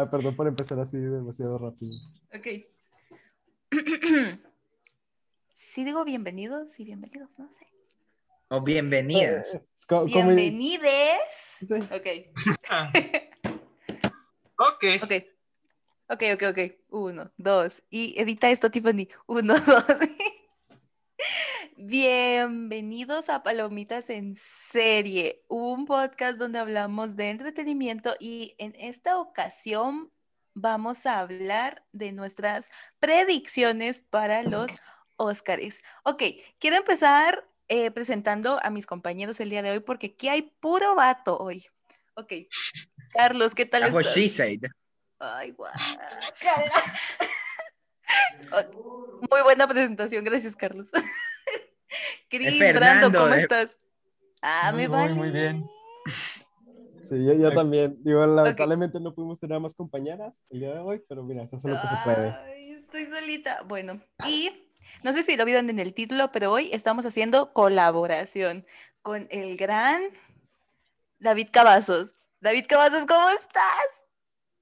Ah, perdón por empezar así demasiado rápido. Ok. Sí digo bienvenidos y bienvenidos, no sé. O bienvenidas. Eh, co- Bienvenides. Sí. Ok. ok. Ok. Ok, ok, ok. Uno, dos. Y edita esto, Tiffany. Uno, dos. Bienvenidos a Palomitas en Serie, un podcast donde hablamos de entretenimiento y en esta ocasión vamos a hablar de nuestras predicciones para los Óscares. Ok, quiero empezar eh, presentando a mis compañeros el día de hoy porque aquí hay puro vato hoy. Ok, Carlos, ¿qué tal That's what estás? she said. Ay. Oh, Muy buena presentación, gracias, Carlos. Cris, Fernando, Brando, ¿cómo eh. estás? Ah, Muy, me muy, vale. muy bien. Sí, yo, también. Digo, lamentablemente no pudimos tener más compañeras el día de hoy, pero mira, se hace lo que se puede. Ay, estoy solita. Bueno, y no sé si lo vieron en el título, pero hoy estamos haciendo colaboración con el gran David Cavazos. David Cavazos, ¿cómo estás?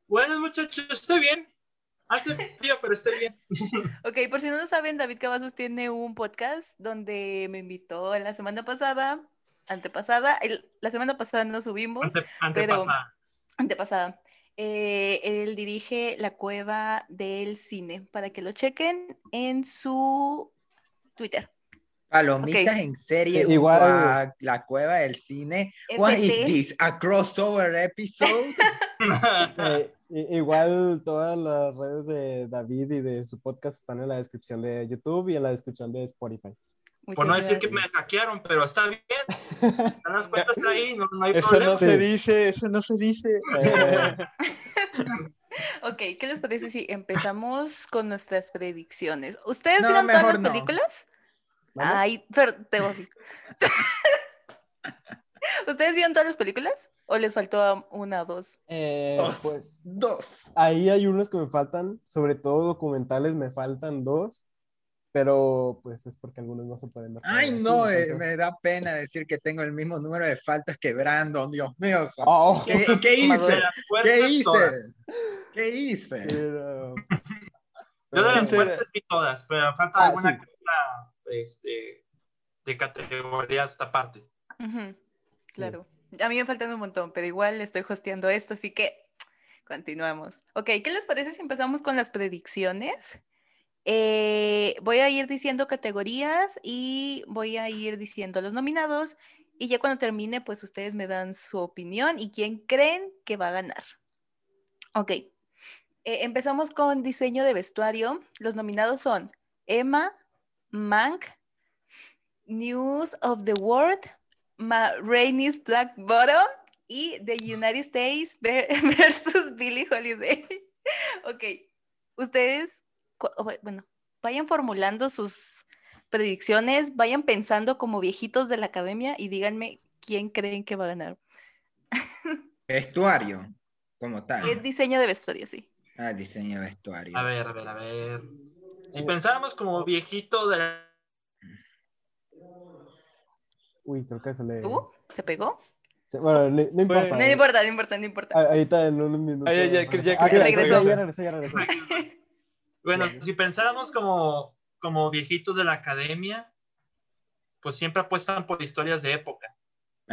Buenas muchachos, estoy bien. Hace frío, pero estoy bien. Ok, por si no lo saben, David Cavazos tiene un podcast donde me invitó la semana pasada, antepasada, el- la semana pasada no subimos, Ante, antepasada. antepasada. Eh, él dirige La Cueva del Cine, para que lo chequen en su Twitter. Palomitas Ok. en serie. Sí, igual- a la cueva del cine. What is this? A crossover episode? Eh, igual todas las redes de David y de su podcast están en la descripción de YouTube y en la descripción de Spotify. Muchas Por no decir que me hackearon, pero está bien. Están las cuentas ahí, no, no hay Eso problema. no se dice, eso no se dice. Eh, Ok, ¿qué les parece si empezamos con nuestras predicciones? ¿Ustedes No, vieron todas las no. películas? ¿vale? Ay, pero te odio. ¿Ustedes vieron todas las películas? ¿O les faltó una o dos? Eh, Dos. pues Dos. ahí hay unos que me faltan, sobre todo documentales me faltan dos, pero pues es porque algunos no se pueden ver. Ay, no, eh, entonces- me da pena decir que tengo el mismo número de faltas que Brandon, Dios mío. Oh, ¿Qué, qué De hice? las ¿Qué hice? todas. ¿Qué hice? pero- Yo de las fuertes vi todas, pero falta Ah, alguna sí. que otra, este, de categoría esta parte. Ujú, Claro. A mí me faltan un montón, pero igual estoy hosteando esto, así que continuamos. Ok, ¿qué les parece si empezamos con las predicciones? Eh, voy a ir diciendo categorías y voy a ir diciendo los nominados y ya cuando termine, pues ustedes me dan su opinión y quién creen que va a ganar. Ok, eh, empezamos con diseño de vestuario. Los nominados son Emma, Mank, News of the World, Ma Rainey's Black Bottom y The United States ver- versus Billie Holiday. ok, ustedes, bueno, vayan formulando sus predicciones, vayan pensando como viejitos de la academia y díganme quién creen que va a ganar. Vestuario, como Es tal. diseño de vestuario, sí. Ah, diseño de vestuario. A ver, a ver, a ver. Si pensáramos como viejito de la- Uy, creo que se le... Uh, ¿Se pegó? Bueno, no, no importa. No importa, no importa, no importa. Ahorita en un minuto. Ay, ya, ya, regresa. ya, Ah, ya regresó. Ya regresó, ya regresó. Bueno, si pensáramos como, como viejitos de la academia, pues siempre apuestan por historias de época.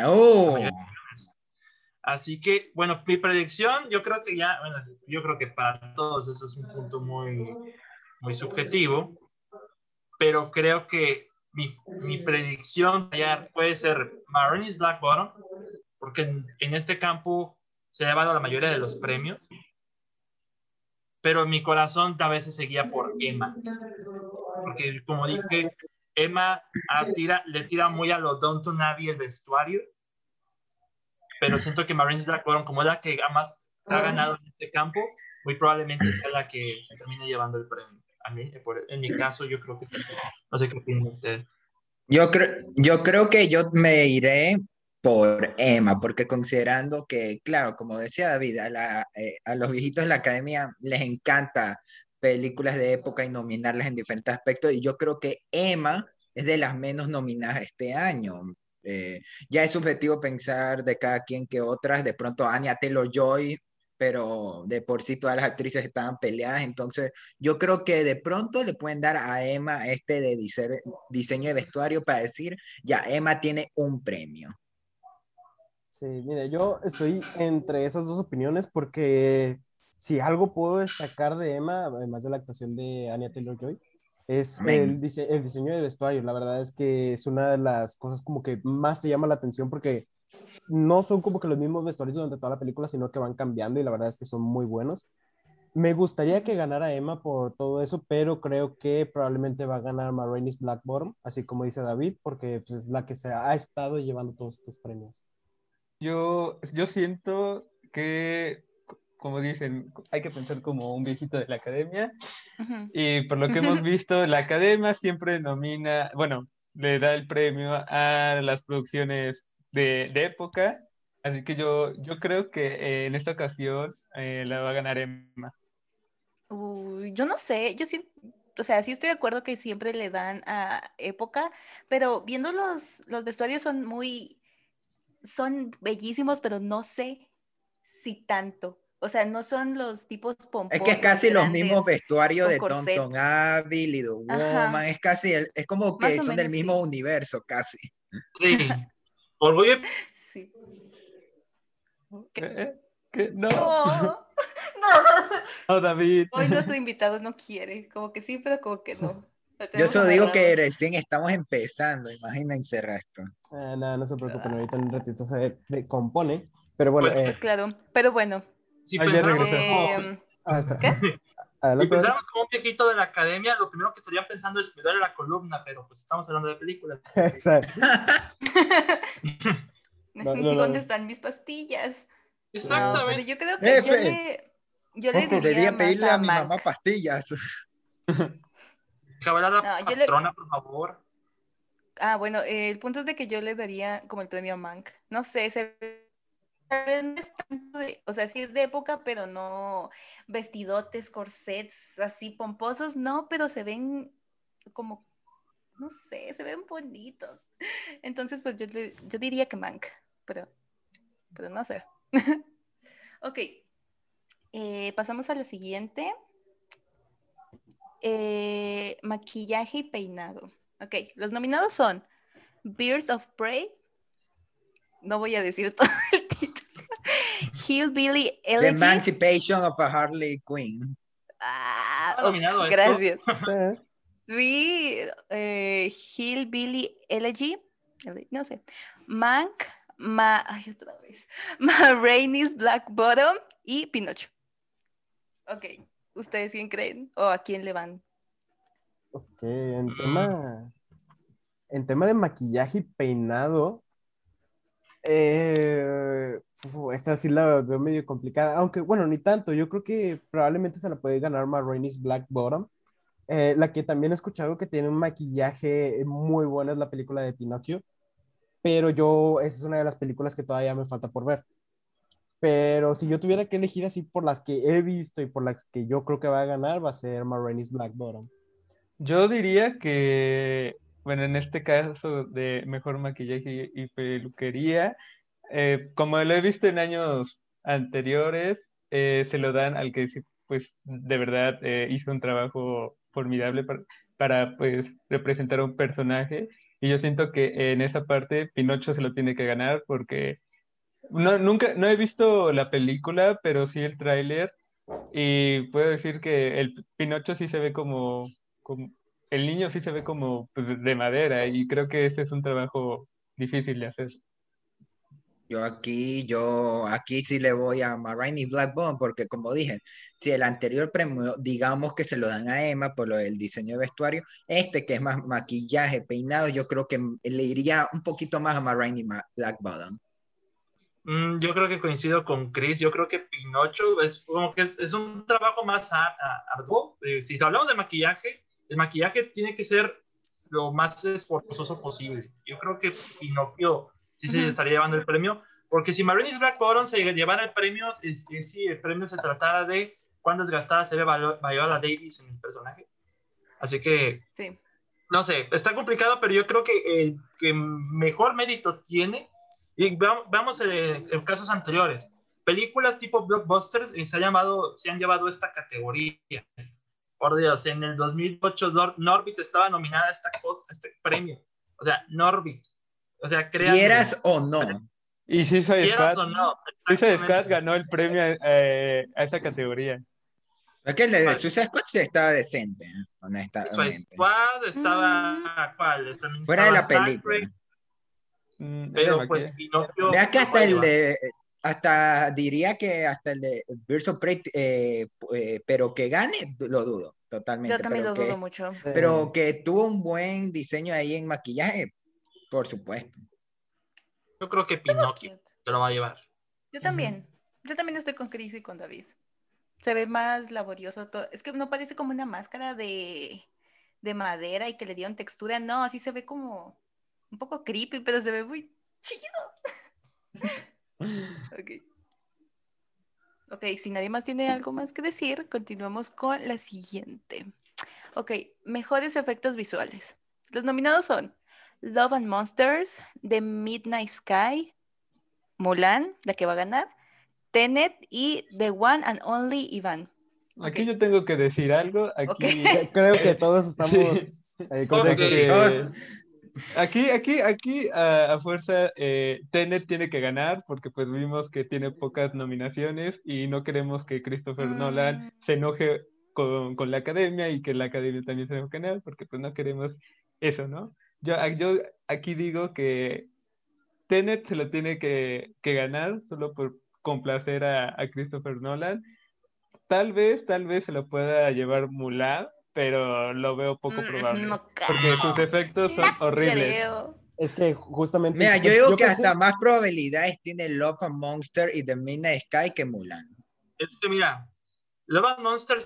Oh, Así que, bueno, mi predicción, yo creo que ya, bueno, yo creo que para todos eso es un punto muy, muy subjetivo, pero creo que mi, mi predicción puede ser Marines Black Bottom, porque en, en este campo se ha llevado la mayoría de los premios, pero mi corazón a veces seguía por Emma, porque como dije, Emma le tira muy a lo Downton Abbey el vestuario, pero siento que Marines Black Bottom, como es la que más ha ganado en este campo, muy probablemente sea la que se termine llevando el premio. Por- en mi caso, yo creo que no sé qué opinan ustedes. yo creo, yo creo que yo me iré por Emma, porque considerando que, claro, como decía David, a, la- eh, a los viejitos de la academia les encanta películas de época y nominarlas en diferentes aspectos, y yo creo que Emma es de las menos nominadas este año. Eh, ya es subjetivo pensar de cada quien que otras, de pronto Anya Taylor-Joy pero de por sí todas las actrices estaban peleadas, entonces yo creo que de pronto le pueden dar a Emma este de diseño de vestuario para decir, ya, Emma tiene un premio. Sí, mire, yo estoy entre esas dos opiniones porque si algo puedo destacar de Emma, además de la actuación de Anya Taylor-Joy, es el, el, diseño de vestuario. La verdad es que es una de las cosas como que más te llama la atención porque no son como que los mismos vestuarios durante toda la película, sino que van cambiando y la verdad es que son muy buenos. Me gustaría que ganara Emma por todo eso, pero creo que probablemente va a ganar Marraine's Black Bottom, así como dice David, porque pues, es la que se ha estado llevando todos estos premios. Yo, yo siento que, como dicen, hay que pensar como un viejito de la academia, y por lo que hemos visto, la academia siempre nomina, bueno, le da el premio a las producciones de, época. Así que yo, yo creo que eh, en esta ocasión eh, la va a ganar Emma. yo no sé, yo sí, o sea, sí estoy de acuerdo que siempre le dan a época, pero viendo los, los vestuarios son muy, son bellísimos, pero no sé si tanto. O sea, no son los tipos pomposos. Es que es casi los mismos vestuarios de Tonton Abbey, The Woman, es casi, es como que son del mismo universo, casi. Sí. Orgullo. Sí. ¿Qué? ¿Qué? No. No. no. David. Hoy nuestro invitado no quiere. Como que sí, pero como que no. Yo solo digo que recién estamos empezando. Imagínense esto. Eh, no, no se preocupen. Ahorita en un ratito se compone. Pero bueno. Pues, eh, pues claro. Pero bueno. Si pensamos, eh, ¿Qué? Si pensamos como un viejito de la academia, lo primero que estarían pensando es me duele la columna, pero pues estamos hablando de películas. Exacto. no, no, ¿Dónde están mis pastillas? Exactamente. pero yo creo que yo le, yo le diría debería pedirle a, a mi Mac. mamá pastillas. Cabalada No, yo le- patrona, por favor. Ah, bueno, eh, el punto es de que yo le daría como el premio a Mank. No sé, se o sea, sí es de época, pero no vestidotes, corsets así pomposos, no, pero se ven como, no sé, se ven bonitos. Entonces, pues yo, yo diría que Mank, pero, pero no sé. ok, eh, pasamos a la siguiente. Eh, maquillaje y peinado. Ok, los nominados son Birds of Prey. No voy a decir todo. Hillbilly The Elegy. Emancipation of a Harley Quinn. Ah, ¿Está ok, nominado esto? gracias. Sí, eh, Hillbilly Elegy. Ele- No sé. Mank. Ma, ay, otra vez. Ma Rainey's Black Bottom y Pinocho. Ok, ¿ustedes quién creen? ¿O a quién le van? ok, en tema, en tema de maquillaje y peinado, eh, esta sí la veo medio complicada, aunque bueno, ni tanto, yo creo que probablemente se la puede ganar Ma Rainey's Black Bottom. Eh, la que también he escuchado que tiene un maquillaje muy bueno es la película de Pinocchio, pero yo, esa es una de las películas que todavía me falta por ver. Pero si yo tuviera que elegir así por las que he visto y por las que yo creo que va a ganar, va a ser Ma Rainey's Black Bottom. Yo diría que, bueno, en este caso de mejor maquillaje y peluquería, eh, como lo he visto en años anteriores, eh, se lo dan al que pues de verdad eh, hizo un trabajo formidable para, para, pues representar a un personaje. Y yo siento que en esa parte Pinocho se lo tiene que ganar porque no, nunca, no he visto la película, pero sí el tráiler y puedo decir que el Pinocho sí se ve como, como- el niño sí se ve como pues, de madera y creo que ese es un trabajo difícil de hacer. Yo aquí, yo aquí sí le voy a Marraine Blackbone porque como dije, si el anterior premio, digamos que se lo dan a Emma por lo del diseño de vestuario, este que es más maquillaje, peinado, yo creo que le iría un poquito más a Marraine Blackbottom. Mm, yo creo que coincido con Chris. Yo creo que Pinocho es como que es, es un trabajo más arduo. Eh, si hablamos de maquillaje, el maquillaje tiene que ser lo más esforzoso posible. Yo creo que Pinocchio sí se estaría llevando el premio, porque si Marines Black Bottom se llevara el premio, es, es si el premio se tratara de cuán desgastada se ve Vio- Viola Davis en el personaje. Así que Sí. no sé, está complicado, pero yo creo que el que mejor mérito tiene, y veamos eh, en casos anteriores, películas tipo blockbusters eh, se, ha llamado, se han llevado esta categoría. Por Dios, en el 2008 Norbit estaba nominada a esta cosa, este premio. O sea, Norbit. O sea, créanme. Quieras o no. Y Suicide Squad, o no, Squad ganó el premio eh, a esa categoría. Es que el de Suicide Squad sí estaba decente, ¿eh? honestamente. Suicide Squad estaba, mm. ¿cuál? Fuera de la película. Mm, Pero pues Pinocchio... Vea que hasta el de, hasta diría que hasta el de Birds of Prey, eh, eh, pero que gane, lo dudo, totalmente. Yo también lo dudo mucho. Pero que tuvo un buen diseño ahí en maquillaje, por supuesto. Yo creo que Pinocchio te lo va a llevar. Yo también. Yo también estoy con Chris y con David. Se ve más laborioso todo. Es que no parece como una máscara de, de madera y que le dieron textura. No, así se ve como un poco creepy, pero se ve muy chido. ok. Ok, si nadie más tiene algo más que decir, continuamos con la siguiente. Ok, mejores efectos visuales. Los nominados son Love and Monsters, The Midnight Sky, Mulan, la que va a ganar, Tenet y The One and Only Ivan. Aquí yo tengo que decir algo. Aquí creo que todos estamos Aquí, aquí, aquí a, fuerza eh, Tenet tiene que ganar porque pues vimos que tiene pocas nominaciones y no queremos que Christopher Nolan mm. se enoje con, con, la academia y que la academia también se enoje con él porque pues no queremos eso, ¿no? Yo, yo aquí digo que Tenet se lo tiene que, que ganar solo por complacer a, a, Christopher Nolan. Tal vez, tal vez se lo pueda llevar Mulan, pero lo veo poco mm, probable. porque sus efectos son horribles. Es que justamente. Mira, yo digo que hasta más probabilidades tiene Love and Monster y The Midnight Sky que Mulan. Es que mira, Love and Monster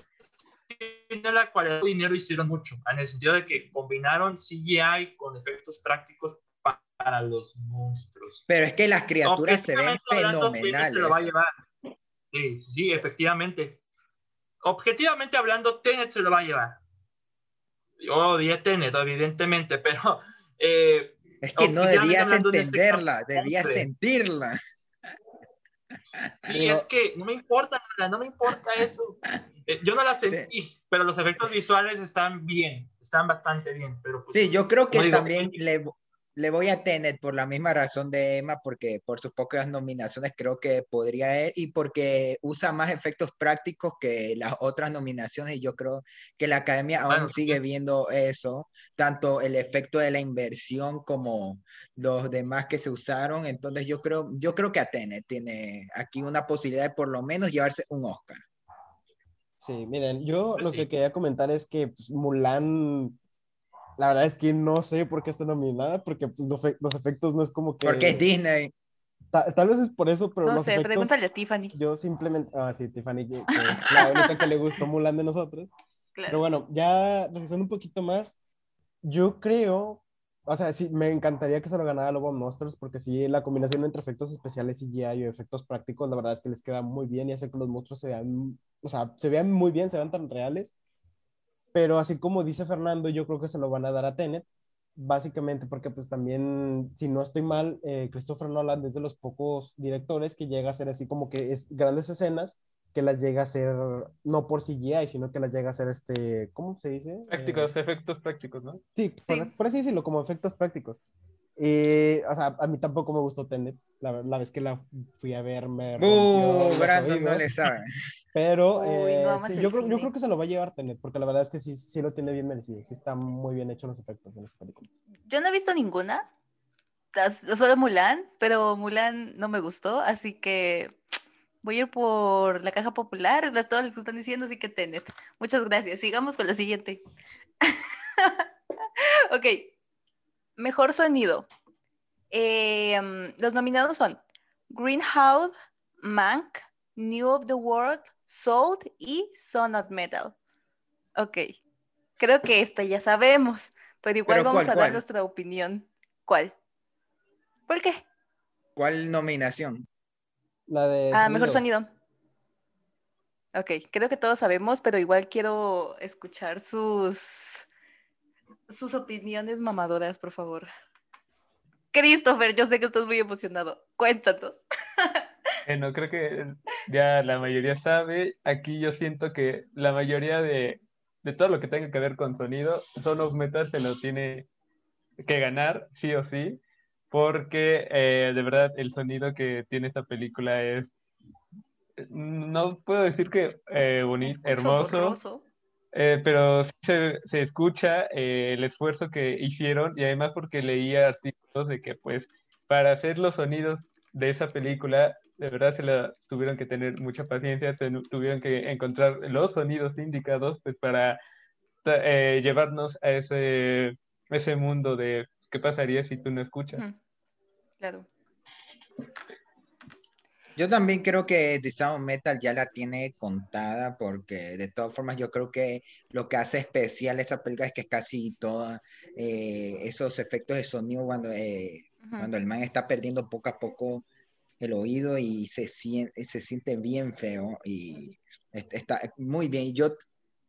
tiene la cualidad de dinero hicieron mucho, en el sentido de que combinaron CGI con efectos prácticos para los monstruos. Pero es que las criaturas se ven fenomenales. lo va a llevar. Sí, sí, efectivamente. Objetivamente hablando, Tenet se lo va a llevar. Yo odié Tenet, evidentemente, pero... Eh, es que no debías este entenderla, debías sentirla. Sí, es que no me importa, no me importa eso. Eh, yo no la sentí, pero los efectos visuales están bien, están bastante bien. Pero pues, sí, yo creo que también le, le voy a Tenet por la misma razón de Emma, porque por sus pocas nominaciones creo que podría ir y porque usa más efectos prácticos que las otras nominaciones y yo creo que la academia aún sigue viendo eso, tanto el efecto de la inversión como los demás que se usaron. Entonces yo creo, yo creo que a Tenet tiene aquí una posibilidad de por lo menos llevarse un Oscar. Sí, miren, yo pues lo que quería comentar es que pues, Mulan la verdad es que no sé por qué está nominada, porque pues, los, efectos no es como que... Porque es Disney. tal vez es por eso, pero no los sé, efectos, pregúntale a Tiffany. Yo simplemente... Ah, sí, Tiffany, que, es la única que le gustó Mulan de nosotros. Pero bueno, ya revisando un poquito más, yo creo... O sea, sí, me encantaría que se lo ganara Lobo Monsters, porque sí, la combinación entre efectos especiales y y efectos prácticos, la verdad es que les queda muy bien y hace que los monstruos se vean, o sea, se vean muy bien, se vean tan reales pero así como dice Fernando, yo creo que se lo van a dar a Tenet, básicamente porque pues también, si no estoy mal, eh, Christopher Nolan es de los pocos directores que llega a hacer así como que es grandes escenas que las llega a hacer no por CGI, sino que las llega a hacer este, ¿cómo se dice? Prácticos, efectos prácticos, ¿no? Sí, Por, por, así decirlo, como efectos prácticos. Y, o sea, a mí tampoco me gustó Tenet. La, la vez que la fui a ver me ¡Uh! Brandon no le sabe. Pero eh, yo, creo, yo creo que se lo va a llevar Tenet, porque la verdad es que sí, sí lo tiene bien merecido. Sí está muy bien hecho los efectos en esa película. Yo no he visto ninguna. Solo Mulan, pero Mulan no me gustó, así que voy a ir por la caja popular de todos los que están diciendo, así que Tenet. Muchas gracias. Sigamos con la siguiente. ok, Mejor sonido. Em, los nominados son Greenhouse, Mank, New of the World, Salt y Son of Metal. Ok, creo que esta ya sabemos, pero igual vamos a dar nuestra opinión. ¿Cuál? ¿Cuál qué? ¿Cuál nominación? La de... Ah, mejor sonido. Ok, creo que todos sabemos, pero igual quiero escuchar sus sus opiniones mamadoras, por favor. Christopher, yo sé que estás muy emocionado. Cuéntanos. Bueno, creo que ya la mayoría sabe. Aquí yo siento que la mayoría de, de todo lo que tenga que ver con sonido, Son of Metal se lo tiene que ganar, sí o sí, porque eh, de verdad el sonido que tiene esta película es, no puedo decir que eh, bonito, hermoso, eh, pero se, se escucha eh, el esfuerzo que hicieron y además porque leía artículos de que pues para hacer los sonidos de esa película de verdad se la tuvieron que tener mucha paciencia, tuvieron que encontrar los sonidos indicados pues para eh, llevarnos a ese, ese mundo de qué pasaría si tú no escuchas. Claro. Yo también creo que The Sound Metal ya la tiene contada porque de todas formas yo creo que lo que hace especial esa película es que es casi todos eh, esos efectos de sonido cuando, eh, cuando el man está perdiendo poco a poco el oído y se siente, se siente bien feo y está muy bien. Y yo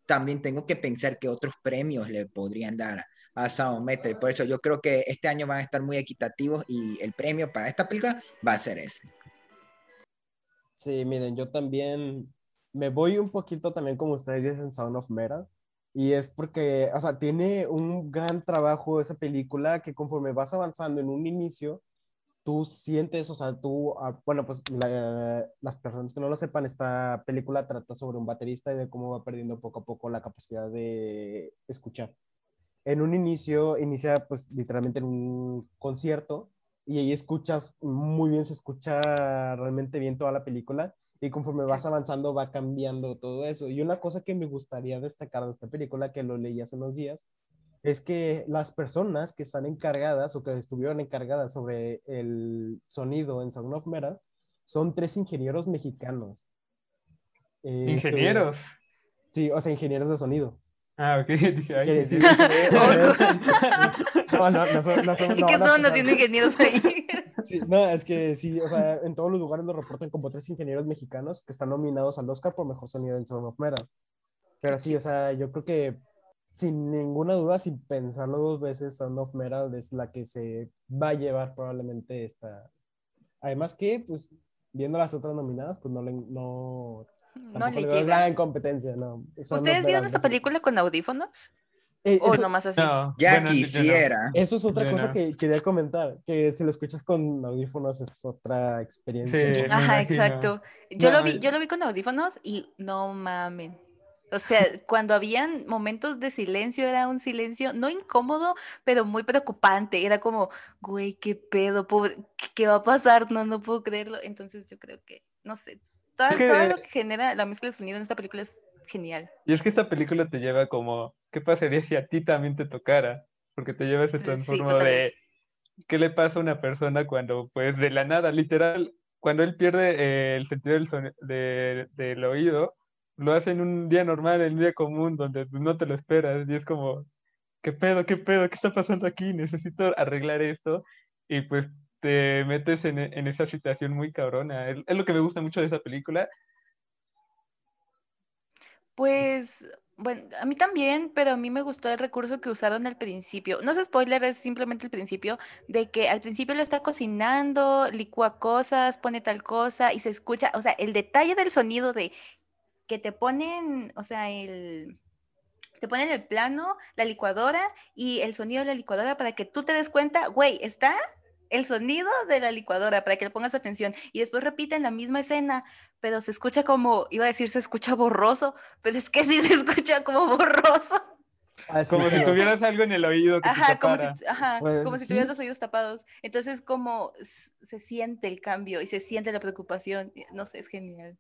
también tengo que pensar que otros premios le podrían dar a Sound Metal. Por eso yo creo que este año van a estar muy equitativos y el premio para esta película va a ser ese. Sí, miren, yo también me voy un poquito también como ustedes dicen Sound of Metal. Y es porque, o sea, tiene un gran trabajo esa película que conforme vas avanzando en un inicio, tú sientes, o sea, tú, ah, bueno, pues las personas que no lo sepan, esta película trata sobre un baterista y de cómo va perdiendo poco a poco la capacidad de escuchar. En un inicio, inicia pues literalmente en un concierto y ahí escuchas muy bien, se escucha realmente bien toda la película y conforme vas avanzando va cambiando todo eso. Y una cosa que me gustaría destacar de esta película, que lo leí hace unos días, es que las personas que están encargadas o que estuvieron encargadas sobre el sonido en Sound of Metal son tres ingenieros mexicanos. Eh, ¿Ingenieros? Sí, o sea, ingenieros de sonido. Ah, ok. no, no, no son. No son no, ¿Qué no, tiene ingenieros ahí? no, es que sí, o sea, en todos los lugares lo reportan como tres ingenieros mexicanos que están nominados al Oscar por mejor sonido en Sound of Metal. Pero sí, o sea, yo creo que sin ninguna duda, sin pensarlo dos veces, Sound of Metal es la que se va a llevar probablemente esta. Además que, pues, viendo las otras nominadas, pues no le, no, no le, llega. en competencia, no. ¿Ustedes vieron esta película con audífonos? Eh, ¿O nomás así? ya quisiera. Eso es otra cosa que quería comentar, que si lo escuchas con audífonos es otra experiencia. Ajá, exacto. Yo, lo vi, yo lo vi con audífonos y no mamen. O sea, cuando habían momentos de silencio, era un silencio no incómodo, pero muy preocupante. Era como, güey, qué pedo, ¿qué va a pasar? No, no puedo creerlo. Entonces yo creo que, no sé, todo, lo que genera la mezcla de sonido en esta película es genial. Y es que esta película te lleva como, ¿qué pasaría si a ti también te tocara? Porque te lleva ese transformo de, ¿qué le pasa a una persona cuando, pues, de la nada, literal, cuando él pierde eh, el sentido del, del oído? lo hacen un día normal, en un día común, donde no te lo esperas, y es como, ¿qué pedo, qué pedo, qué está pasando aquí? Necesito arreglar esto, y pues te metes en, esa situación muy cabrona. Es, lo que me gusta mucho de esa película. Pues, bueno, a mí también, pero a mí me gustó el recurso que usaron al principio. No es spoiler, es simplemente el principio, de que al principio lo está cocinando, licúa cosas, pone tal cosa y se escucha, o sea, el detalle del sonido de que te ponen, o sea, el, te ponen el plano, la licuadora y el sonido de la licuadora para que tú te des cuenta, güey, está el sonido de la licuadora para que le pongas atención y después repiten la misma escena, pero se escucha como, iba a decir se escucha borroso, pero es que sí se escucha como borroso. como si tuvieras algo en el oído. Que ajá, como, si, ajá pues como si tuvieras los oídos tapados. Entonces como se siente el cambio y se siente la preocupación. No sé, es genial.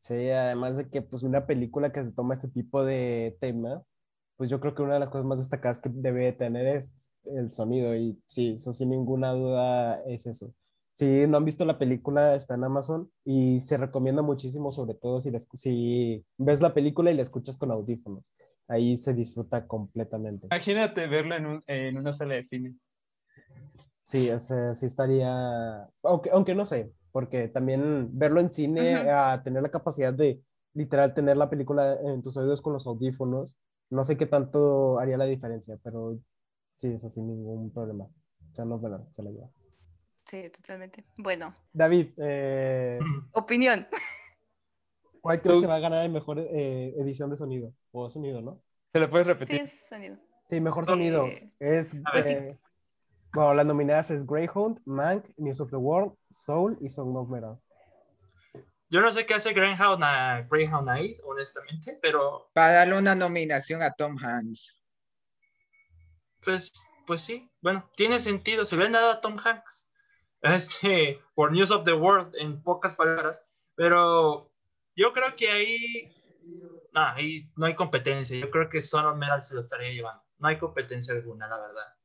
Sí, además de que pues una película que se toma este tipo de temas, pues yo creo que una de las cosas más destacadas que debe tener es el sonido y sí, eso sin ninguna duda es eso. Si no han visto la película, está en Amazon y se recomienda muchísimo, sobre todo si, si ves la película y la escuchas con audífonos. Ahí se disfruta completamente. Imagínate verla en, un, en una sala de cine. Sí, o sea, sí estaría, aunque, aunque no sé, porque también verlo en cine, a tener la capacidad de literal tener la película en tus oídos con los audífonos, no sé qué tanto haría la diferencia, pero sí, es así, ningún problema. O sea, no, bueno, se la lleva. Sí, totalmente. Bueno. David, eh, opinión. ¿Cuál crees que va a ganar el mejor eh, edición de sonido? O sonido, ¿no? ¿Se lo puedes repetir? Sí, es sonido. Sí, mejor sonido. Es, bueno, las nominadas es Greyhound, Mank, News of the World, Soul y Song of Metal. Yo no sé qué hace Greyhound, Greyhound ahí, honestamente, pero... Para darle una nominación a Tom Hanks. Pues, pues sí, bueno, tiene sentido. Se le han dado a Tom Hanks este, por News of the World, en pocas palabras, pero yo creo que ahí, ahí no hay competencia. Yo creo que Son Metal se lo estaría llevando. No hay competencia alguna, la verdad.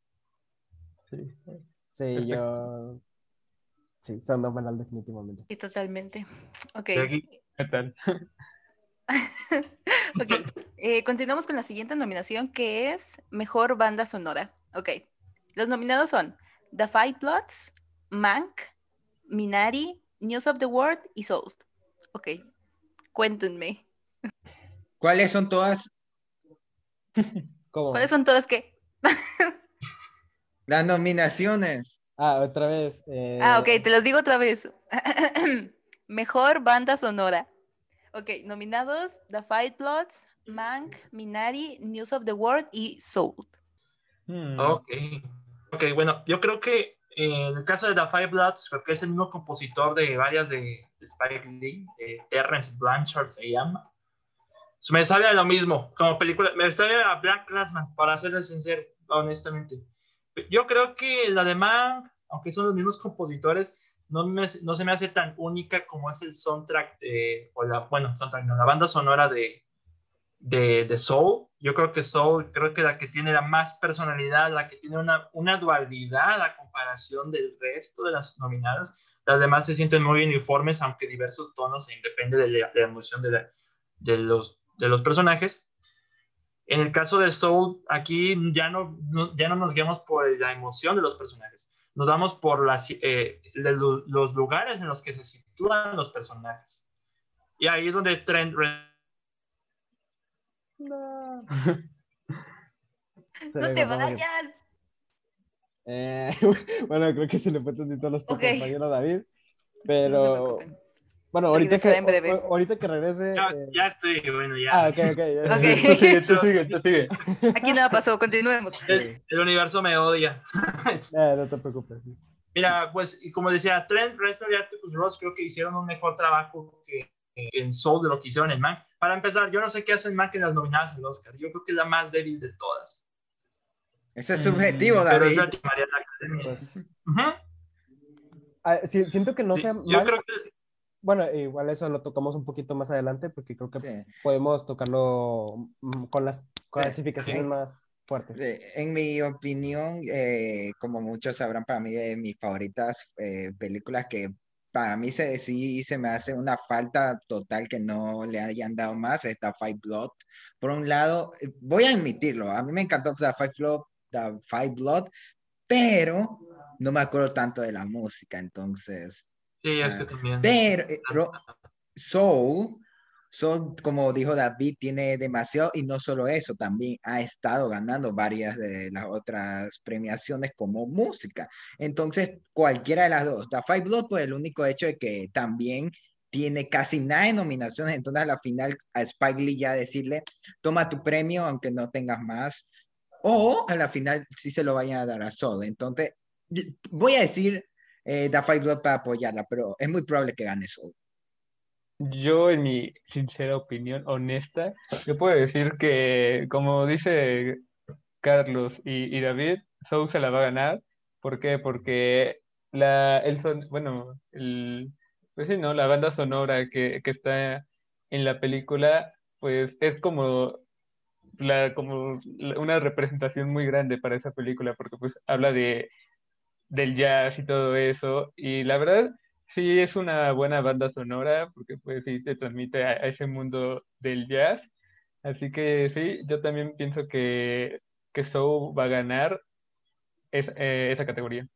Sí, yo Sí, son dos penal definitivamente. Sí, totalmente. Ok. ¿Qué tal? ok. Eh, continuamos con la siguiente nominación que es Mejor Banda Sonora. Ok. Los nominados son The Five Bloods, Mank, Minari, News of the World y Soul. Ok. Cuéntenme. ¿Cuáles son todas? ¿Cómo? ¿Cuáles son todas qué? Las nominaciones. Ah, otra vez. Eh, ah, ok, te los digo otra vez. Mejor banda sonora. Ok, nominados The Fight Bloods, Mank, Minari, News of the World y Soul. Hmm. Ok. Ok, bueno, yo creo que en el caso de The Five Bloods, creo que es el mismo compositor de varias de, Spike Lee, Terrence Blanchard se llama. Me sabe a lo mismo, como película, me sabe a Black Classman, para serles sincero, honestamente. Yo creo que la de Mank, aunque son los mismos compositores, no, no se me hace tan única como es el soundtrack, o la, bueno, soundtrack, no, la banda sonora de, de, de, Soul. Yo creo que Soul, creo que la que tiene la más personalidad, la que tiene una, una dualidad a comparación del resto de las nominadas. Las demás se sienten muy uniformes, aunque diversos tonos, e de de la emoción de, de, los, de los personajes. En el caso de Soul, aquí ya no, ya no nos guiamos por la emoción de los personajes, nos vamos por las, eh, los lugares en los que se sitúan los personajes. Y ahí es donde Trent... No, no te vayas. Eh, bueno, creo que se le fue tantito a nuestro okay. compañero David, pero... Bueno, ahorita que, ahorita que regrese. Ya, eh... ya, estoy, bueno, ya. Ah, ok, ok. Ya. okay. Tú sigue, tú sigue, tú sigue. Aquí nada pasó, continuemos. El, el universo me odia. eh, no te preocupes. Mira, pues, y como decía, Trent Reznor y Atticus Ross creo que hicieron un mejor trabajo que en Soul de lo que hicieron en Mank. Para empezar, yo no sé qué hacen Mank en las nominadas al Oscar. Yo creo que es la más débil de todas. Ese es subjetivo, David. Pero es la llamaría la academia. Pues, uh -huh. ah, siento que no sí, sea. Yo Mank, creo que Bueno, igual eso lo tocamos un poquito más adelante porque creo que Sí. podemos tocarlo mm, con las clasificaciones sí. más fuertes. Sí, En mi opinión, eh, como muchos sabrán, para mí de mis favoritas eh, películas que para mí se, sí se me hace una falta total que no le hayan dado más, está Five Blood. Por un lado, eh, voy a admitirlo, a mí me encantó The Five Blood, The Five Blood, pero no me acuerdo tanto de la música, entonces... Sí, es Ah, que también. Pero eh, Ro- Soul, Soul, como dijo David, tiene demasiado, y no solo eso, también ha estado ganando varias de las otras premiaciones como música. Entonces, cualquiera de las dos, The Five Blood, por el único hecho de que también tiene casi nada de nominaciones, entonces a la final a Spike Lee ya decirle, toma tu premio aunque no tengas más, o a la final sí se lo vayan a dar a Soul. Entonces, voy a decir eh, The Five Blood para apoyarla, pero es muy probable que gane Soul. Yo, en mi sincera opinión, honesta, yo puedo decir que, como dice Carlos y, David, Soul se la va a ganar. ¿Por qué? Porque la, el son, bueno, pues sí, ¿no? La banda sonora que, que está en la película, pues es como la, como una representación muy grande para esa película, porque pues habla de del jazz y todo eso. Y la verdad, sí es una buena banda sonora, porque pues sí te transmite a, a ese mundo del jazz. Así que sí, yo también pienso que, que Soul va a ganar es- eh, esa categoría.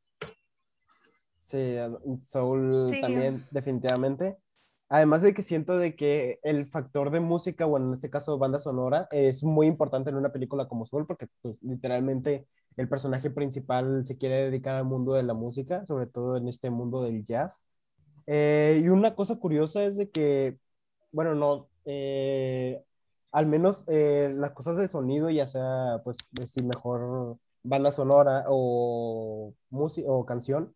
Sí, Soul Sí. también, definitivamente. Además de que siento de que el factor de música, o en este caso banda sonora, es muy importante en una película como Soul, porque pues literalmente el personaje principal se quiere dedicar al mundo de la música, sobre todo en este mundo del jazz. Eh, y una cosa curiosa es de que, bueno, no, eh, al menos eh, las cosas de sonido, ya sea, pues, decir mejor banda sonora o música o canción,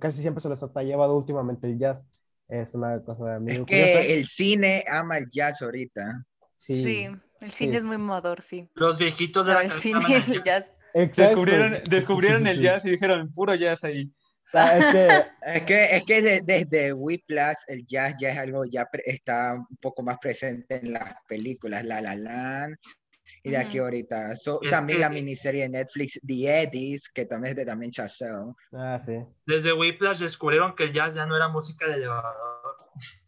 casi siempre se les ha llevado últimamente el jazz. Es una cosa muy Es que el cine ama el jazz ahorita. Sí, el cine es muy modor, sí. Los viejitos de la el cine el jazz. Descubrieron, descubrieron el jazz y dijeron, puro jazz ahí. es que, es que, es que desde Whiplash el jazz ya es algo, ya está un poco más presente en las películas, La La Land, y de aquí ahorita. también la miniserie de Netflix, The Eddies, que también es de también Chazelle. Ah, sí. Desde Whiplash descubrieron que el jazz ya no era música de elevador.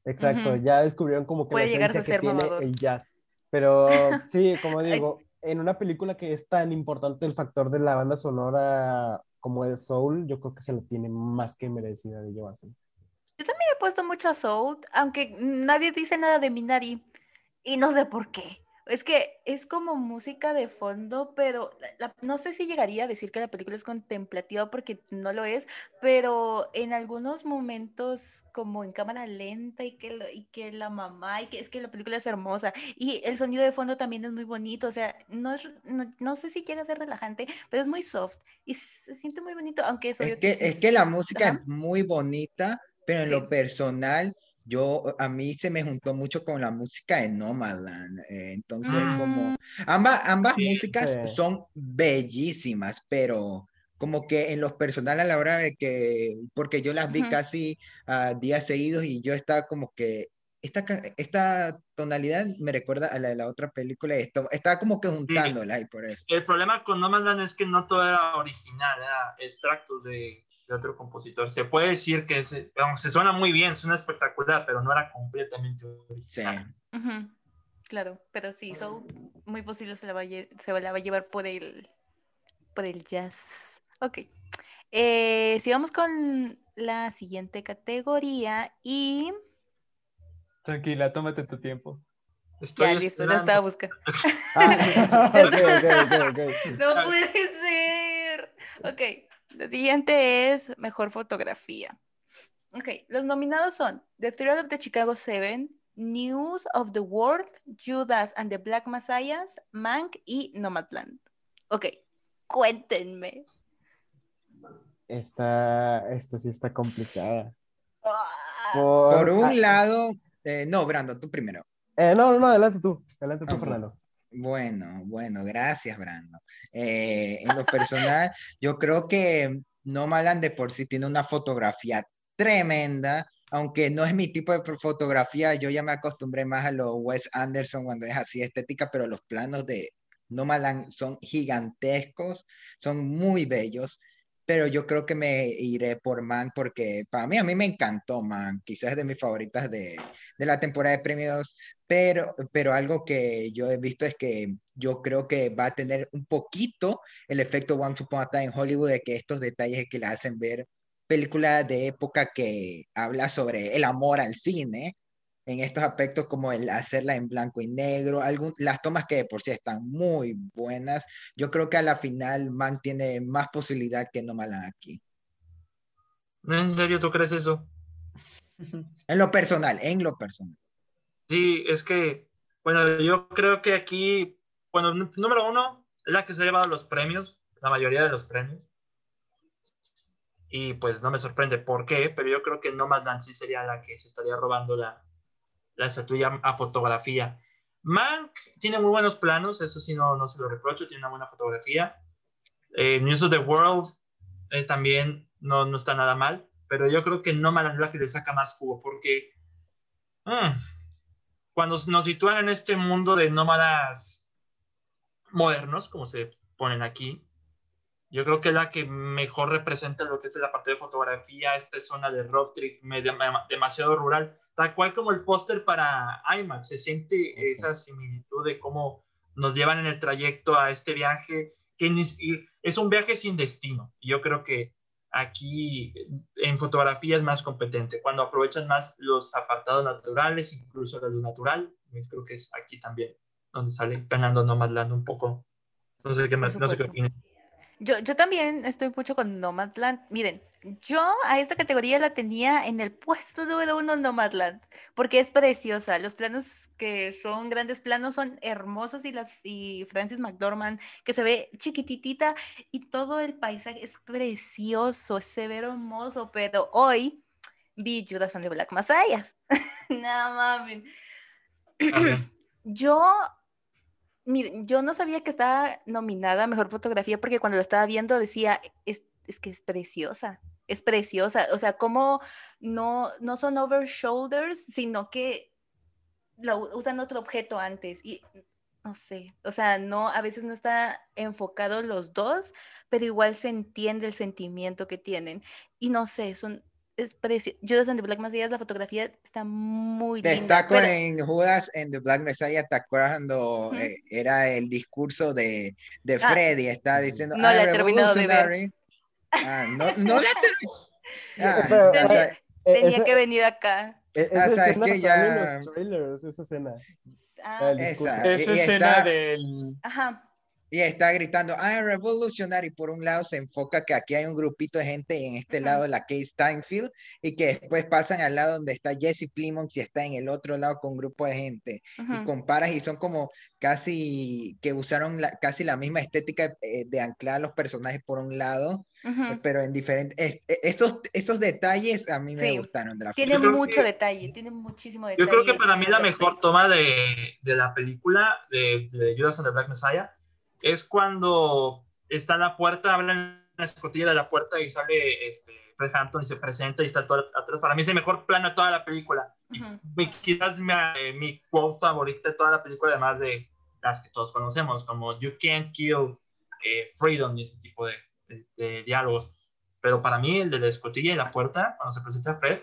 Exacto, ya descubrieron como que la esencia que tiene el jazz. Pero sí, como digo, en una película que es tan importante el factor de la banda sonora como el soul, yo creo que se lo tiene más que merecida de llevarse. Yo también he puesto mucho a soul, aunque nadie dice nada de Minari y no sé por qué. Es que es como música de fondo, pero no sé si llegaría a decir que la película es contemplativa porque no lo es, pero en algunos momentos como en cámara lenta y que, y que la mamá y que es que la película es hermosa y el sonido de fondo también es muy bonito, o sea, no, es, no, sé si llega a ser relajante, pero es muy soft y se siente muy bonito, aunque es, que, es que la música es muy bonita, pero en lo personal yo, a mí se me juntó mucho con la música de Nomadland. Eh, entonces, como mm. ambas, ambas músicas son bellísimas, pero como que en los personal a la hora de que, porque yo las vi casi a días seguidos y yo estaba como que, esta, esta tonalidad me recuerda a la de la otra película y esto, estaba como que juntándola y por eso. El problema con Nomadland es que no todo era original, era extractos de de otro compositor. Se puede decir que se, se suena muy bien, suena espectacular, pero no era completamente original. Claro, pero sí, Soul muy posible se la, va a, se la va a llevar por el, por el jazz. Ok. Eh, sigamos con la siguiente categoría y... Tranquila, tómate tu tiempo. Estoy ya, listo, la estaba buscando. Ah, no puede ser. Ok. La siguiente es Mejor Fotografía. Ok, los nominados son The Thrill of the Chicago Seven, News of the World, Judas and the Black Messiahs, Mank y Nomadland. Ok, cuéntenme. Esta, esta sí está complicada. Ah. Por, un lado, eh, no, Brando, tú primero. Eh, no, no, no, adelante tú, adelante tú, Fernando. Bueno, bueno, gracias, Brando. Eh, en lo personal, yo creo que No Malan de por sí tiene una fotografía tremenda, aunque no es mi tipo de fotografía, yo ya me acostumbré más a lo Wes Anderson cuando es así estética, pero los planos de No Malan son gigantescos, son muy bellos pero yo creo que me iré por Man porque para mí, a mí me encantó Man, quizás es de mis favoritas de, de, la temporada de premios, pero, pero algo que yo he visto es que yo creo que va a tener un poquito el efecto Once Upon a Time en Hollywood de que estos detalles que le hacen ver películas de época que habla sobre el amor al cine, en estos aspectos como el hacerla en blanco y negro, algún, las tomas que por sí están muy buenas. Yo creo que a la final Man tiene más posibilidad que No Malan aquí. ¿En serio tú crees eso? En lo personal, en lo personal. Sí, es que, bueno, yo creo que aquí, bueno, número uno, es la que se ha llevado los premios, la mayoría de los premios. Y pues no me sorprende por qué, pero yo creo que No Nomadland sí sería la que se estaría robando la, la estatuilla a fotografía. Mank tiene muy buenos planos, eso sí no, no se lo reprocho, tiene una buena fotografía. Eh, News of the World eh, también no, no, está nada mal, pero yo creo que no es la que le saca más jugo, porque mm, cuando nos sitúan en este mundo de nómadas modernos, como se ponen aquí, yo creo que es la que mejor representa lo que es la parte de fotografía, esta zona de road trip demasiado rural tal cual como el póster para IMAX, se siente esa similitud de cómo nos llevan en el trayecto a este viaje, que es un viaje sin destino. Y yo creo que aquí en fotografía es más competente, cuando aprovechan más los apartados naturales, incluso la luz natural, pues creo que es aquí también donde sale ganando Nomadland un poco. No sé qué más, no sé qué opinan. Yo, yo también estoy mucho con Nomadland. Miren, yo a esta categoría la tenía en el puesto número uno Nomadland, porque es preciosa. Los planos que son grandes planos son hermosos y, las, y Francis McDormand, que se ve chiquititita y todo el paisaje es precioso, se ve hermoso, pero hoy vi Judas and the Black Messiah. no mames. yo Miren, yo no sabía que estaba nominada a Mejor Fotografía porque cuando lo estaba viendo decía, es, es que es preciosa, es preciosa. O sea, como no, no son over shoulders, sino que lo, usan otro objeto antes. Y no sé, o sea, no, a veces no está enfocado los dos, pero igual se entiende el sentimiento que tienen. Y no sé, son, es precioso. Judas and the Black Messiah, la fotografía está muy Te linda. Está con en Judas and the Black Messiah, ¿te acuerdas cuando eh, era el discurso de, de ah, Freddy? Está diciendo, no la he terminado de ver. Ah, no, no la ah, tenía, tenía que venir acá. E, esa escena que ya... en los trailers, esa escena. Ah, esa, esa escena está... del... Ajá y está gritando, I'm revolutionary. Por un lado se enfoca que aquí hay un grupito de gente y en este lado la Kate Steinfield y que después pasan al lado donde está Jesse Plimons y está en el otro lado con un grupo de gente. Y comparas y son como casi que usaron la, casi la misma estética eh, de anclar a los personajes por un lado, eh, pero en diferentes... Eh, esos, esos detalles a mí me gustaron. De tiene mucho detalle, tiene muchísimo detalle. Yo creo que para mí la mejor toma de, de la película de, de Judas and the Black Messiah es cuando está la puerta, hablan la escotilla de la puerta y sale este, Fred Hampton y se presenta y está todo atrás. Para mí es el mejor plano de toda la película. quizás mi, eh, mi quote favorita de toda la película, además de las que todos conocemos, como You Can't Kill eh, Freedom y ese tipo de, de, diálogos. Pero para mí el de la escotilla y la puerta, cuando se presenta Fred,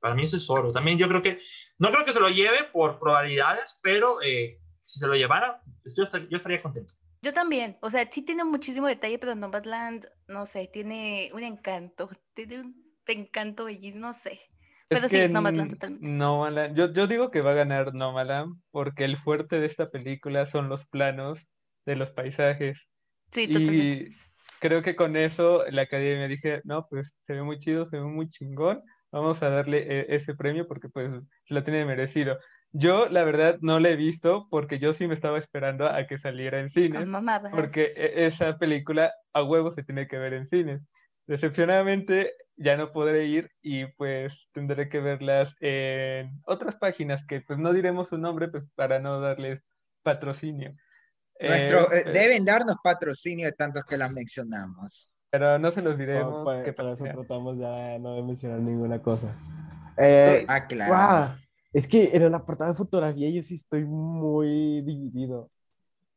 para mí eso es oro. También yo creo que, no creo que se lo lleve por probabilidades, pero eh, si se lo llevara, yo estaría contento. Yo también, o sea, sí tiene muchísimo detalle, pero Nomadland, no sé, tiene un encanto, tiene un encanto bellísimo, no sé. Pero sí, Nomadland totalmente. Nomadland, yo, yo digo que va a ganar Nomadland porque el fuerte de esta película son los planos de los paisajes. Sí, totalmente. Y creo que con eso la academia dije, no, pues se ve muy chido, se ve muy chingón, vamos a darle eh, ese premio porque pues lo tiene merecido. Yo, la verdad, no la he visto porque yo sí me estaba esperando a que saliera en cines. Porque e, esa película a huevo se tiene que ver en cines. Decepcionadamente ya no podré ir y pues tendré que verlas en otras páginas que pues no diremos su nombre pues, para no darles patrocinio. Nuestro, eh, deben darnos patrocinio de tantos que las mencionamos. Pero no se los diremos. que para eso tratamos ya no de mencionar ninguna cosa. Eh, ah, claro. Es que en el apartado de fotografía yo sí estoy muy dividido,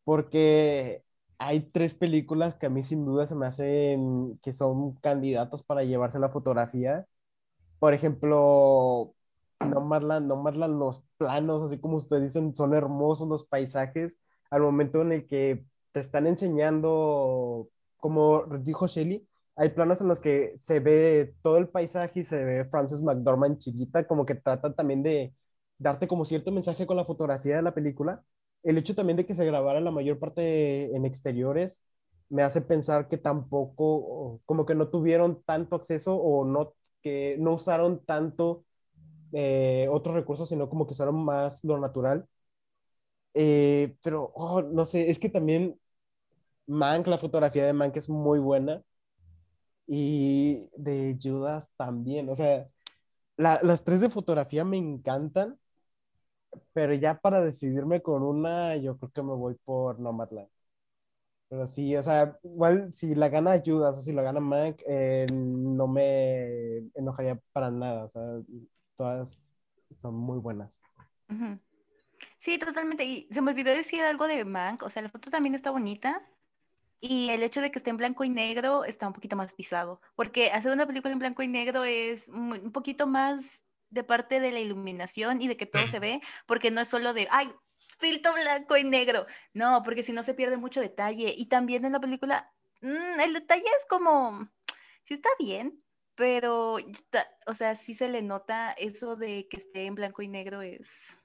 porque hay tres películas que a mí sin duda se me hacen que son candidatas para llevarse la fotografía. Por ejemplo, Nomadland, Nomadland, los planos, así como ustedes dicen, son hermosos los paisajes. Al momento en el que te están enseñando, como dijo Shelly, hay planos en los que se ve todo el paisaje y se ve Frances McDormand chiquita, como que trata también de darte como cierto mensaje con la fotografía de la película. El hecho también de que se grabara la mayor parte en exteriores me hace pensar que tampoco, como que no tuvieron tanto acceso o no, que no usaron tanto eh, otros recursos, sino como que usaron más lo natural. Eh, pero, oh, no sé, es que también Mank, la fotografía de Mank es muy buena. Y de Judas también. O sea, las tres de fotografía me encantan pero ya para decidirme con una, yo creo que me voy por Nomadland. Pero sí, o sea, igual si la gana Judas o si la gana Mac, eh, no me enojaría para nada. O sea, todas son muy buenas. Sí, totalmente. Y se me olvidó decir algo de Mank. O sea, la foto también está bonita. Y el hecho de que esté en blanco y negro está un poquito más pisado. Porque hacer una película en blanco y negro es un poquito más de parte de la iluminación y de que todo se ve, porque no es solo de, ay, filtro blanco y negro. No, porque si no se pierde mucho detalle. Y también en la película, mm, el detalle es como, sí está bien, pero, o sea, sí se le nota eso de que esté en blanco y negro es,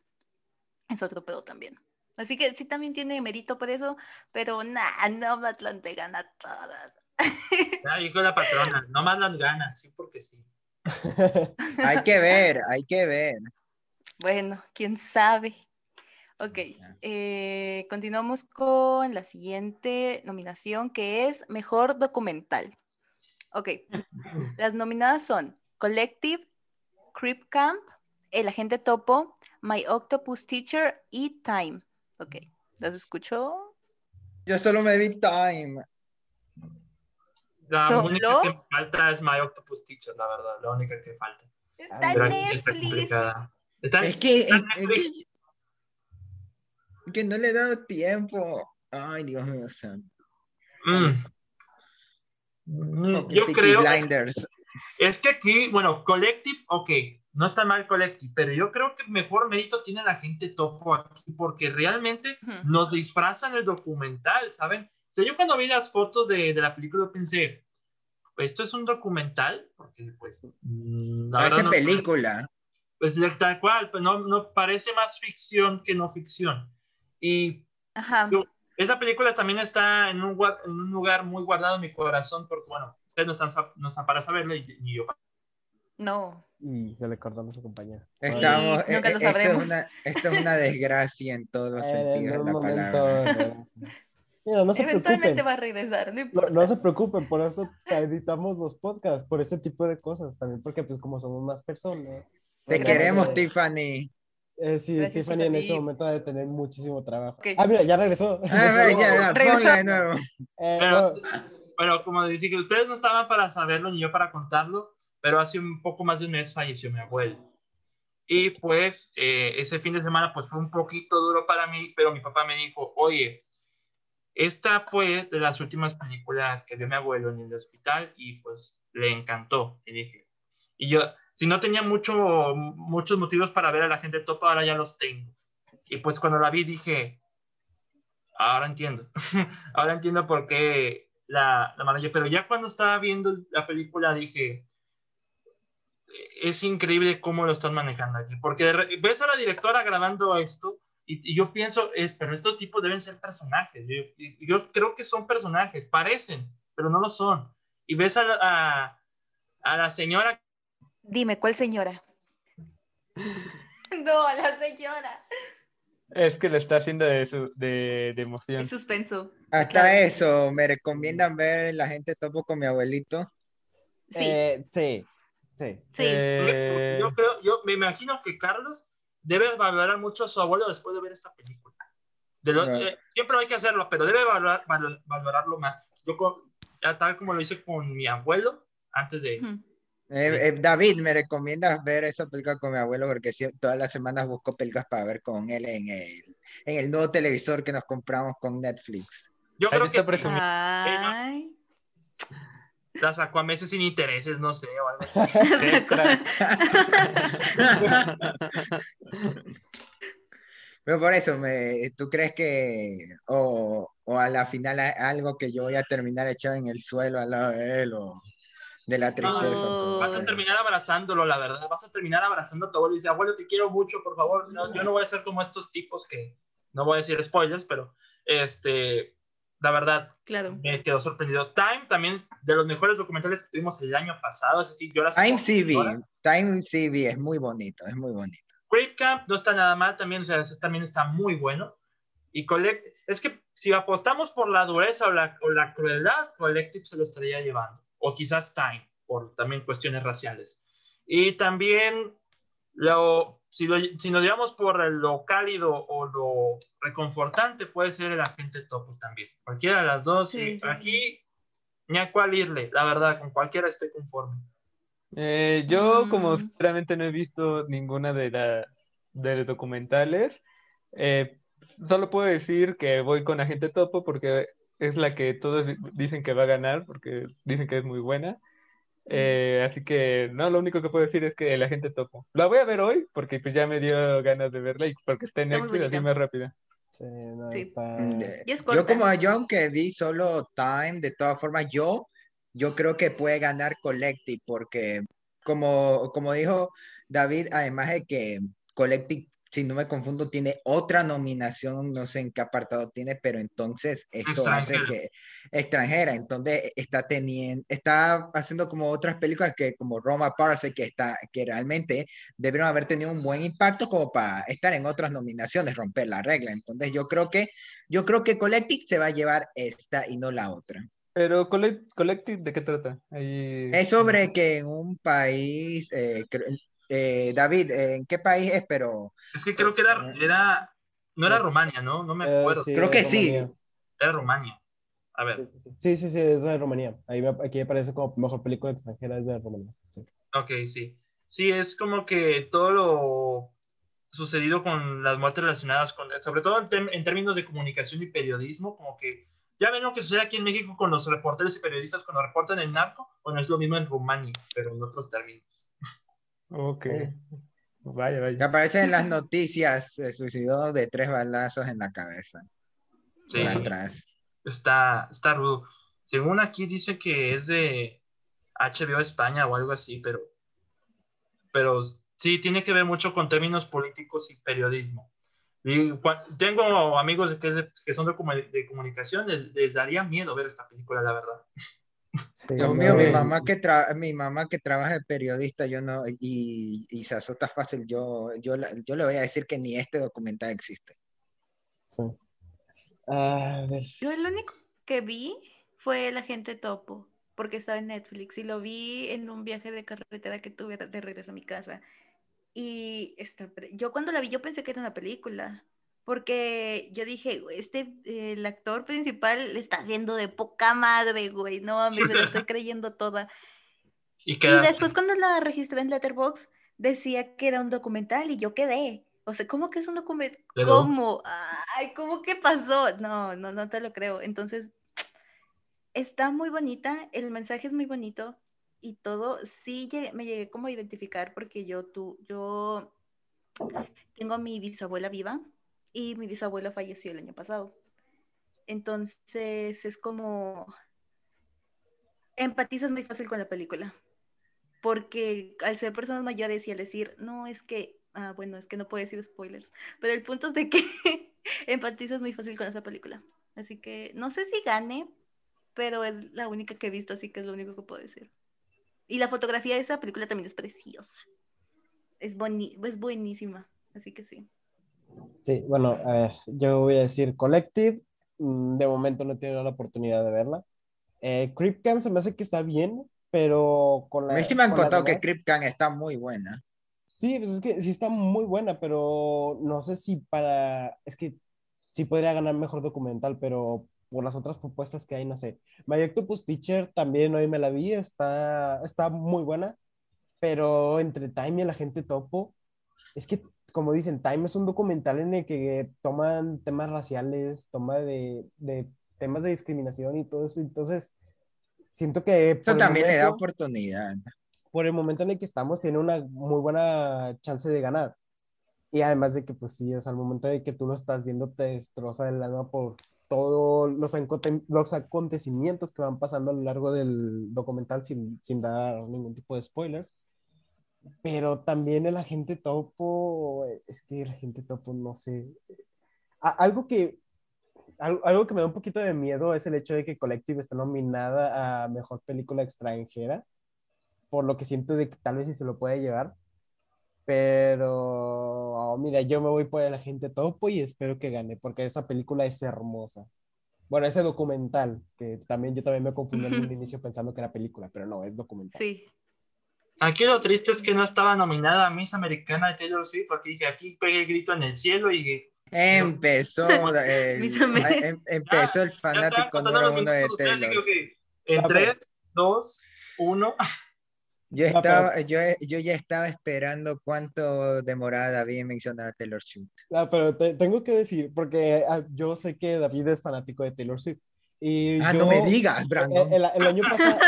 es otro pedo también. Así que sí también tiene mérito por eso, pero nada, no Atlante gana todas. Ya hijo de la patrona, no mandan ganas, sí porque sí. Hay que ver, hay que ver. Bueno, quién sabe. Ok, eh, continuamos con la siguiente nominación que es Mejor Documental. Ok, las nominadas son Collective, Creep Camp, El Agente Topo, My Octopus Teacher y Time. Ok, ¿las escuchó? Yo solo me vi Time. La única que falta es My Octopus Teacher, la verdad, la única que falta. Está en Netflix. es que, es, que, no le he dado tiempo. Ay, Dios mío santo. Mm. Yo creo es, es, que aquí, bueno, Collective, ok, no está mal Collective, pero yo creo que mejor mérito tiene la gente topo aquí, porque realmente nos disfrazan el documental, ¿saben? O sea, yo cuando vi las fotos de, de la película pensé, esto es un documental, porque pues... Mm, parece película. Pues tal cual, pues no, no parece más ficción que no ficción. Y Ajá. esa película también está en un, en un, lugar muy guardado en mi corazón, porque bueno, ustedes no están, no están para saberlo y, ni yo. No. Y se le cortó a su compañera. Estamos, eh, eh, esto, es una, esto es una desgracia en todos los sentidos de la palabra. Mira, no se Eventualmente va a regresar. No, se preocupen, por eso editamos los podcasts, por ese tipo de cosas también, porque pues como somos más personas. Te queremos, Tiffany. Eh, sí, Tiffany en este momento va a tener muchísimo trabajo. Ah, mira, ya regresó. Ah, ya, ya, de nuevo. Eh, pero, pero, como dije, que ustedes no estaban para saberlo ni yo para contarlo, pero hace un poco más de un mes falleció mi abuelo. Y pues eh, ese fin de semana pues fue un poquito duro para mí, pero mi papá me dijo, oye, esta fue de las últimas películas que vio mi abuelo en el hospital y pues le encantó. Y dije, y yo, si no tenía mucho, muchos motivos para ver a la gente top, ahora ya los tengo. Y pues cuando la vi dije, ahora entiendo, ahora entiendo por qué la, la maravilla. Pero ya cuando estaba viendo la película dije, es increíble cómo lo están manejando aquí, porque ves a la directora grabando esto y, yo pienso, es, pero estos tipos deben ser personajes. Yo, yo, creo que son personajes, parecen, pero no lo son. Y ves a, a, a la señora. Dime, ¿cuál señora? no, a la señora. Es que le está haciendo de, de, de emoción. Es suspenso. Hasta eso, ¿me recomiendan ver La gente topo con mi abuelito? Sí. Eh, sí. Sí. sí. Eh, yo, creo, yo me imagino que Carlos debe valorar mucho a su abuelo después de ver esta película. Eh, siempre hay que hacerlo, pero debe valorar, valorarlo más. Yo, tal como lo hice con mi abuelo, antes de... Eh, eh, David, ¿me recomiendas ver esa película con mi abuelo? Porque todas las semanas busco películas para ver con él en el, en el nuevo televisor que nos compramos con Netflix. Yo creo que... Ay la sacó a meses sin intereses, no sé, o algo Pero por eso, me, ¿tú crees que, o, o, a la final algo que yo voy a terminar echado en el suelo al lado de él, o de la tristeza? Vas a terminar abrazándolo, la verdad, vas a terminar abrazando a tu abuelo y dice, abuelo, te quiero mucho, por favor, yo no voy a ser como estos tipos que, no voy a decir spoilers, pero, este, la verdad, claro. me quedó sorprendido. Time también de los mejores documentales que tuvimos el año pasado. Es decir, yo las Time CV, Time CV es muy bonito, es muy bonito. Grape Camp no está nada mal también, o sea, también está muy bueno. Y Collect, es que si apostamos por la dureza o la, o la crueldad, Collective se lo estaría llevando. O quizás Time, por también cuestiones raciales. Y también lo, si, nos llevamos por lo cálido o lo reconfortante, puede ser el agente topo también. Cualquiera de las dos. aquí, ni a cuál irle, la verdad, con cualquiera estoy conforme. Eh, yo, como mm. sinceramente no he visto ninguna de, las de documentales, eh, solo puedo decir que voy con Agente Topo porque es la que todos dicen que va a ganar, porque dicen que es muy buena. Eh, así que, no, lo único que puedo decir es que la gente topo. La voy a ver hoy porque pues ya me dio ganas de verla y porque está en Netflix así más rápida. Sí, no, Está... Mm, yo como yo, aunque vi solo Time, de todas formas, yo, yo creo que puede ganar Collective porque, como, como dijo David, además de que Collective si no me confundo, tiene otra nominación, no sé en qué apartado tiene, pero entonces esto hace que extranjera, entonces está teniendo, está haciendo como otras películas que como Roma Parse, que está, que realmente debieron haber tenido un buen impacto como para estar en otras nominaciones, romper la regla. Entonces yo creo que, yo creo que Collective se va a llevar esta y no la otra. Pero Collective, ¿de qué trata? Es sobre que en un país, eh, eh, David, ¿en qué país es? Pero... Es que creo que era, era no era Rumania, ¿no? No me eh, acuerdo. creo que sí. Era Rumania. A ver. Sí, sí, sí, es de Rumanía. Ahí aquí me parece como mejor película extranjera es de Rumanía. Sí. Ok, sí. Sí, es como que todo lo sucedido con las muertes relacionadas con, sobre todo en, en términos de comunicación y periodismo, como que ya ven lo que sucede aquí en México con los reporteros y periodistas cuando reportan el narco, bueno, es lo mismo en Rumania, pero en otros términos. Ok. Vaya, vaya. Que aparece en las noticias, se suicidó de tres balazos en la cabeza. Sí. atrás. Está, está rudo. Según aquí dice que es de HBO España o algo así, pero, pero sí, tiene que ver mucho con términos políticos y periodismo. Y tengo amigos que, que son de, de comunicación, les, daría miedo ver esta película, la verdad. Dios mío, mi mamá que mi mamá que trabaja de periodista, yo no, y, y se azota fácil, yo, yo, yo le voy a decir que ni este documental existe. Sí. Yo el único que vi fue La Gente Topo, porque estaba en Netflix y lo vi en un viaje de carretera que tuve de regreso a mi casa. Y yo cuando la vi, yo pensé que era una película, porque yo dije, este, el actor principal le está haciendo de poca madre, güey, no, me lo estoy creyendo toda. Y, después cuando la registré en Letterboxd, decía que era un documental y yo quedé. O sea, ¿cómo que es un documental? ¿Cómo? Ay, ¿cómo que pasó? No, no, no te lo creo. Entonces, está muy bonita, el mensaje es muy bonito, y todo, sí me llegué como a identificar porque yo, tú, yo tengo a mi bisabuela viva y mi bisabuela falleció el año pasado. Entonces es como empatizas muy fácil con la película. Porque al ser personas mayores y al decir, no, es que, ah, bueno, es que no puedo decir spoilers, pero el punto es de que empatizas muy fácil con esa película. Así que no sé si gane, pero es la única que he visto, así que es lo único que puedo decir. Y la fotografía de esa película también es preciosa. Es, es buenísima, así que sí. Sí, bueno, yo voy a decir Collective. Mm, de momento no he tenido la oportunidad de verla. Eh, Creep Camp se me hace que está bien, pero con la. A mí sí me han contado que Creep Camp está muy buena. Sí, pues es que sí está muy buena, pero no sé si para. Es que sí podría ganar mejor documental, pero por las otras propuestas que hay, no sé. My Octopus Teacher también hoy me la vi, está, está muy buena, pero entre Time y la gente topo, es que, como dicen, Time es un documental en el que toman temas raciales, toma de, de temas de discriminación y todo eso, entonces siento que... Eso también le da oportunidad. Por el momento en el que estamos, tiene una muy buena chance de ganar. Y además de que, pues sí, o sea, al momento de que tú lo estás viendo, te destroza el alma por todos los, los acontecimientos que van pasando a lo largo del documental sin, sin dar ningún tipo de spoilers. Pero también el agente topo, es que el agente topo, no sé. algo que, algo, que me da un poquito de miedo es el hecho de que Collective está nominada a Mejor Película Extranjera, por lo que siento de que tal vez sí se lo puede llevar. Pero oh, mira, yo me voy por el agente topo y espero que gane, porque esa película es hermosa. Bueno, ese documental, que también yo también me confundí en un inicio pensando que era película, pero no, es documental. Sí. Aquí lo triste es que no estaba nominada a Miss Americana de Taylor Swift, porque dije, aquí pegué el grito en el cielo y... Empezó, el, em, empezó el fanático número uno de Taylor. En 3, 2, 1... Yo, estaba, yo, yo, ya estaba esperando cuánto demoraba David en mencionar a Taylor Swift. Ah, pero tengo que decir, porque ah, yo sé que David es fanático de Taylor Swift. Y ah, no me digas, Brandon. El, año pasado.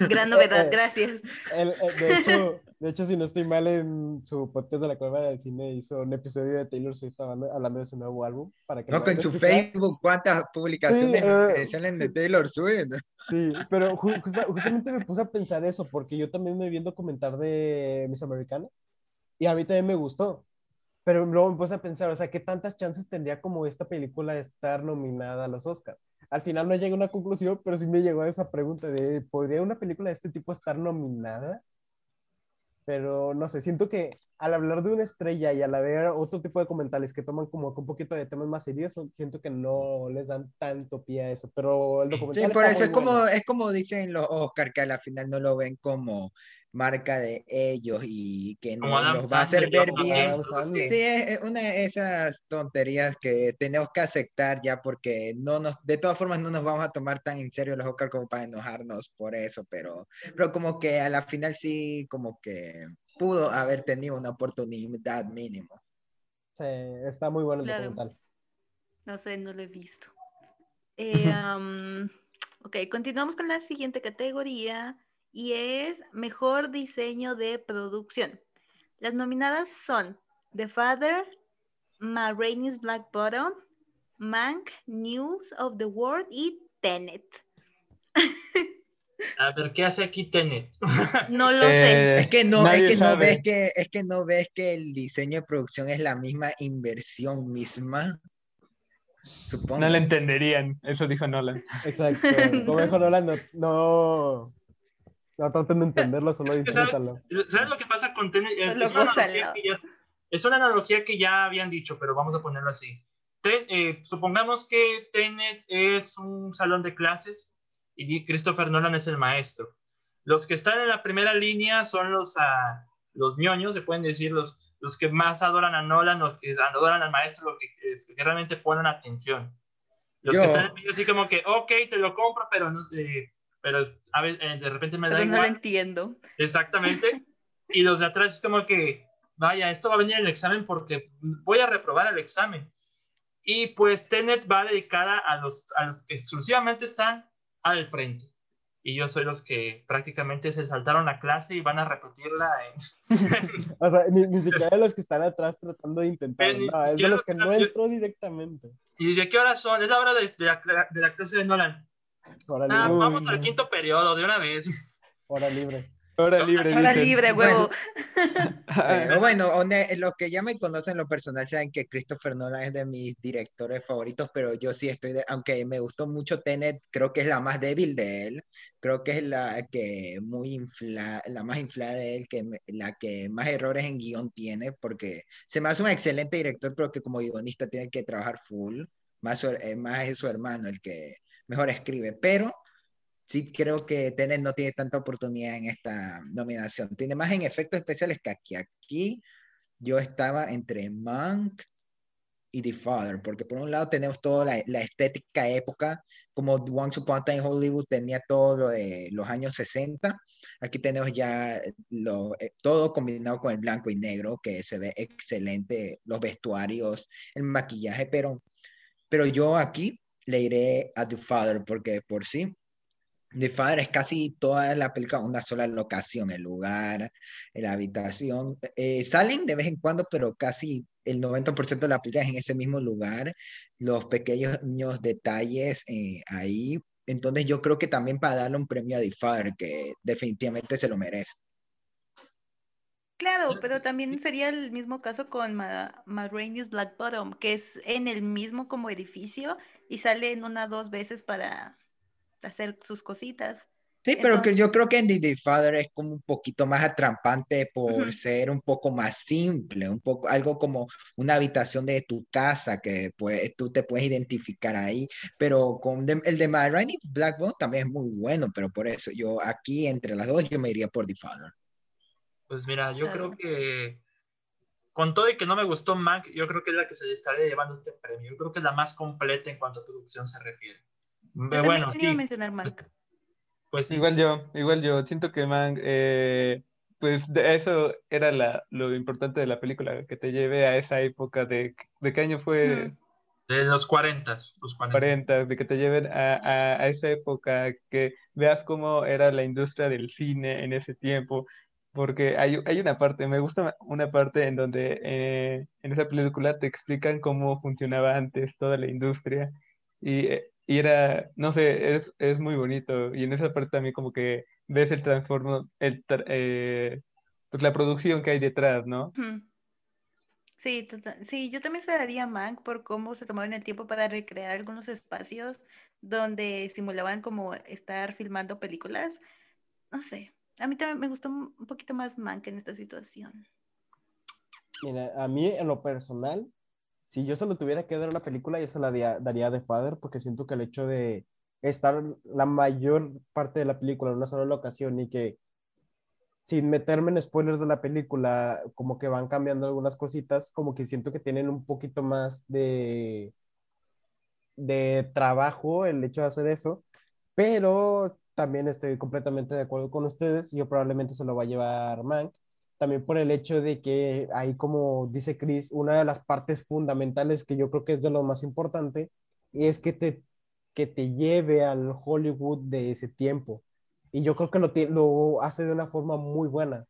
Gran novedad, gracias. de, hecho, de hecho, si no estoy mal, en su podcast de la Cueva del Cine hizo un episodio de Taylor Swift hablando, de su nuevo álbum. Para que no, en su Facebook, ¿cuántas publicaciones eh, salen de Taylor Swift? Sí, pero justamente me puse a pensar eso, porque yo también me vi un documental de Miss Americana y a mí también me gustó. pero luego me puse a pensar, o sea, ¿qué tantas chances tendría como esta película de estar nominada a los Oscars? Al final no llegué a una conclusión, pero sí me llegó a esa pregunta de, ¿podría una película de este tipo estar nominada? Pero no sé, siento que al hablar de una estrella y al haber otro tipo de comentarios que toman como un poquito de temas más serios, siento que no les dan tanto pie a eso. Pero el documental. Sí, por eso es como, es como dicen los Oscar, que al final no lo ven como marca de ellos y que no los va a hacer ver bien. Sí, es una de esas tonterías que tenemos que aceptar ya porque no nos, de todas formas no nos vamos a tomar tan en serio los Oscar como para enojarnos por eso, pero, pero como que a la final sí, como que pudo haber tenido una oportunidad mínimo. Sí, está muy bueno el documental. No sé, no lo he visto. Eh, ok, continuamos con la siguiente categoría y es Mejor Diseño de Producción. Las nominadas son The Father, Ma Rainey's Black Bottom, Mank, News of the World y Tenet. A ver, ¿qué hace aquí Tenet? No lo sé. Eh, es que no, es que no ves que, es que no ves que el diseño de producción es la misma inversión misma. Supongo. No lo entenderían, eso dijo Nolan. Exacto. Como dijo Nolan, no no traten de entenderlo, solo disfrútalo. ¿sabes, lo que pasa con Tenet? Es, una es, una analogía que ya habían dicho, pero vamos a ponerlo así. Eh, supongamos que Tenet es un salón de clases y Christopher Nolan es el maestro. Los que están en la primera línea son los, uh, los ñoños, se pueden decir, los, los que más adoran a Nolan, los que adoran al maestro, los que, que realmente ponen atención. Los que están así como que, ok, te lo compro, pero no sé pero a veces, eh, de repente me da igual. no lo entiendo. Exactamente. y los de atrás es como que, vaya, esto va a venir en el examen porque voy a reprobar el examen. Y pues Tenet va dedicada a los, a los que exclusivamente están al frente. Y yo soy los que prácticamente se saltaron la clase y van a repetirla. o sea, ni, siquiera los que están atrás tratando de intentar. Eh, no, es de los que no entró directamente. ¿Y de qué hora son? Es la hora de, de, la, de la clase de Nolan. Ah, vamos al quinto periodo de una vez. Hora libre. Hora libre. Hora libre, huevo. Bueno, los que ya me conocen lo personal saben que Christopher Nolan es de mis directores favoritos, pero yo sí estoy, de, aunque me gustó mucho Tenet, creo que es la más débil de él. Creo que es la que muy infla, la más inflada de él, que la que más errores en guion tiene, porque se me hace un excelente director, pero que como guionista tiene que trabajar full. Más, eh, más es su hermano el que mejor escribe, pero sí creo que Tenet no tiene tanta oportunidad en esta nominación. Tiene más en efectos especiales que aquí. Aquí yo estaba entre Monk y The Father, porque por un lado tenemos toda la, la estética época, como Once Upon a Time Hollywood tenía todo lo de los años 60, aquí tenemos ya lo, eh, todo combinado con el blanco y negro, que se ve excelente, los vestuarios, el maquillaje, pero, pero yo aquí le iré a The Father porque por sí, The Father es casi toda la película una sola locación, el lugar, la habitación. Eh, salen de vez en cuando, pero casi el 90% de la película es en ese mismo lugar, los pequeños detalles eh, ahí. Entonces yo creo que también para darle un premio a The Father, que definitivamente se lo merece. Claro, pero también sería el mismo caso con Ma, Black Bottom, que es en el mismo como edificio y salen una dos veces para hacer sus cositas. Sí, pero que yo creo que en The Father es como un poquito más atrampante por ser un poco más simple, un poco algo como una habitación de tu casa que pues, tú te puedes identificar ahí, pero con el de My Black Bottom también es muy bueno, pero por eso yo aquí entre las dos yo me iría por The Father. Pues mira, yo creo que con todo y que no me gustó Mac, yo creo que es la que se le estaría llevando este premio. Yo creo que es la más completa en cuanto a producción se refiere. Yo bueno, sí. mencionar Mac. Pues Igual yo, igual yo. Siento que Mac, eh, pues eso era la, lo importante de la película, que te lleve a esa época de, ¿de qué año fue? De los 40, los 40. de que te lleven a, a, a, esa época, que veas cómo era la industria del cine en ese tiempo, porque hay, hay, una parte, me gusta una parte en donde eh, en esa película te explican cómo funcionaba antes toda la industria y, eh, y era, no sé, es, es, muy bonito y en esa parte también como que ves el transformo, el, eh, pues la producción que hay detrás, ¿no? Sí, sí, yo también se daría Mank por cómo se tomaron el tiempo para recrear algunos espacios donde simulaban como estar filmando películas. No sé, a mí también me gustó un poquito más Mank en esta situación. Mira, a mí en lo personal, si yo solo tuviera que dar una película, yo se la daría de Father, porque siento que el hecho de estar la mayor parte de la película en una sola locación y que sin meterme en spoilers de la película, como que van cambiando algunas cositas, como que siento que tienen un poquito más de, de trabajo el hecho de hacer eso, pero también estoy completamente de acuerdo con ustedes, yo probablemente se lo va a llevar Mank, también por el hecho de que ahí, como dice Chris, una de las partes fundamentales que yo creo que es de lo más importante, es que te, que te lleve al Hollywood de ese tiempo y yo creo que lo, lo hace de una forma muy buena.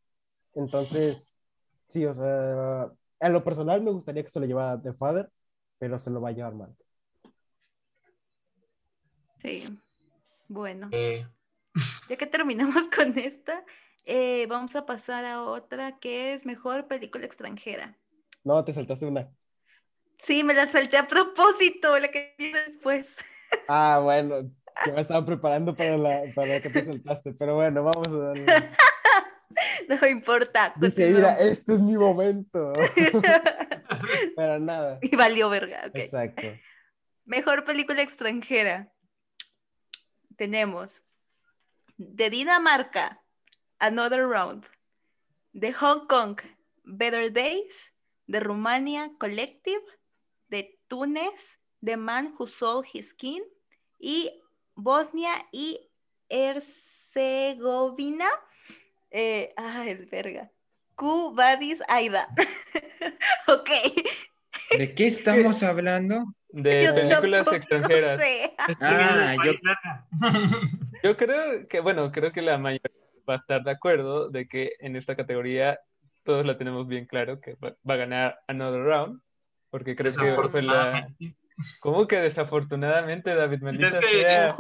Entonces, sí, o sea, en lo personal me gustaría que se lo llevara The Father, pero se lo va a llevar mal. Sí, bueno. Eh. Ya que terminamos con esta, eh, vamos a pasar a otra que es mejor película extranjera. No, te saltaste una. Sí, me la salté a propósito, la que después. Ah, bueno, que me estaba preparando para la, para que te saltaste, pero bueno, vamos a darle. No importa. Dice, mira, este es mi momento. Para nada. Y valió verga. Exacto. Mejor película extranjera. Tenemos de Dinamarca, Another Round. De Hong Kong, Better Days. De Rumania, Collective. De Túnez, The Man Who Sold His Skin. Y Bosnia y Herzegovina. Eh, ah, el verga. Cubadis Aida. ok. ¿De qué estamos hablando? De películas extranjeras. Ah, yo... yo creo que, bueno, creo que la mayoría va a estar de acuerdo de que en esta categoría todos la tenemos bien claro que va, a ganar Another Round, porque creo que fue la, ¿Cómo que desafortunadamente, David? Maldita es que, sea...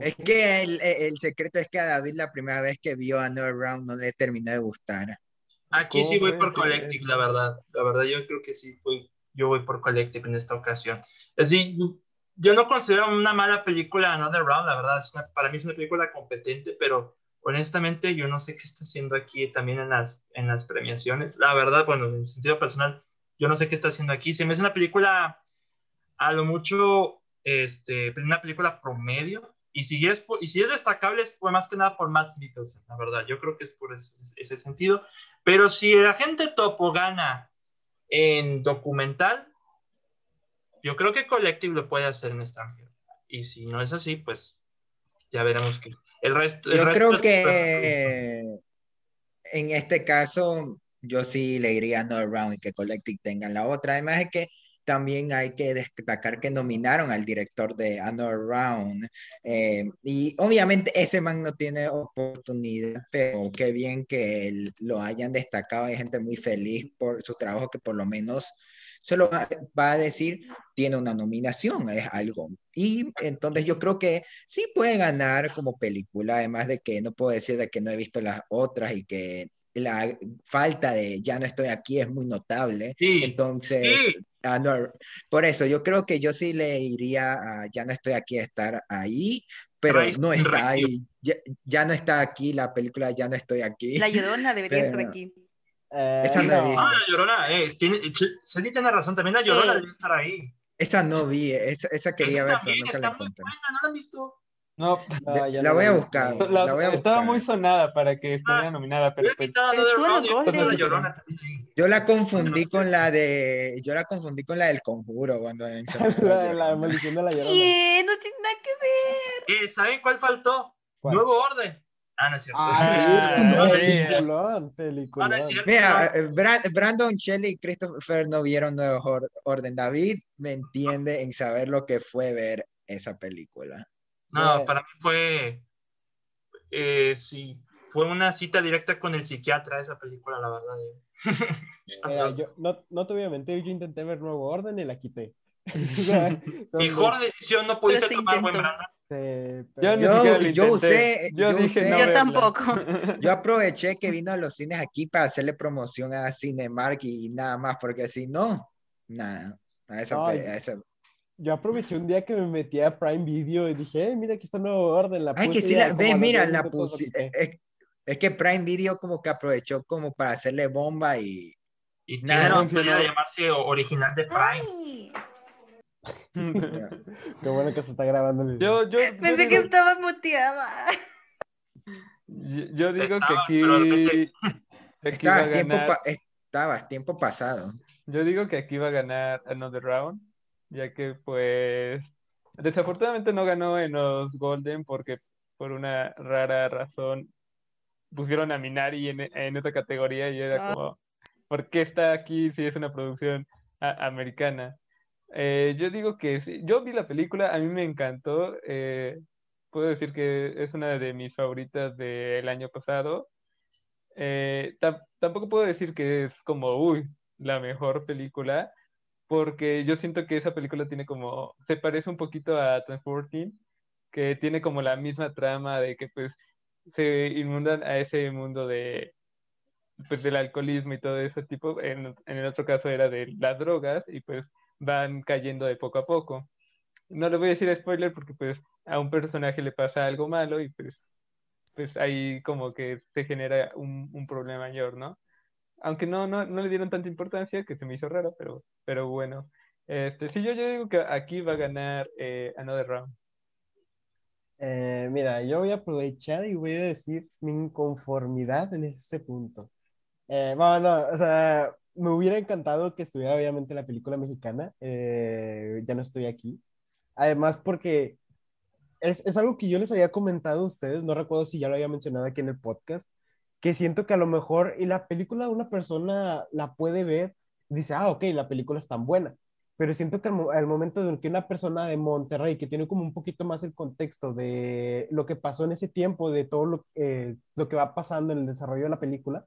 Es que el, el, secreto es que a David la primera vez que vio a No Round no le terminó de gustar. Aquí sí voy por Collective, la verdad. La verdad, yo creo que sí, voy, yo voy por Collective en esta ocasión. Es decir, yo no considero una mala película Another Round, la verdad. para mí es una película competente, pero honestamente yo no sé qué está haciendo aquí también en las, en las premiaciones. La verdad, bueno, en sentido personal, yo no sé qué está haciendo aquí. Se me hace una película a lo mucho este, una película promedio. Y si es, y si es destacable es pues, más que nada por Matt Mikkelsen, la verdad. Yo creo que es por ese, sentido. Pero si la gente topo gana en documental, yo creo que Collective lo puede hacer en extranjero. Y si no es así, pues ya veremos que el resto. yo creo que en este caso, yo sí le iría a No Round y que Collective tengan la otra. Además es que también hay que destacar que nominaron al director de Another Round. Eh, y obviamente ese man no tiene oportunidad, pero qué bien que lo hayan destacado. Hay gente muy feliz por su trabajo que por lo menos se lo va, a decir, tiene una nominación, es algo. Y entonces yo creo que sí puede ganar como película, además de que no puedo decir de que no he visto las otras y que la falta de ya no estoy aquí es muy notable. Entonces, ah, por eso yo creo que yo sí le iría a ya no estoy aquí a estar ahí, pero no está ahí. Ya, no está aquí la película, ya no estoy aquí. La Llorona debería estar aquí. Eh, esa no, Ah, la Llorona, eh, tiene, tiene razón, también la Llorona debe estar ahí. Esa no vi, esa, esa quería ver, pero nunca la encontré. ¿No la han visto? No, la, voy a buscar. La, voy a estaba muy sonada para que estuviera ah, nominada, pero pues, yo la confundí con la de, yo la confundí con la del conjuro cuando la, la maldición de la llorona. ¿Qué? No tiene nada que ver. Eh, ¿Saben cuál faltó? Nuevo orden. Ah, no es cierto. Ah, sí, no, peliculón, peliculón. Ah, Mira, eh, Brandon, Shelley y Christopher no vieron Nuevo Orden. David me entiende en saber lo que fue ver esa película. No, para mí fue, eh, sí, fue una cita directa con el psiquiatra esa película, la verdad. yo, no, no te voy a mentir, yo intenté ver Nuevo Orden y la quité. Mejor decisión no pudiste tomar, buen yo, yo, usé, yo, dije, yo tampoco. Yo aproveché que vino a los cines aquí para hacerle promoción a Cinemark y nada más, porque si no, nada. A esa, Yo aproveché un día que me metí a Prime Video y dije, mira, aquí está el nuevo orden. La Ay, que sí, la, ve, mira, la puse. Es, es, que Prime Video como que aprovechó como para hacerle bomba y. Y nada, no, llamarse original de Prime. Qué bueno que se está grabando. Yo, yo, Pensé que estaba muteada. Yo, digo que aquí, aquí va a ganar... estabas tiempo pasado. Yo digo que aquí va a ganar Another Round, ya que pues desafortunadamente no ganó en los Golden porque por una rara razón pusieron a Minari en, en otra categoría y era ah. como, ¿por qué está aquí si es una producción americana? Eh, yo digo que sí. Yo vi la película, a mí me encantó. Eh, puedo decir que es una de mis favoritas del año pasado. Eh, tampoco puedo decir que es como, uy, la mejor película, porque yo siento que esa película tiene como, se parece un poquito a Transporting, que tiene como la misma trama de que pues se inundan a ese mundo de pues del alcoholismo y todo ese tipo, en, en el otro caso era de las drogas y pues van cayendo de poco a poco. No le voy a decir spoiler porque pues a un personaje le pasa algo malo y pues, pues ahí como que se genera un, un problema mayor, ¿no? Aunque no, no, no, le dieron tanta importancia, que se me hizo raro, pero, pero bueno. Este, sí, yo, yo digo que aquí va a ganar eh, Another Round. Eh, mira, yo voy a aprovechar y voy a decir mi inconformidad en este punto. Eh, bueno, no, o sea, me hubiera encantado que estuviera obviamente la película mexicana. Eh, ya no estoy aquí. Además, porque es, es, algo que yo les había comentado a ustedes, no recuerdo si ya lo había mencionado aquí en el podcast, que siento que a lo mejor y la película una persona la puede ver, dice, ah, ok, la película es tan buena. Pero siento que al, momento de que una persona de Monterrey, que tiene como un poquito más el contexto de lo que pasó en ese tiempo, de todo lo, eh, lo que va pasando en el desarrollo de la película,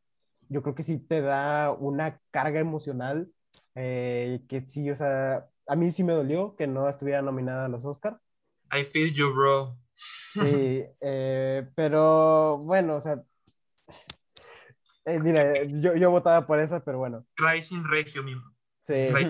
yo creo que sí te da una carga emocional eh, que sí, o sea, a mí sí me dolió que no estuviera nominada a los Oscar. I feel you, bro. Sí, eh, pero bueno, o sea, eh, mira, yo, yo votaba por esa, pero bueno. Rising Regio mismo. Sí. Eso,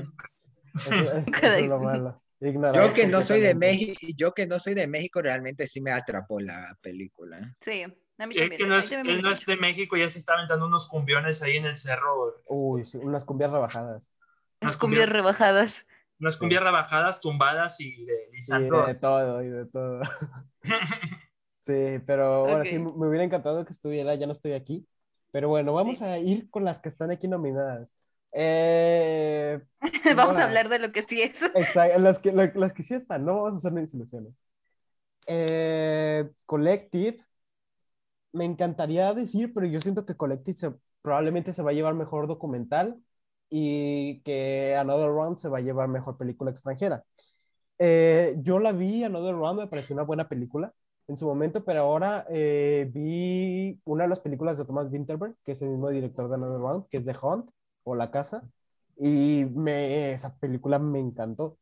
es lo malo. yo que no soy de México, yo que no soy de México, realmente sí me atrapó la película. Sí es que no es, él no es de México, ya se está aventando unos cumbiones ahí en el cerro. Uy, sí, unas cumbias rebajadas. Unas cumbias, rebajadas. Unas cumbias rebajadas, tumbadas y de y de todo, y de todo. sí, pero bueno, sí, me hubiera encantado que estuviera, ya no estoy aquí. Pero bueno, vamos a ir con las que están aquí nominadas. Eh, vamos a hablar de lo que sí es. Exacto, las que, las que sí están, no vamos a hacer ilusiones. Eh, Collective, me encantaría decir, pero yo siento que Collective probablemente se va a llevar mejor documental y que Another Round se va a llevar mejor película extranjera. Eh, yo la vi, Another Round, me pareció una buena película en su momento, pero ahora eh, vi una de las películas de Thomas Winterberg, que es el mismo director de Another Round, que es The Hunt o La Casa, y me, esa película me encantó.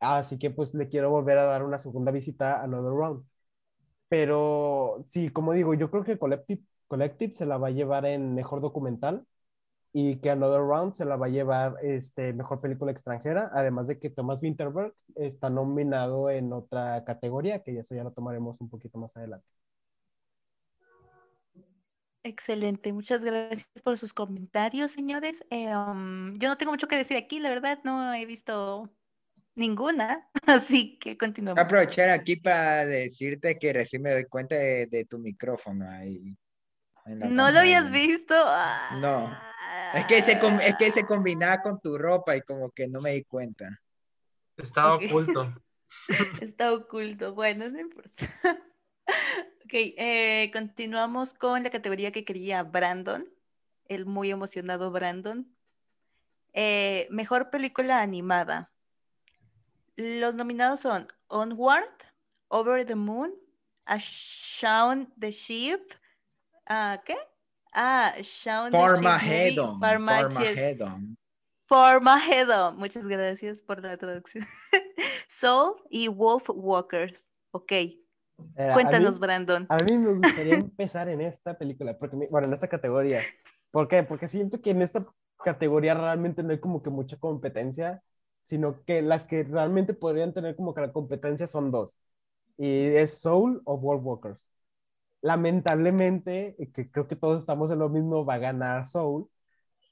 Así que pues le quiero volver a dar una segunda visita a Another Round. Pero sí, como digo, yo creo que Collective, Collective se la va a llevar en mejor documental y que Another Round se la va a llevar este, mejor película extranjera, además de que Thomas Winterberg está nominado en otra categoría, que ya, ya lo tomaremos un poquito más adelante. Excelente, muchas gracias por sus comentarios, señores. Eh, um, yo no tengo mucho que decir aquí, la verdad, no he visto ninguna, así que continuamos. Aprovechar aquí para decirte que recién me doy cuenta de, tu micrófono ahí. ¿No lo habías visto? No. Es que, se, es que se combinaba con tu ropa y como que no me di cuenta. Estaba oculto. Está oculto. Bueno, no importa. ok, eh, continuamos con la categoría que quería Brandon, el muy emocionado Brandon. Eh, mejor película animada. Los nominados son Onward, Over the Moon, A Shaun the Sheep, uh, ¿qué? Ah, Shaun the Sheep. Farmageddon. Farmageddon. Muchas gracias por la traducción. Soul y Wolf Walkers. Ok. Cuéntanos, Brandon. A mí me gustaría empezar en esta película, porque, bueno, en esta categoría. ¿Por qué? Porque siento que en esta categoría realmente no hay como que mucha competencia, sino que las que realmente podrían tener como que la competencia son dos. Y es Soul o Wolf Walkers. Lamentablemente, que creo que todos estamos en lo mismo, va a ganar Soul,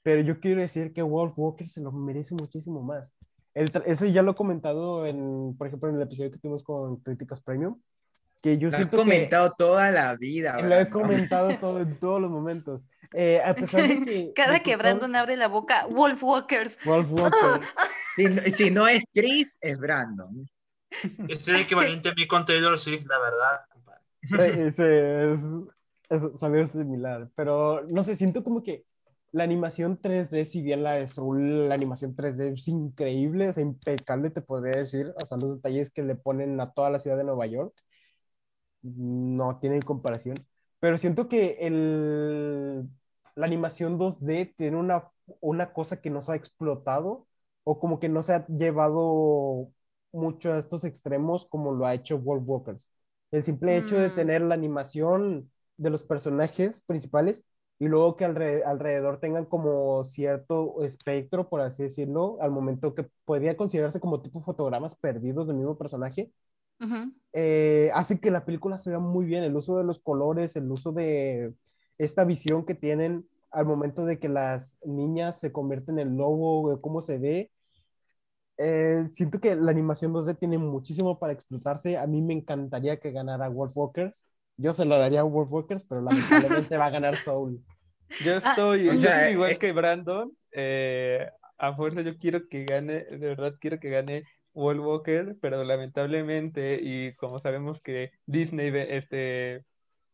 pero yo quiero decir que Wolf Walkers se lo merece muchísimo más. El eso ya lo he comentado, en, por ejemplo, en el episodio que tuvimos con Críticas Premium, que yo lo he comentado toda la vida. Lo he comentado todo, en todos los momentos. Eh, a pesar de que... Cada que, Brandon abre la boca, Wolf Walkers. Wolf Walkers. si, no, es Chris, es Brandon. Es el equivalente a mi con Taylor Swift, la verdad. Sí, es, es, es similar, pero no sé, siento como que la animación 3D, si bien la de Soul, la animación 3D es increíble, es impecable, te podría decir, o sea, los detalles que le ponen a toda la ciudad de Nueva York, no tienen comparación. Pero siento que el, la animación 2D tiene una, una cosa que no se ha explotado o como que no se ha llevado mucho a estos extremos como lo ha hecho World Walkers. El simple hecho de mm. tener la animación de los personajes principales y luego que alrededor, tengan como cierto espectro, por así decirlo, al momento que podría considerarse como tipo fotogramas perdidos del mismo personaje, eh, hace que la película se vea muy bien, el uso de los colores, el uso de esta visión que tienen al momento de que las niñas se convierten en lobo, cómo se ve. Eh, siento que la animación 2D tiene muchísimo para explotarse. A mí me encantaría que ganara Wolf Walkers. Yo se lo daría a Wolf Walkers, pero lamentablemente va a ganar Soul. Yo ah, estoy, igual eh, que Brandon. a fuerza yo quiero que gane, de verdad quiero que gane Wolf Walker, pero lamentablemente, y como sabemos que Disney, este,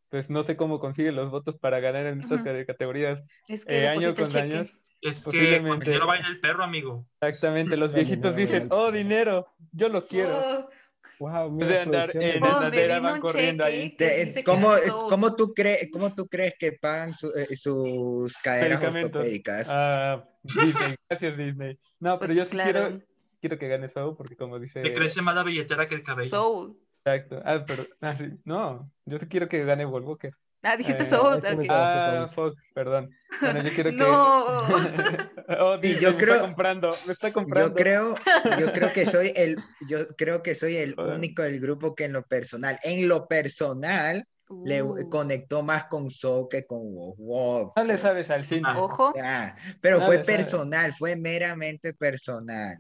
pues no sé cómo consigue los votos para ganar en estas categorías es que eh, año con año. Es que no vaya el perro, amigo. Exactamente, los viejitos dicen, oh, dinero, yo lo quiero. Oh. Wow, mira, andar en oh, van corriendo ahí. ¿cómo, ¿cómo, tú crees, ¿Cómo tú crees que pagan eh, sus caderas ortopédicas? Ah, Disney, gracias Disney. No, pero pues yo sí quiero, quiero que gane Soul porque como dice... Le crece más la billetera que el cabello. Soul. Exacto. Ah, pero... Ah, sí. No, yo sí quiero que gane Wolf Walker. Ah, dijiste eh, Soul. Ah, fuck, perdón. Bueno, yo quiero que... no. oh, y yo me creo... Está comprando, me está comprando. Yo creo, yo creo que soy el... Yo creo que soy el único del grupo que en lo personal, en lo personal, le uh. conectó más con Soul que con Wolf. No le sabes al cine. Ojo. pero fue personal, fue meramente personal.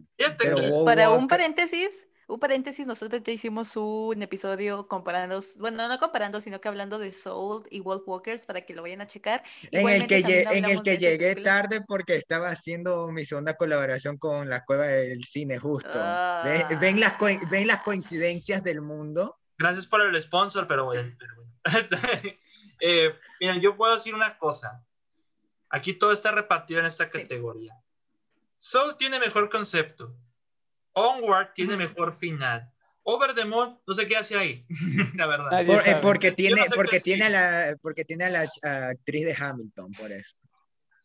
Para un paréntesis, un paréntesis, nosotros ya hicimos un episodio comparando, bueno, no comparando, sino que hablando de Soul y Wolf Walkers para que lo vayan a checar. En el que, en el que llegué tarde porque estaba haciendo mi segunda colaboración con la Cueva del Cine justo. ¿Ven, las ¿Ven las coincidencias del mundo? Gracias por el sponsor, pero bueno. eh, mira, yo puedo decir una cosa. Aquí todo está repartido en esta categoría. Soul tiene mejor concepto. Onward tiene mejor final. Over the Moon, no sé qué hace ahí, la verdad. Eh, porque tiene, porque tiene a la, porque tiene a la actriz de Hamilton, por eso.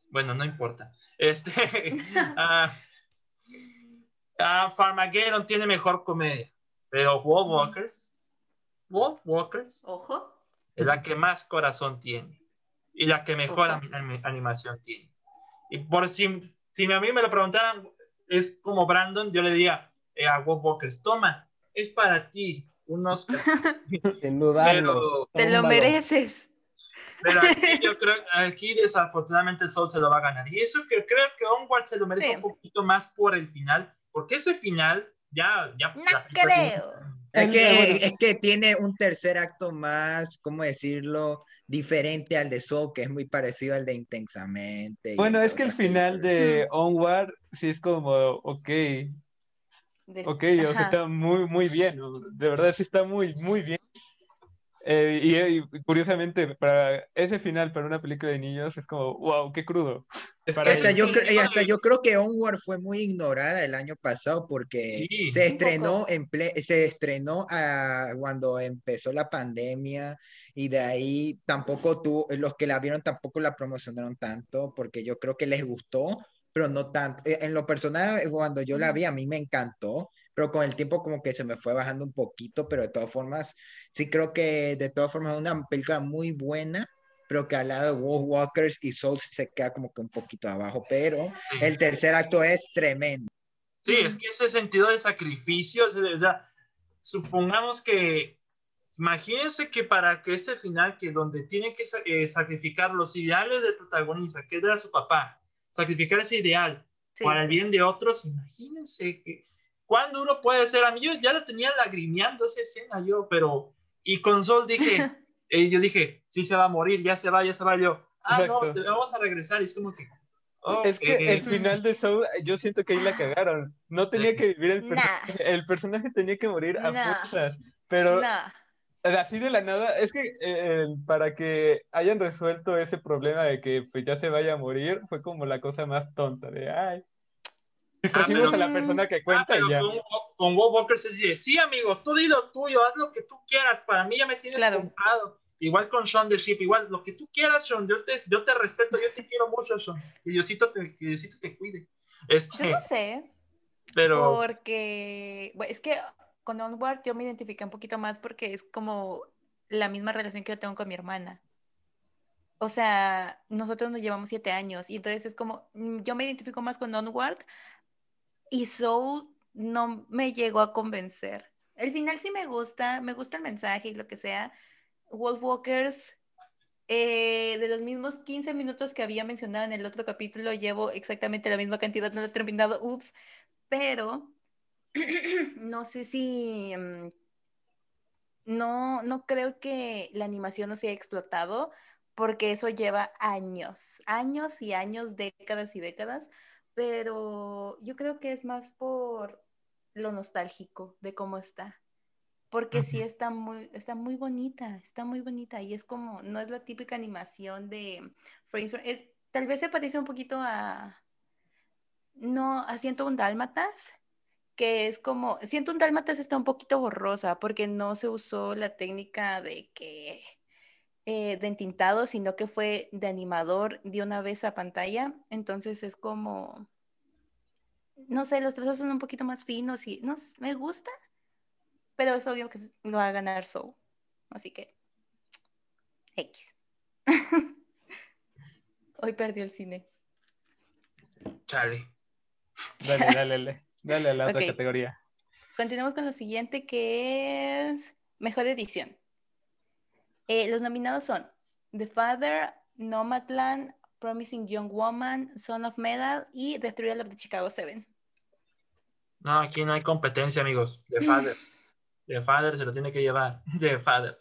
Bueno, no importa. Este, uh, uh, Farmageddon tiene mejor comedia, pero Wolf Walkers, Wolf Walkers, ojo, es la que más corazón tiene y la que mejor animación tiene. Y por si, si a mí me lo preguntaran, es como Brandon, yo le diría eh, a Wolf Walkers, toma, es para ti un Oscar. Te lo mereces. Pero aquí yo creo, aquí desafortunadamente el Sol se lo va a ganar. Y eso que creo que Onward se lo merece un poquito más por el final, porque ese final ya... ya no creo. Es que, es que tiene un tercer acto más, ¿cómo decirlo? Diferente al de Soul, que es muy parecido al de Intensamente. Bueno, es que el final de Onward sí es como, ok. Ok, o sea, está muy, muy bien. De verdad, sí está muy, muy bien. Eh, y, curiosamente, para ese final, para una película de niños, es como, wow, qué crudo. Es que hasta, yo, hasta yo creo que Onward fue muy ignorada el año pasado porque se, estrenó en se estrenó cuando empezó la pandemia y de ahí tampoco tú, los que la vieron tampoco la promocionaron tanto porque yo creo que les gustó, pero no tanto. Eh, en lo personal, cuando yo la vi, a mí me encantó, pero con el tiempo como que se me fue bajando un poquito, pero de todas formas, sí creo que de todas formas es una película muy buena, pero que al lado de Wolf Walkers y Soul se queda como que un poquito abajo, pero el tercer acto es tremendo. Sí, es que ese sentido de sacrificio, o sea, supongamos que, imagínense que para que este final, que donde tienen que eh, sacrificar los ideales del protagonista, que era su papá, sacrificar ese ideal para el bien de otros, imagínense que cuán duro puede ser. A mí yo ya lo tenía lagrimeando esa escena yo, pero, y con Sol dije, eh, yo dije, sí se va a morir, ya se va, ya se va yo. Ah, no, te vamos a regresar. Y es como que, es que el final de Soul, yo siento que ahí la cagaron. No tenía que vivir el personaje. El personaje tenía que morir a fuerzas. Pero así de la nada, es que eh, para que hayan resuelto ese problema de que pues, ya se vaya a morir, fue como la cosa más tonta de ay. Trajimos ah, a la persona que cuenta ah, y ya. Con, con Walker se dice, sí, amigo, tú di lo tuyo, haz lo que tú quieras, para mí ya me tienes comprado. Igual con Sean the Ship, igual lo que tú quieras, Sean, yo te, yo te respeto, yo te quiero mucho, Sean. Y Diosito te, que Diosito te cuide. Este, yo no sé. Pero... Porque, bueno, es que con Onward yo me identifiqué un poquito más porque es como la misma relación que yo tengo con mi hermana. O sea, nosotros nos llevamos siete años y entonces es como, mm, yo me identifico más con Onward y Soul no me llegó a convencer. El final sí me gusta, me gusta el mensaje y lo que sea, Wolfwalkers, eh, de los mismos 15 minutos que había mencionado en el otro capítulo, llevo exactamente la misma cantidad, no he terminado, ups, pero no sé si... Mm, no, no creo que la animación no se haya explotado porque eso lleva años, años y años, décadas y décadas, pero yo creo que es más por lo nostálgico de cómo está porque sí está muy, está muy bonita, está muy bonita y es como, no es la típica animación de frames, tal vez se parece un poquito a, no, a un Dálmatas, que es como, Siento un Dálmatas está un poquito borrosa porque no se usó la técnica de que, eh, de entintado, sino que fue de animador de una vez a pantalla, entonces es como, no sé, los trazos son un poquito más finos y, no, me gusta, pero es obvio que no va a ganar Soul. Así que, X. Hoy perdió el cine. Chale. Dale, dale, dale. Dale a la otra categoría. Continuamos con lo siguiente que es Mejor Edición. Eh, los nominados son The Father, Nomadland, Promising Young Woman, Son of Metal y The Thriller of the Chicago Seven. No, aquí no hay competencia, amigos. The Father. The Father se lo tiene que llevar. The Father.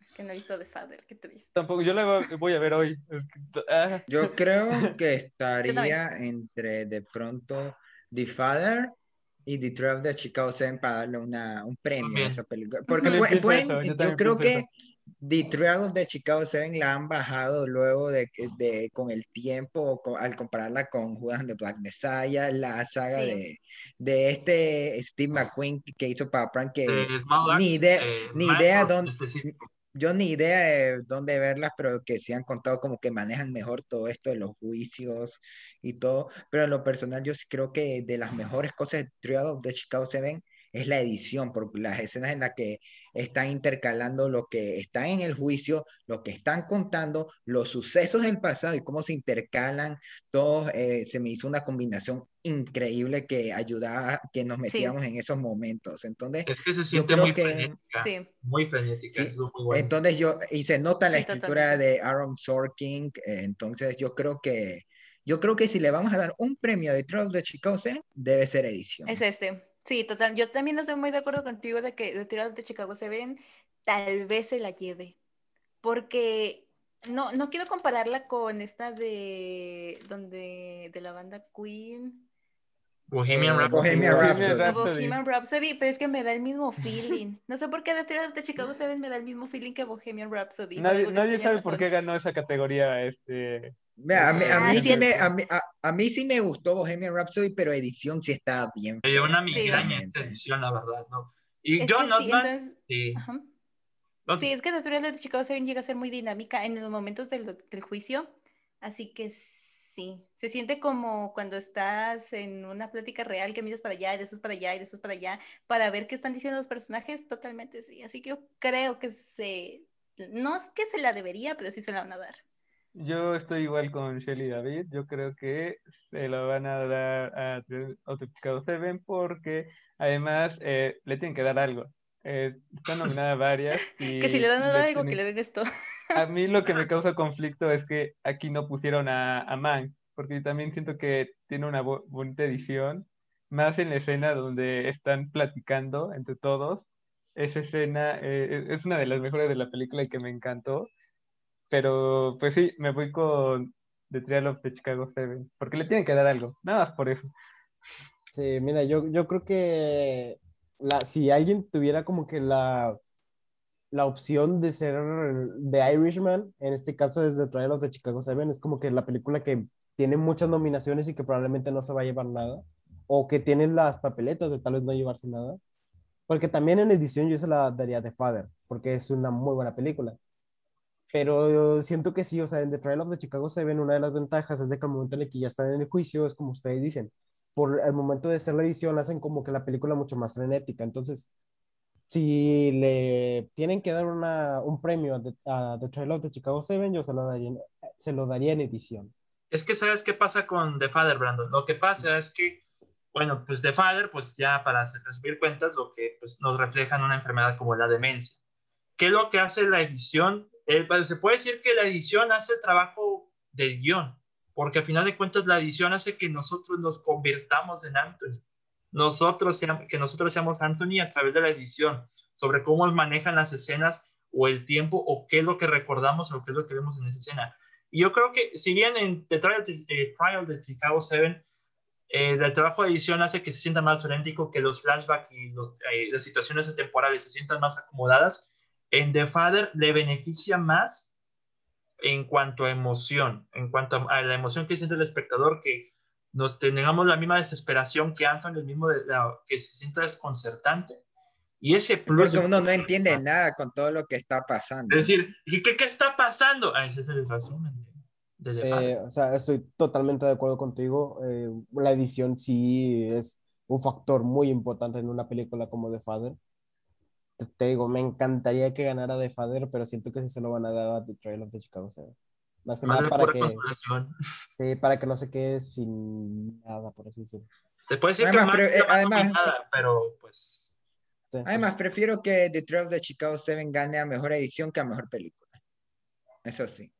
Es que no he visto The Father, qué triste. Tampoco, yo la voy a ver hoy. Ah. Yo creo que estaría entre de pronto The Father y The Trail de Chicago 7 para darle una, un premio a esa película. Porque yo, creo que The Trail of the Chicago 7 la han bajado luego de, de con el tiempo, al compararla con Judas and the Black Messiah, la saga de, de este Steve McQueen que hizo para Prank, que eh, ni idea, eh, ni idea dónde, yo ni idea de dónde verlas, pero que sí han contado como que manejan mejor todo esto de los juicios y todo, pero en lo personal yo creo que de las mejores cosas de Trial of the Chicago 7 es la edición, porque las escenas en las que están intercalando lo que está en el juicio, lo que están contando, los sucesos del pasado y cómo se intercalan, todos, eh, se me hizo una combinación increíble que ayudaba a que nos metiéramos en esos momentos. Entonces, es que se siente muy frenética, muy frenética, Entonces yo, y se nota la escritura de Aaron Sorkin, eh, entonces yo creo que yo creo que si le vamos a dar un premio de Troll de Chicago debe ser edición. Es este. Sí, total. Yo también estoy muy de acuerdo contigo de que de Tirar de Chicago se ven, tal vez se la lleve. Porque no, no quiero compararla con esta de donde de la banda Queen. Bohemian eh, Rhapsody. Bohemian Rhapsody. Bohemian Rhapsody, pero es que me da el mismo feeling. No sé por qué de Tirar de Chicago se ven me da el mismo feeling que Bohemian Rhapsody. Nadie, nadie sabe por qué ganó esa categoría este a, mí, a, mí sí me, a, mí, a, mí sí me gustó Bohemian Rhapsody, pero edición sí estaba bien. Hay una migraña en edición, la verdad, ¿no? Y yo no sí, sí. es que la teoría de Chicago 7 llega a ser muy dinámica en los momentos del, del juicio, así que Sí, se siente como cuando estás en una plática real que miras para allá y de eso para allá y de eso para allá para ver qué están diciendo los personajes, totalmente sí. Así que yo creo que se, no es que se la debería, pero sí se la van a dar. Yo estoy igual con Shelly David, yo creo que se la van a dar a Chicago Seven porque además eh, le tienen que dar algo. Eh, está nominada varias. Y que si le dan algo, que le den esto. A mí lo que me causa conflicto es que aquí no pusieron a, a Man, porque también siento que tiene una bonita edición, más en la escena donde están platicando entre todos. Esa escena eh, es una de las mejores de la película y que me encantó. Pero pues sí, me voy con The Trial of the Chicago Seven, porque le tienen que dar algo, nada más por eso. Sí, mira, yo, yo creo que la, si alguien tuviera como que la la opción de ser The Irishman, en este caso es The Trial of the Chicago Seven, es como que la película que tiene muchas nominaciones y que probablemente no se va a llevar nada, o que tiene las papeletas de tal vez no llevarse nada, porque también en edición yo se la daría The Father, porque es una muy buena película. Pero siento que sí, o sea, en The Trial of the Chicago Seven, una de las ventajas es de que al momento en el que ya están en el juicio, es como ustedes dicen, por el momento de hacer la edición hacen como que la película mucho más frenética. Entonces, si le tienen que dar una, un premio a The, Trial of the Chicago Seven, yo se lo, daría, en edición. Es que, ¿sabes qué pasa con The Father, Brandon? Lo que pasa es que, bueno, pues The Father, pues ya para recibir cuentas, lo que pues, nos refleja en una enfermedad como la demencia. ¿Qué es lo que hace la edición? Pues, se puede decir que la edición hace el trabajo del guion, porque al final de cuentas la edición hace que nosotros nos convirtamos en Anthony nosotros, que nosotros seamos Anthony a través de la edición, sobre cómo manejan las escenas o el tiempo o qué es lo que recordamos o qué es lo que vemos en esa escena. Y yo creo que si bien en The Trial, eh, de Chicago 7, eh, el trabajo de edición hace que se sienta más frenético, que los flashbacks y eh, las situaciones temporales se sientan más acomodadas, en The Father le beneficia más en cuanto a emoción, en cuanto a la emoción que siente el espectador, que nos tengamos la misma desesperación que Anthony, el mismo de que se sienta desconcertante. Y ese plus. Porque uno no entiende nada con todo lo que está pasando. Es decir, ¿qué, qué está pasando? Ah, ese es el resumen. o sea, estoy totalmente de acuerdo contigo. Eh, la edición sí es un factor muy importante en una película como The Father. Te digo, me encantaría que ganara The Father, pero siento que se lo van a dar a The Trail of the Chicago 7. Más que nada para que, sí, para que no se quede sin nada, por así decirlo. Te puede decir además, que pero, eh, además, nada, pero pues... además, prefiero que The Trail of the Chicago 7 gane a mejor edición que a mejor película. Eso sí.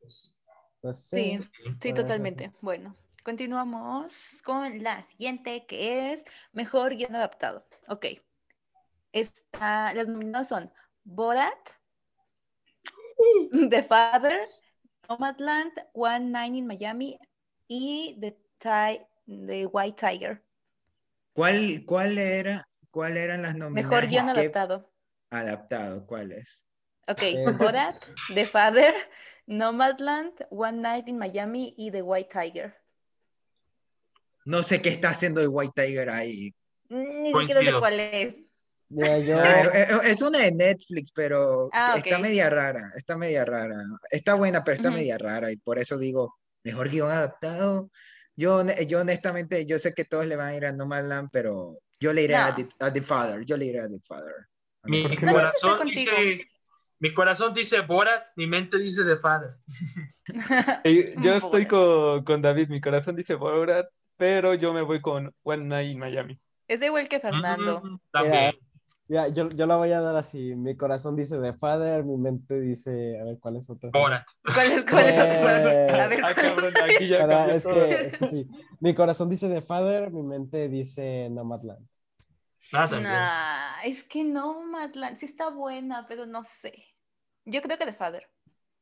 Pues, pues sí, sí, totalmente. Bueno, continuamos con la siguiente, que es Mejor Guión Adaptado. Ok. Esta, las nominadas son Borat, The Father, Nomadland, One Nine in Miami y The, The White Tiger. ¿Cuál, cuál era, cuál eran las nominaciones? Mejor guion adaptado. Adaptado, ¿cuál es? Ok, Borat, The Father, Nomadland, One Night in Miami y The White Tiger. No sé qué está haciendo The White Tiger ahí. Ni siquiera sé cuál es. Eh, eh, es una de Netflix, pero ah, está media rara, está media rara. Está buena, pero está media rara y por eso digo, mejor guion adaptado. Yo, yo honestamente, yo sé que todos le van a ir a Nomadland, pero yo le iré a, the, Father, yo le iré a The Father. Mi, corazón dice, mi corazón dice Borat, mi mente dice The Father. yo estoy con, con David, mi corazón dice Borat, pero yo me voy con One Night in Miami. Es igual que Fernando. Mm, también. Ya, yo, yo la voy a dar así. Mi corazón dice The Father, mi mente dice. A ver, ¿cuál es otra? ¿Cuál es, cuál es otra? Eh, a ver, ¿cuál es? es, que, es que sí. Mi corazón dice The Father, mi mente dice Nomadland. Ah, es que Nomadland sí está buena, pero no sé. Yo creo que The Father.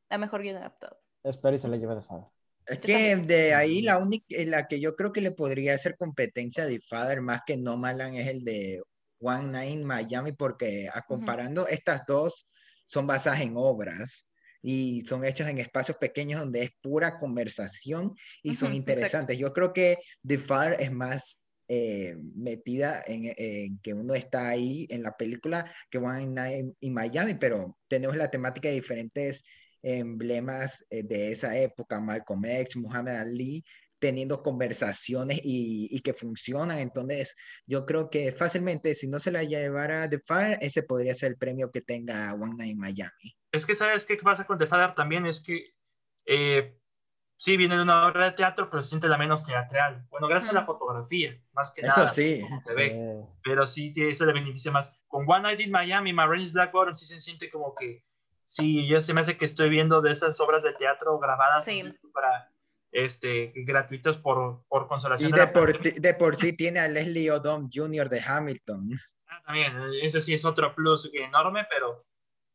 La mejor guion adaptado. Espero y se la lleva The Father. Es que de ahí la única, la que yo creo que le podría hacer competencia a The Father más que Nomadland es el de One Night Miami, porque a comparando estas dos son basadas en obras y son hechas en espacios pequeños donde es pura conversación y son interesantes. Yo creo que The Fire es más eh, metida en, que uno está ahí en la película que One Night in Miami, pero tenemos la temática de diferentes emblemas eh, de esa época, Malcolm X, Muhammad Ali, teniendo conversaciones y, y, que funcionan. Entonces, yo creo que fácilmente, si no se la llevara The Fire, ese podría ser el premio que tenga One Night en Miami. Es que, ¿sabes qué pasa con The Father también? Es que eh, sí viene de una obra de teatro, pero se siente la menos teatral. Bueno, gracias a la fotografía, más que Eso nada. sí. Se ve, pero sí se le beneficia más. Con One Night in Miami, Marines Black Bottom sí se siente como que, sí, yo se me hace que estoy viendo de esas obras de teatro grabadas Sí. para este, gratuitos por, por consolación. Y de de por, de por sí tiene a Leslie Odom Jr. de Hamilton. Ah, también, ese sí es otro plus enorme, pero,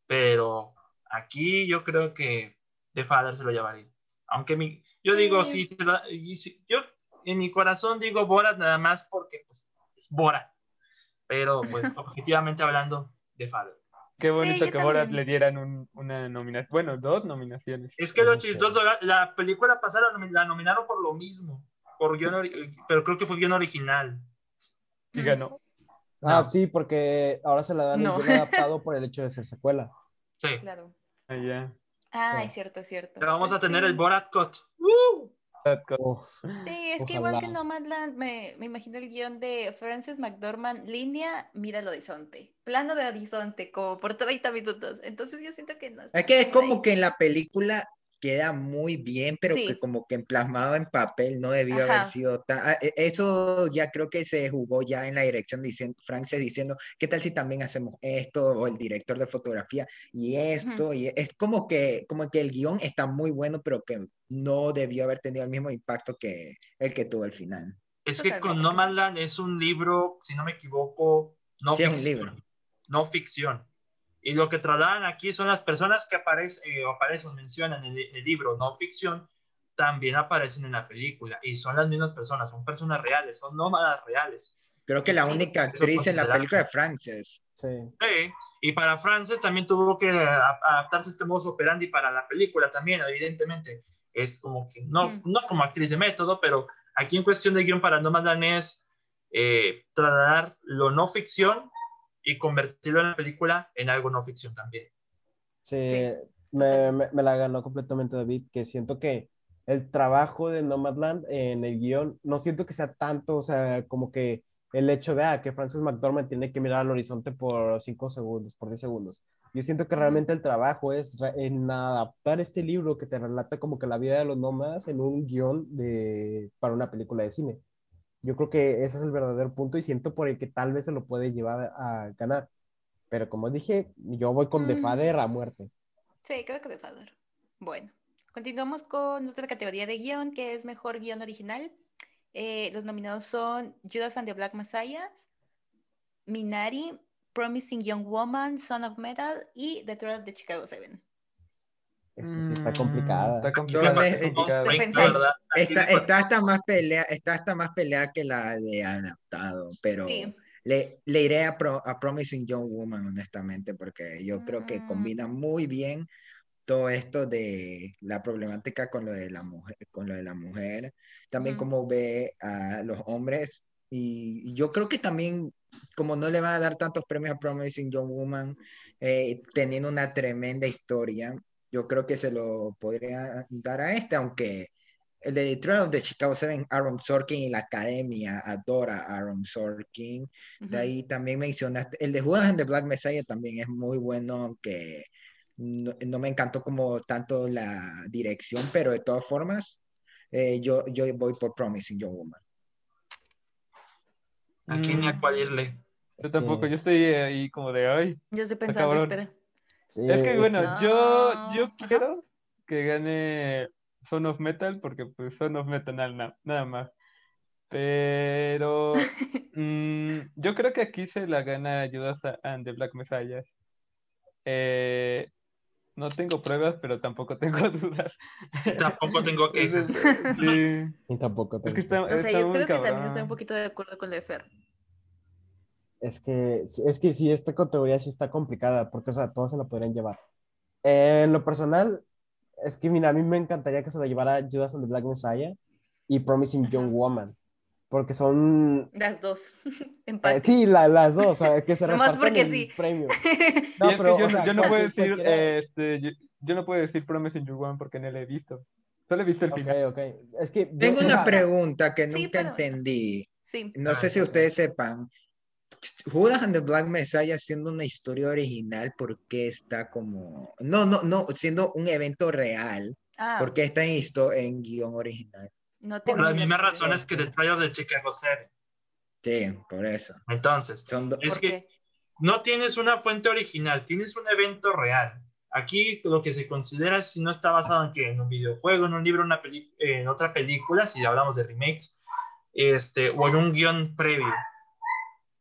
pero aquí yo creo que The Father se lo llevaría. Aunque mi, yo digo, Sí. lo- y sí, yo en mi corazón digo Borat nada más porque pues, es Borat. Pero pues objetivamente hablando, The Father. Qué bonito que Borat también. le dieran un- una nominación. Bueno, dos nominaciones. Es que lo chistoso, la, la película pasada la, nomi- la nominaron por lo mismo, por guion pero creo que fue guion original. Y ganó. Ah, No. sí, porque ahora se la dan No. un guion adaptado por el hecho de ser secuela. Sí. Claro. Allá. Ah, Sí. es cierto, es cierto. Pero vamos a Pues tener sí. el Borat Cut. Sí, es que igual que. Nomadland, me, me imagino el guion de Frances McDormand, línea, mira el horizonte, plano de horizonte, como por 30 minutos. Entonces yo siento que no. Es que es como ahí. que en la película queda muy bien, pero Sí. que como que plasmado en papel no debió haber sido tan... ah, e- Eso ya creo que se jugó ya en la dirección, diciendo, Frances diciendo, ¿qué tal si también hacemos esto? O el director de fotografía y esto, y es como que, como que el guion está muy bueno, pero que no debió haber tenido el mismo impacto que el que tuvo al final. Es que con sí. Nomadland es un libro, si no me equivoco, no Sí, es un ficción, libro. no ficción. Y lo que trasladan aquí son las personas que aparecen, eh, aparecen, mencionan en el, en el libro, no ficción, también aparecen en la película. Y son las mismas personas, son personas reales, son nómadas reales. Creo que la única actriz en la película de Frances. sí. Sí, Y para Frances también tuvo que a- adaptarse este modo operandi para la película también, evidentemente. Es como que, no, Mm. no como actriz de método, pero aquí en cuestión de guion para Nomadland es eh, trasladar lo no ficción y convertirlo en la película en algo no ficción también. Sí, Sí, me, me- me la ganó completamente David, que siento que el trabajo de Nomadland en el guion, no siento que sea tanto, o sea, como que el hecho de ah, que Francis McDormand tiene que mirar al horizonte por 5 segundos, por 10 segundos. Yo siento que realmente el trabajo es en adaptar este libro que te relata como que la vida de los nómadas en un guion de, para una película de cine. Yo creo que ese es el verdadero punto y siento por el que tal vez se lo puede llevar a ganar. Pero como dije, yo voy con The Mm. Father a muerte. Sí, creo que de Father. Bueno, continuamos con otra categoría de guion, que es mejor guion original. Eh, los nominados son Judas and the Black Messiah, Minari, Promising Young Woman, Son of Metal y The Trial of the Chicago Seven. Este sí está Mm, complicada. Está complicada. está verdad, aquí Está, me- está hasta más pelea, está hasta más pelea que la de adaptado, pero Sí. le, le iré a, Pro- a Promising Young Woman, honestamente, porque yo creo que Mm. combina muy bien todo esto de la problemática con lo de la mujer, con lo de la mujer, también Ujú. como ve a los hombres, y, y yo creo que también, como no le van a dar tantos premios a Promising Young Woman, eh, teniendo una tremenda historia, yo creo que se lo podría dar a este, aunque el de of the Chicago Seven, Aaron Sorkin y la academia adora a Aaron Sorkin. De ahí también mencionaste, el de Judas and the Black Messiah también es muy bueno, aunque no, no me encantó como tanto la dirección, pero de todas formas, eh, yo, yo voy por Promising Young Woman. Aquí ni a Mm, cuál irle. Yo tampoco, que- yo estoy ahí como de, ay. Yo estoy pensando, espera. Sí, Es que bueno, yo, No, yo ajá. quiero que gane Son of Metal porque pues Son of Metal nada, nada más. Pero mm, yo creo que aquí se la gana Judas and the Black Messiah. Eh, no tengo pruebas, pero tampoco tengo dudas. Tampoco tengo quejas. Entonces, sí, Y tampoco es que tengo- está, O sea, yo creo que también estoy cabrón. un poquito de acuerdo con lo de Fer. Es que, es que sí, esta categoría sí está complicada, porque, o sea, todos se la podrían llevar. en lo personal, es que, mira, a mí me encantaría que se la llevara Judas and the Black Messiah y Promising. Young Woman, porque son... Las dos. eh, sí, la- las dos, o sea, que se Nomás repartan porque el sí. premio. No, pero, yo, o sea, yo no puedo decir cualquiera- este, yo no puedo decir Promising Young Woman porque no la he visto. Solo he visto el final. Ok, ok. Es que Tengo yo- o una sea, pregunta que Sí, nunca pero- entendí. Sí. No Ah, sé si ustedes sepan. Judas and the Black Messiah siendo una historia original, ¿por qué está como... No, no, no, siendo un evento real, Ah, ¿por qué está en, histo- en guion original? no Por tengo las ni la mismas menor razones que The Trial de Chicago 7. Sí, por eso. Entonces, Son es ¿Por que qué? no tienes una fuente original, tienes un evento real. Aquí lo que se considera si no está basado en, que en un videojuego, en un libro, una en otra película, si hablamos de remakes, este, o en un guion previo.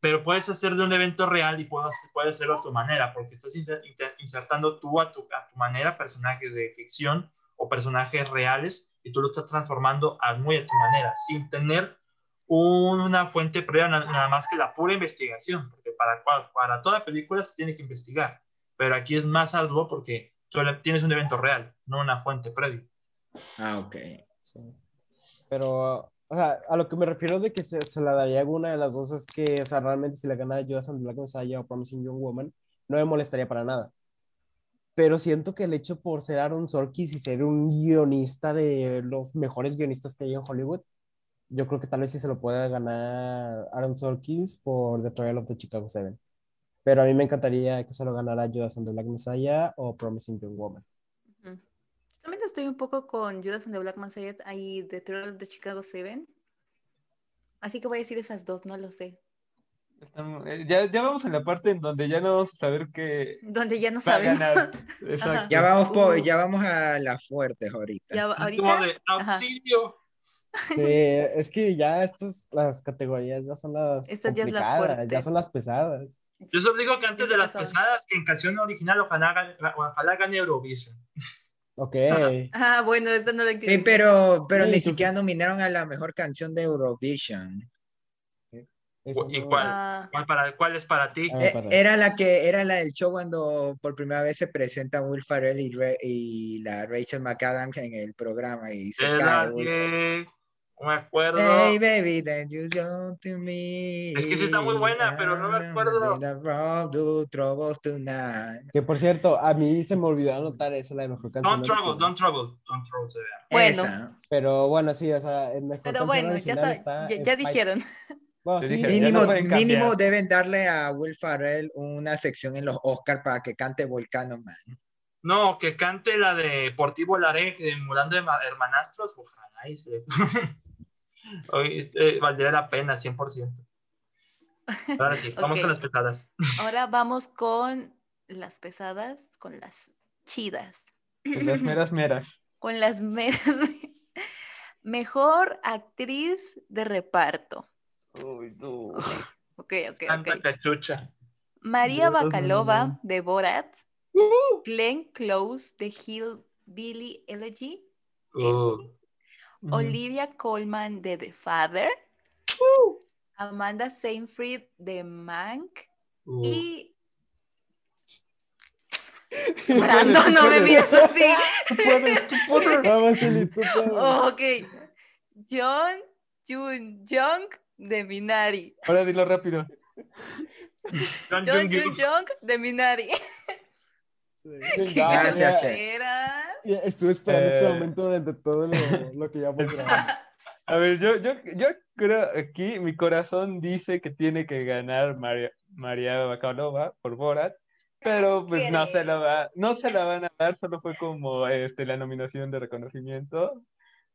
Pero puedes hacer de un evento real y puedes, puedes hacerlo a tu manera, porque estás insertando tú a tu, a tu manera personajes de ficción o personajes reales y tú lo estás transformando a muy a tu manera, sin tener una fuente previa, na- nada más que la pura investigación, porque para, para toda película se tiene que investigar, pero aquí es más arduo porque solo tienes un evento real, no una fuente previa. Ah, ok. Sí. Pero, o sea, a lo que me refiero de que se, se la daría alguna de las dos es que, o sea, realmente si la gana Judas and Black Messiah o Promising Young Woman, no me molestaría para nada. Pero siento que el hecho por ser Aaron Sorkis y ser un guionista de los mejores guionistas que hay en Hollywood, yo creo que tal vez sí se lo pueda ganar Aaron Sorkis por The Trial of the Chicago 7. Pero a mí me encantaría que se lo ganara Judas and Black Messiah o Promising Young Woman. Ujú. También estoy un poco con Judas and the Black Messiah y The Trial of the Chicago 7. Así que voy a decir esas dos, no lo sé. Estamos- eh, ya, ya vamos en la parte en donde ya no vamos a saber qué Donde ya no sabemos. ganar. Exacto. Ya vamos, por, Uh. ya vamos a las fuertes ahorita. Ya, Es como ahorita, de auxilio. Sí, es que ya estas, las categorías ya son las Estas ya es la ya son las pesadas. Yo solo digo que antes de las pesadas, que en canción original ojalá, ojalá gane Eurovision. Ok. Ah, bueno, esta no la Sí, incluí. pero, pero Sí, ni siquiera nominaron a la mejor canción de Eurovision. Eso ¿Y no- cuál? Ah, ¿Cuál, para, cuál es para ti? Eh, Era la que era la del show cuando por primera vez se presentan Will Ferrell y, Ra- y la Rachel McAdams en el programa y se cae no me acuerdo. Hey baby, then you go to me. Es que sí está muy buena, pero no me acuerdo. Troubles tonight. Que por cierto, a mí se me olvidó anotar esa, la de mejor canción. Don't Trouble. Don't Trouble, Don't Trouble se vea. Bueno. Esa. Pero bueno, sí, o sea, el mejor pero bueno, ya, está ya, ya dijeron. Bueno, sí, Mínimo, no mínimo deben darle a Will Ferrell una sección en los Oscars para que cante Volcano Man. No, que cante la de Deportivo Laré, de Emulando de Ma- Hermanastros, ojalá. y se- Hoy eh, valdría la pena, 100%. Ahora sí, vamos con las pesadas. Ahora vamos con las pesadas, con las chidas. Con Las meras meras. Con las meras. Mejor actriz de reparto. Uy, no. Ok, ok, ok. Cachucha. María Dios mío. de Borat. Glenn Close de Hillbilly Elegy. Uh, Ujú. Olivia Colman de The Father. Amanda Seyfried de Mank. uh. Y Tú puedes, Brandon, no me mires así. Tú puedes, tú puedes. Vamos, Eli, tú puedes. ok. John Jun Jung de Minari. Ahora dilo rápido. John. Jun Jung de Minari. Sí. Gracias, Che. Era... Estuve esperando este Eh. momento durante todo lo, lo que llevamos grabando. A ver, yo, yo, yo creo aquí, mi corazón dice que tiene que ganar María, María Bakalova por Borat, pero pues no se la va, no se la van a dar, solo fue como este, la nominación de reconocimiento.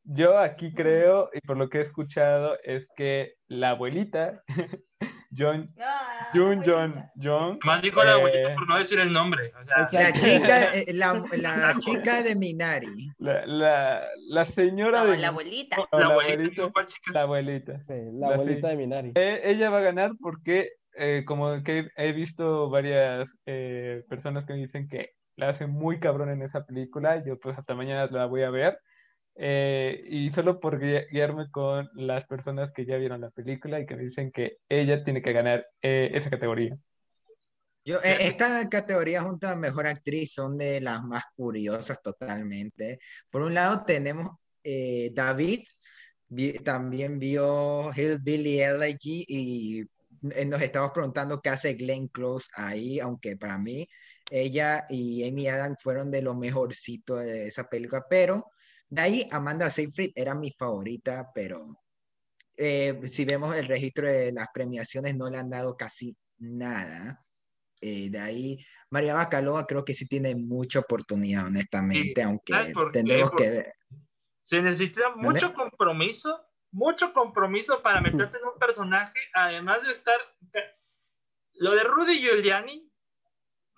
Yo aquí creo, y por lo que he escuchado, es que la abuelita, John, Jun. John, John, Más dijo la Eh. abuelita por no decir el nombre. O sea. La chica, eh, la, la chica de Minari. la, la, la señora No, de... la abuelita. no, la la abuelita, abuelita, la abuelita. Sí, la La abuelita sí. de Minari. Eh, ella va a ganar porque, eh, como que he visto varias eh, personas que me dicen que la hace muy cabrón en esa película, yo pues hasta mañana la voy a ver. Eh, y solo por gui- guiarme con las personas que ya vieron la película y que me dicen que ella tiene que ganar eh, esa categoría. Yo, eh, esta categoría junto a Mejor Actriz son de las más curiosas totalmente. Por un lado tenemos eh, David, vi- también vio Hillbilly Elegy y eh, nos estamos preguntando qué hace Glenn Close ahí, aunque para mí ella y Amy Adams fueron de lo mejorcito de esa película, pero de ahí Amanda Seyfried era mi favorita, pero eh, si vemos el registro de las premiaciones no le han dado casi nada. Eh, de ahí María Bacalova creo que sí tiene mucha oportunidad, honestamente, aunque tendremos que ver. Se necesita mucho compromiso, mucho compromiso para meterte en un personaje, además de estar... Lo de Rudy Giuliani,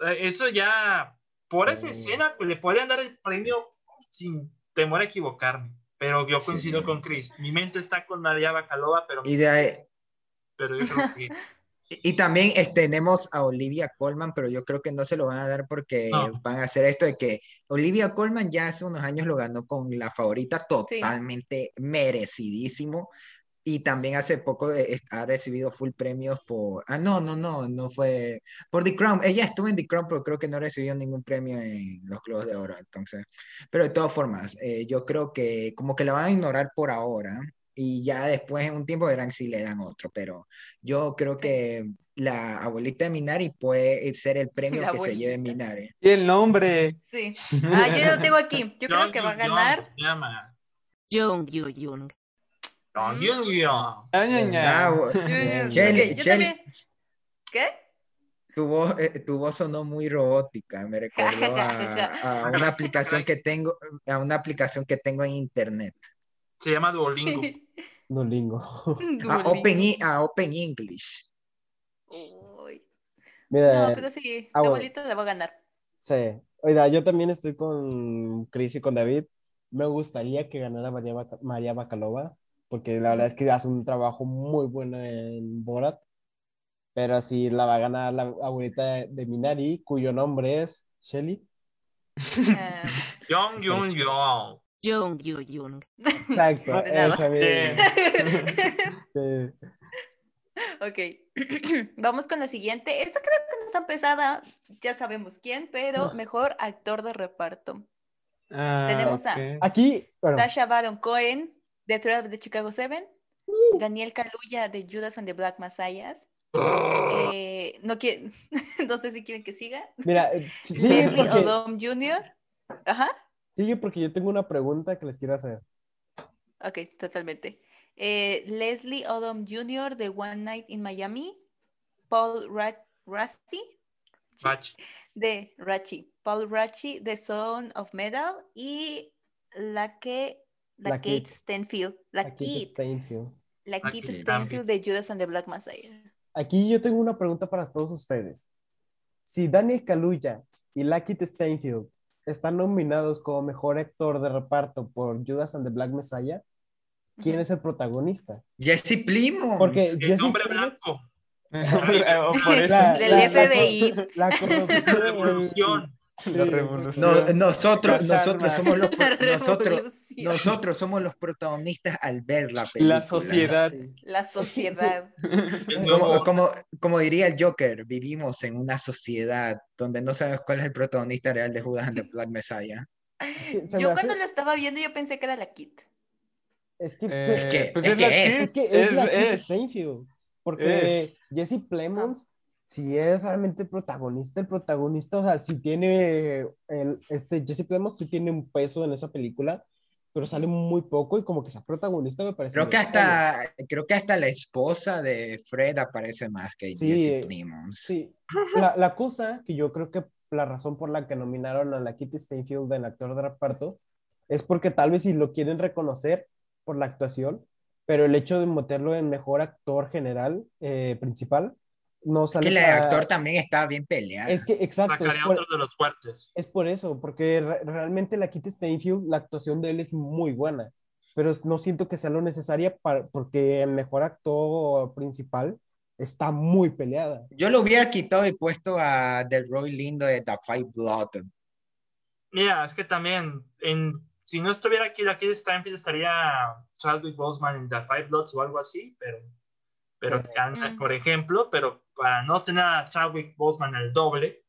eh, eso ya, por esa escena, le podrían dar el premio sin temor a equivocarme. Pero yo coincido con Chris. Mi mente está con María Bacalova, pero... Y de ahí... Pero yo creo que... Y también este, tenemos a Olivia Colman, pero yo creo que no se lo van a dar porque van a hacer esto de que Olivia Colman ya hace unos años lo ganó con la favorita totalmente merecidísimo. Y también hace poco eh, ha recibido full premios por... Ah, no, no, no, no fue por The Crown. Ella estuvo en The Crown, pero creo que no recibió ningún premio en los Globos de Oro. Entonces, pero de todas formas, eh, yo creo que como que la van a ignorar por ahora y ya después en un tiempo verán si le dan otro, pero yo creo que la abuelita de Minari puede ser el premio que se lleve Minari. Y el nombre. Sí. Ah, yo lo tengo aquí. Yo creo que va a ganar. Jung Yu Jung. Jung Yu Jung. ¿Qué? Tu voz, eh, tu voz sonó muy robótica, me recordó a, a, una aplicación que tengo, a una aplicación que tengo en internet. Se llama Duolingo. Duolingo. A Open, a Open English. Uy. no, pero sí, ah, abuelito le va a ganar. Sí. Oiga, yo también estoy con Chris y con David. Me gustaría que ganara María, María Bacalova, porque la verdad es que hace un trabajo muy bueno en Borat. Pero sí la va a ganar la abuelita de Minari, cuyo nombre es Shelly. Young, young, young. Jung Yu Jung. Exacto, esa sí. Ok, vamos con la siguiente. Esta creo que no está pesada, ya sabemos quién, pero mejor actor de reparto. Ah, Tenemos a aquí, Sasha Baron Cohen de Thread of the Chicago Seven, uh. Daniel Kaluuya de Judas and the Black Messiahs. Eh, no, no sé si quieren que siga. Mira, eh, sí, porque... Odom Jr. Ajá. Sí, porque yo tengo una pregunta que les quiero hacer. Ok, totalmente. Eh, Leslie Odom Jr. de One Night in Miami, Paul Rusty de Rachi, Paul Rachi de Son of Metal y la que la, Kate, Stanfield, la, Kate, Stanfield. La Kate Stanfield de Judas and the Black Messiah. Aquí yo tengo una pregunta para todos ustedes. Si Daniel Kaluuya y la Kate Stanfield están nominados como mejor actor de reparto por Judas and the Black Messiah, ¿quién es el protagonista? Jesse Plimons. Porque el hombre blanco. Del FBI. La, revolución. nosotros, nosotros somos los nosotros, nosotros somos los protagonistas al ver la película. La sociedad. La sociedad. Como, como, diría el Joker, vivimos en una sociedad donde no sabes cuál es el protagonista real de Judas and the Black Messiah. yo cuando la estaba viendo yo pensé que era la Kit. Es que, eh, es, que, pues es, que es, que es, la Kit Steinfield. Porque Jesse Plemons si es realmente protagonista, el protagonista, o sea, si tiene, el, este, Jesse Plemons sí tiene un peso en esa película, pero sale muy poco y como que sea protagonista me parece. Creo que hasta, creo que hasta la esposa de Fred aparece más que Jesse Plemons. Sí, la, la, cosa que yo creo que la razón por la que nominaron a la Kitty Steinfield en actor de reparto es porque tal vez si lo quieren reconocer por la actuación, pero el hecho de meterlo en mejor actor general eh, principal no sale. Es que el actor también estaba bien peleado. Es que, exacto. Es por, de los fuertes. es por eso, porque realmente la Kitty Steinfield, la actuación de él es muy buena, pero no siento que sea lo necesaria para, porque el mejor actor principal está muy peleada. Yo lo hubiera quitado y puesto a Roy Lindo de The Five Blood. Mira, es que también, en, si no estuviera aquí, la Kitty Steinfield estaría Chadwick Boseman en The Five Bloods o algo así, pero pero mm. por ejemplo, pero para no tener a Chadwick Boseman el doble,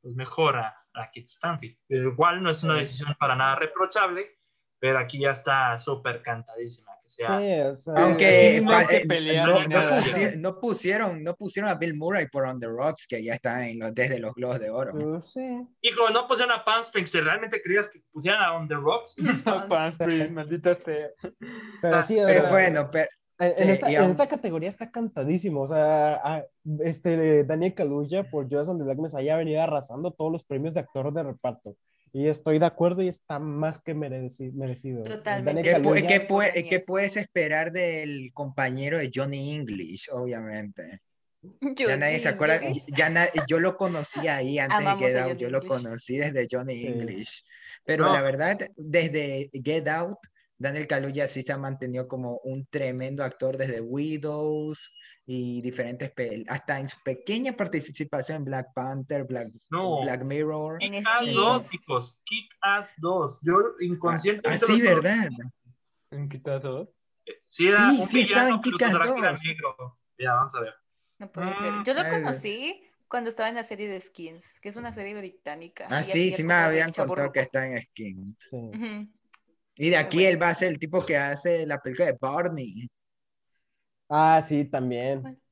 pues mejora a Kit Stanfield. igual no es una decisión para nada reprochable, pero aquí ya está súper cantadísima que sea. Sí, o sea, Aunque aquí no eh, no, no pusi- no pusieron, no pusieron a Bill Murray por On the Rocks, que ya está en los, desde los Globos de Oro. pues, sí. Hijo, no pusieron a Palm Springs, ¿realmente creías que pusieran a On the Rocks? Palm Springs, maldita sea. Pero sí, o Pero sea, bueno, pero, en, en sí, esta, en esta categoría está cantadísimo. O sea, a- este Daniel Kaluuya por Judas and the Black Messiah ha venido arrasando todos los premios de actor de reparto. Y estoy de acuerdo y está más que mereci- merecido. Totalmente. ¿qué, Kaluuya- qué pu- Daniel. qué puedes esperar del compañero de Johnny English, obviamente? Ya nadie se acuerda, ya na- yo lo conocí ahí antes Amamos de Get Out, Johnny yo lo English. conocí desde Johnny Sí. English. Pero No. la verdad, desde Get Out, Daniel Kaluuya sí se ha mantenido como un tremendo actor desde Widows y diferentes pel hasta en su pequeña participación en Black Panther, Black, No. Black Mirror. En Kick Ass Skins. 2, hijos. Kick Ass 2. Yo inconscientemente. Así, lo- Ah, ¿verdad? ¿En quitados? Sí, era Sí, un sí, estaba en Kick Ass traje era 2. negro. Ya, vamos a ver. No puede Mm, ser. Yo lo conocí cuando estaba en la serie de Skins, que es una serie británica. Ah, sí, sí me habían contado que está en Skins. Sí. Ujú. Y de Muy aquí bueno. él va a ser el tipo que hace la película de Barney. Ah, sí, también.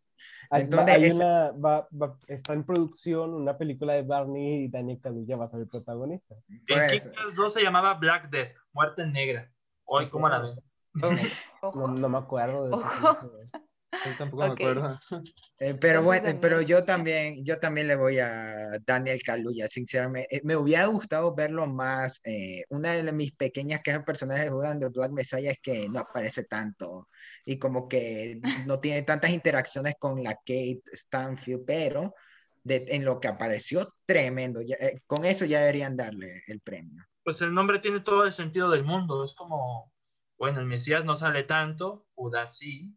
Entonces, hay una, va- va- está en producción una película de Barney y Daniel Kaluuya va a ser el protagonista. En eso. Kick Ass 2 se llamaba Black Death, muerte negra. Hoy, ¿cómo la ven? No, me acuerdo de Ojo. Yo tampoco Ok. me acuerdo. Eh, pero bueno, Daniel. pero yo también, yo también le voy a Daniel Kaluuya, sinceramente. Eh, me hubiera gustado verlo más. eh, una de mis pequeñas quejas personales de Judas and the Black Messiah es que no aparece tanto y como que no tiene tantas interacciones con la Kate Stanfield, pero de- en lo que apareció, tremendo. Ya, eh, con eso ya deberían darle el premio. Pues el nombre tiene todo el sentido del mundo. Es como, bueno, el Mesías no sale tanto, Judas sí,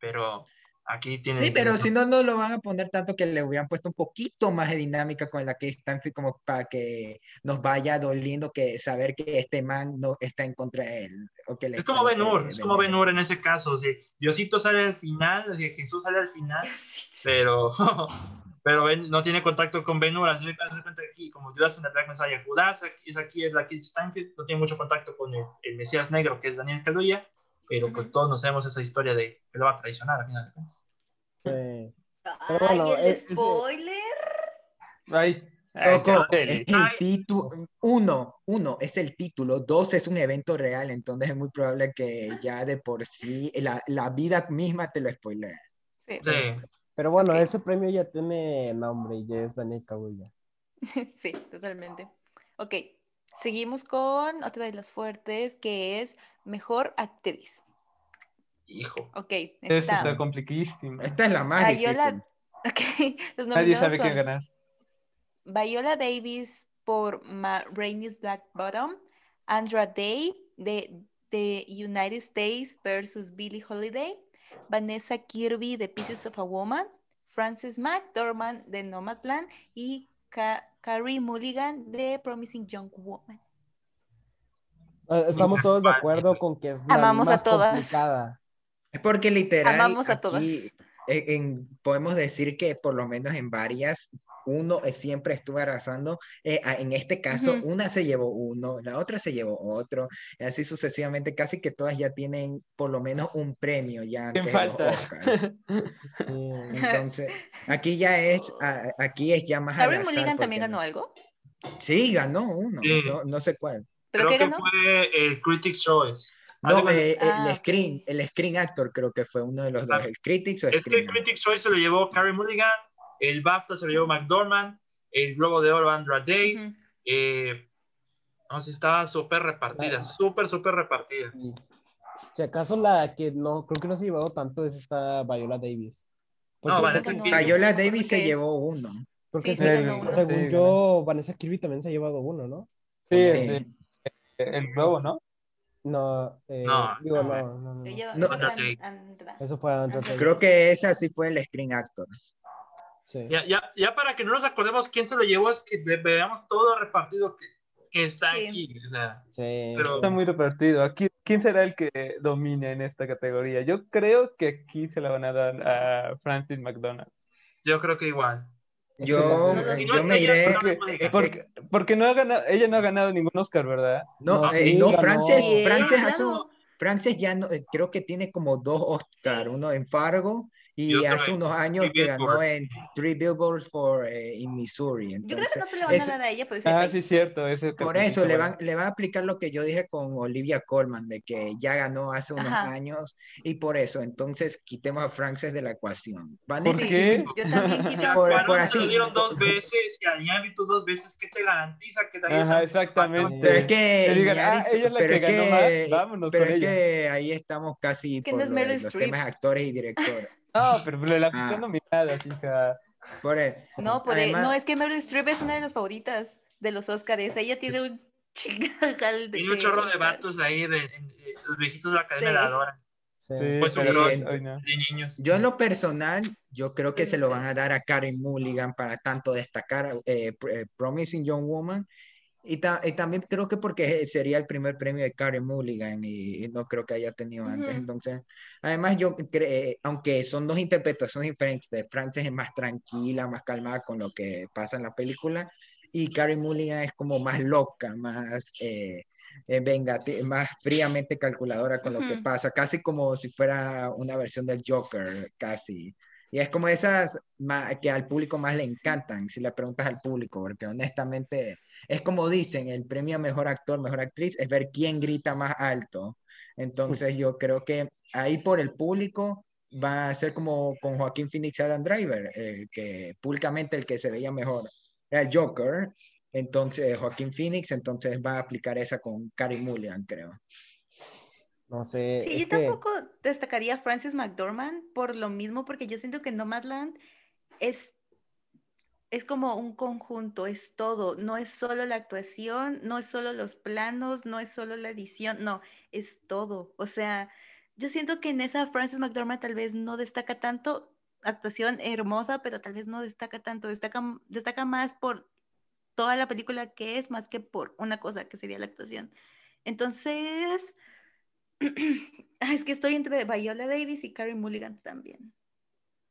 pero aquí tiene. Sí, pero si no, no lo van a poner tanto que le hubieran puesto un poquito más de dinámica con la que Stanfield como para que nos vaya doliendo que saber que este man no está en contra de él. O que le Es como Ben Hur, es como Ben. Hur en ese caso. o sea, Diosito sale al final, o sea, Jesús sale al final, pero, pero Ben no tiene contacto con Ben Hur. Aquí, como Judas en el Black Messiah, Judas aquí, es aquí, es la Kid Stanfield, no tiene mucho contacto con el, el Mesías negro que es Daniel Kaluuya, pero pues todos nos sabemos esa historia de que lo va a traicionar al final de cuentas. Sí. Ay, bueno, el es- ese- spoiler. Ay, ay, Kelly. es el título, uno, uno es el título, dos es un evento real, entonces es muy probable que ya de por sí la, la vida misma te lo spoilee. Sí. Sí. Pero bueno, Ok. ese premio ya tiene nombre y ya es Daniel Kaluuya. Sí, totalmente. Ok, seguimos con otra de las fuertes que es mejor actriz. Hijo. Ok, Eso está. complicadísimo. Esta es la más Viola, difícil. ok, los Nadie sabe quién son ganar. Viola Davis por Ma Rainey's Black Bottom, Andra Day de, de United States versus Billie Holiday, Vanessa Kirby de Pieces of a Woman, Frances McDormand de Nomadland y Ka- Carrie Mulligan de Promising Young Woman. Eh, Estamos todos de acuerdo con que es la Amamos a más todas. complicada. Es porque literal Amamos a todas. aquí en- en- podemos decir que por lo menos en varias uno eh, siempre estuvo arrasando. Eh, en este caso, Ujú. una se llevó uno, la otra se llevó otro, y así sucesivamente. Casi que todas ya tienen por lo menos un premio ya ¿Quién antes de los falta? Oscars. Sí. Entonces, aquí ya es, a- aquí es ya más azar, Mulligan también ganó algo. Sí, ganó uno, Sí. no, no sé cuál. ¿Pero Creo qué que ganó? fue el Critics' Choice. No, eh, eh, Ah, el screen, el screen actor creo que fue uno de los dos, Ah, el Critics o Es que Screen el Actor. Critics' Choice se lo llevó Carrie Mulligan, el BAFTA se lo llevó McDormand, el Globo de Oro Andra Day. Ujú. eh, no sé, estaba súper repartida, súper, súper repartida. Sí. Si acaso la que no, creo que no se ha llevado tanto es esta Viola Davis. Porque, No, Vanessa. Kirby. Viola Davis se es- llevó uno. porque Sí, sí, uno. según Sí, yo, Vanessa Kirby también se ha llevado uno, ¿no? Sí, ¿O el, no? el globo, ¿no? No, eh, No, digo, no. no, no, no, No. esa. Eso fue Andra Andra Day. Creo que ese sí fue el screen actor. Sí. Ya, ya, ya para que no nos acordemos quién se lo llevó, es que ve- veamos todo repartido que, que está Sí. aquí. O sea, Sí. Pero- Está muy repartido. Aquí, ¿quién será el que domine en esta categoría? Yo creo que aquí se la van a dar a Francis McDonald. yo creo que igual. Yo, no, no, yo me iré. eh, Porque, porque no ha ganado, ella no ha ganado ningún Oscar, ¿verdad? No, No, eh, no. Frances, Frances un- Frances ya no, eh, creo que tiene como dos Oscar, uno en Fargo y, Y otro hace unos años Three que ganó Billboards. en Three Billboards for eh, in Missouri. Yo creo que Entonces, no se le van a dar a ella, puede ser. Ah, sí, cierto. Ese por eso le van, le van a aplicar lo que yo dije con Olivia Colman, de que ya ganó hace unos Ajá. años y por eso, entonces quitemos a Frances de la ecuación. ¿Por Vanessa, Sí, qué? Yo también quito a Por- Frances por así. te dieron dos veces y a Iñárritu dos veces, ¿qué te garantiza que Ajá, también- exactamente. Pero es que, digan, ah, ella es la pero que es ganó que- más, vámonos pero es ella. que ahí estamos casi Que por no los Streep. temas actores y directores. No, pero le las Ah. nominadas, hija. Por e- No, por Además- no, es que Meryl Streep es una de las favoritas de los Oscars. Ella tiene un chingal de. Tiene un chorro de vatos ahí, de, en- eh, los viejitos de la academia Sí. la adoran, Sí. Sí, Pues ay, no. de niños. Yo en lo personal, yo creo que Sí, se lo sí. van a dar a Karen Mulligan para tanto destacar eh, eh, Promising Young Woman y, ta- y también creo que porque sería el primer premio de Karen Mulligan y, y no creo que haya tenido antes. Ujú. Entonces, además yo creo, aunque son dos interpretaciones diferentes, de Frances es más tranquila, más calmada con lo que pasa en la película y Karen Mulligan es como más loca, más... eh, eh, vengati- más fríamente calculadora con lo que pasa, casi como si fuera una versión del Joker, casi. Y es como esas que al público más le encantan, si le preguntas al público, porque honestamente es como dicen, el premio a mejor actor, mejor actriz, es ver quién grita más alto. Entonces yo creo que ahí por el público va a ser como con Joaquín Phoenix y Adam Driver, eh, que públicamente el que se veía mejor era el Joker, entonces Joaquín Phoenix, entonces va a aplicar esa con Carey Mulligan, creo. No sé. Sí, yo que- tampoco destacaría a Frances McDormand por lo mismo, porque yo siento que Nomadland es, es como un conjunto, es todo. No es solo la actuación, no es solo los planos, no es solo la edición, no, es todo. O sea, yo siento que en esa Frances McDormand tal vez no destaca tanto, actuación hermosa, pero tal vez no destaca tanto, destaca, destaca más por toda la película que es, más que por una cosa que sería la actuación. Entonces, ah, es que estoy entre Viola Davis y Carey Mulligan también.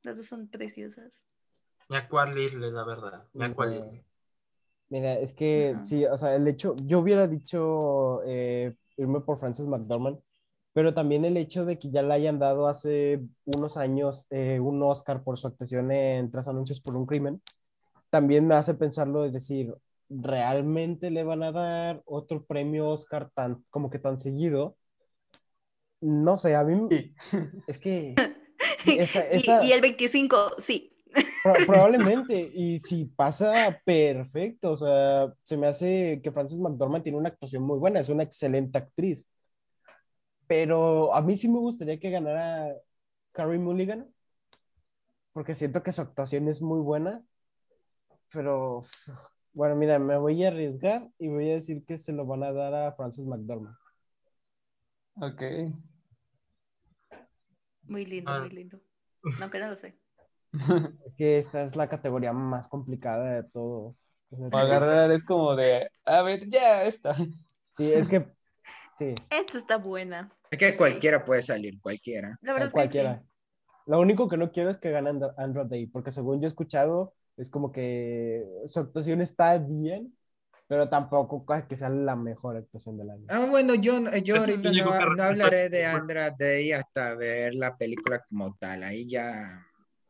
Las dos son preciosas. Me acuerdo irle, la verdad. Me acuerdo Mira, irle. Mira, es que Ajá. sí, o sea, el hecho, yo hubiera dicho eh, irme por Frances McDormand, pero también el hecho de que ya le hayan dado hace unos años eh, un Oscar por su actuación en Tras Anuncios por un Crimen, también me hace pensarlo de decir, ¿realmente le van a dar otro premio Oscar tan, como que tan seguido? No sé, a mí Sí. es que esta- Y- esta- Y, el 25, sí. Pro- probablemente, y si pasa, perfecto. O sea, se me hace que Frances McDormand tiene una actuación muy buena, es una excelente actriz. Pero a mí sí me gustaría que ganara Carey Mulligan, porque siento que su actuación es muy buena. Pero bueno, mira, me voy a arriesgar y voy a decir que se lo van a dar a Frances McDormand. Ok. Muy lindo, Ah. muy lindo. No, que no lo sé. Es que esta es la categoría más complicada de todos. Agarrar es como de, a ver, ya está. Sí, es que sí. Esta está buena. Es que cualquiera puede salir, cualquiera. La verdad Tal es que sí. cualquiera. Lo único que no quiero es que gane And- Andra Day, porque según yo he escuchado, es como que su actuación está bien, pero tampoco que sea la mejor actuación del año. Ah, bueno, yo, yo ahorita no, no hablaré de Andra Day hasta ver la película como tal. Ahí ya,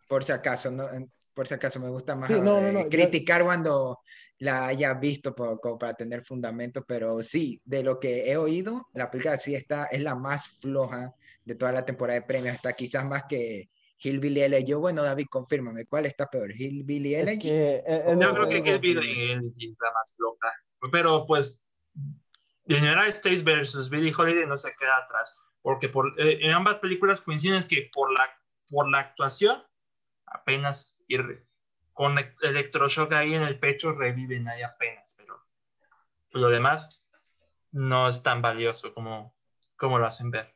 por si acaso, no, por si acaso me gusta más Sí, no, no, eh, no, yo- criticar cuando la haya visto por- como para tener fundamento, pero sí, de lo que he oído, la película sí está, es la más floja de toda la temporada de premios, hasta quizás más que Hillbilly Elegy. Yo, bueno, David, confírmame, ¿cuál está peor? ¿Hillbilly Es Elegy? que eh, es Yo creo que el video es la más loca. Pero pues, The United States versus Billie Holiday no se queda atrás. Porque por, eh, en ambas películas coinciden que por la, por la actuación, apenas y con e- electroshock ahí en el pecho reviven ahí apenas. Pero lo demás no es tan valioso como, como lo hacen ver.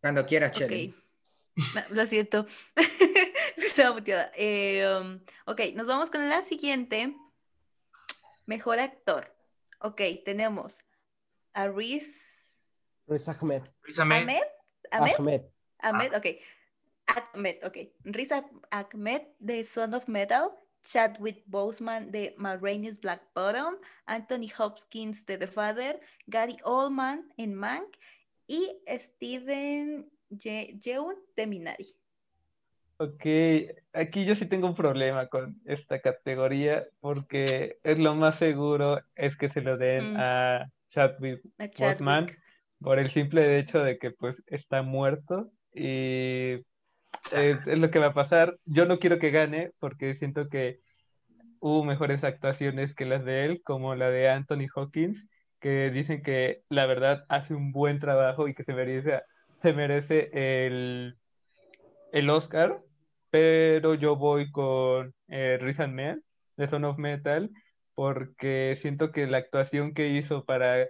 Cuando quieras. No, Lo siento. Estaba muteada. Eh, um, ok, nos vamos con la siguiente. Mejor actor. Ok, tenemos a Riz Riz Ahmed. Precisamente, Ahmed. Ahmed. Ahmed. Ahmed, ok. Ahmed, ok. Riz Ah- Ahmed de Son of Metal Chadwick Boseman de Ma Rainey's Black Bottom, Anthony Hopkins de The Father, Gary Oldman en Mank y Steven Ye- Yeun de Minari. Ok, aquí yo sí tengo un problema con esta categoría porque es lo más seguro es que se lo den Mm. a Chadwick A Boseman Chadwick. Por el simple hecho de que pues está muerto y es, es lo que va a pasar. Yo no quiero que gane porque siento que hubo mejores actuaciones que las de él, como la de Anthony Hawkins, que dicen que la verdad hace un buen trabajo y que se merece, se merece el, el Oscar, pero yo voy con eh, Riz Ahmed de Son of Metal porque siento que la actuación que hizo para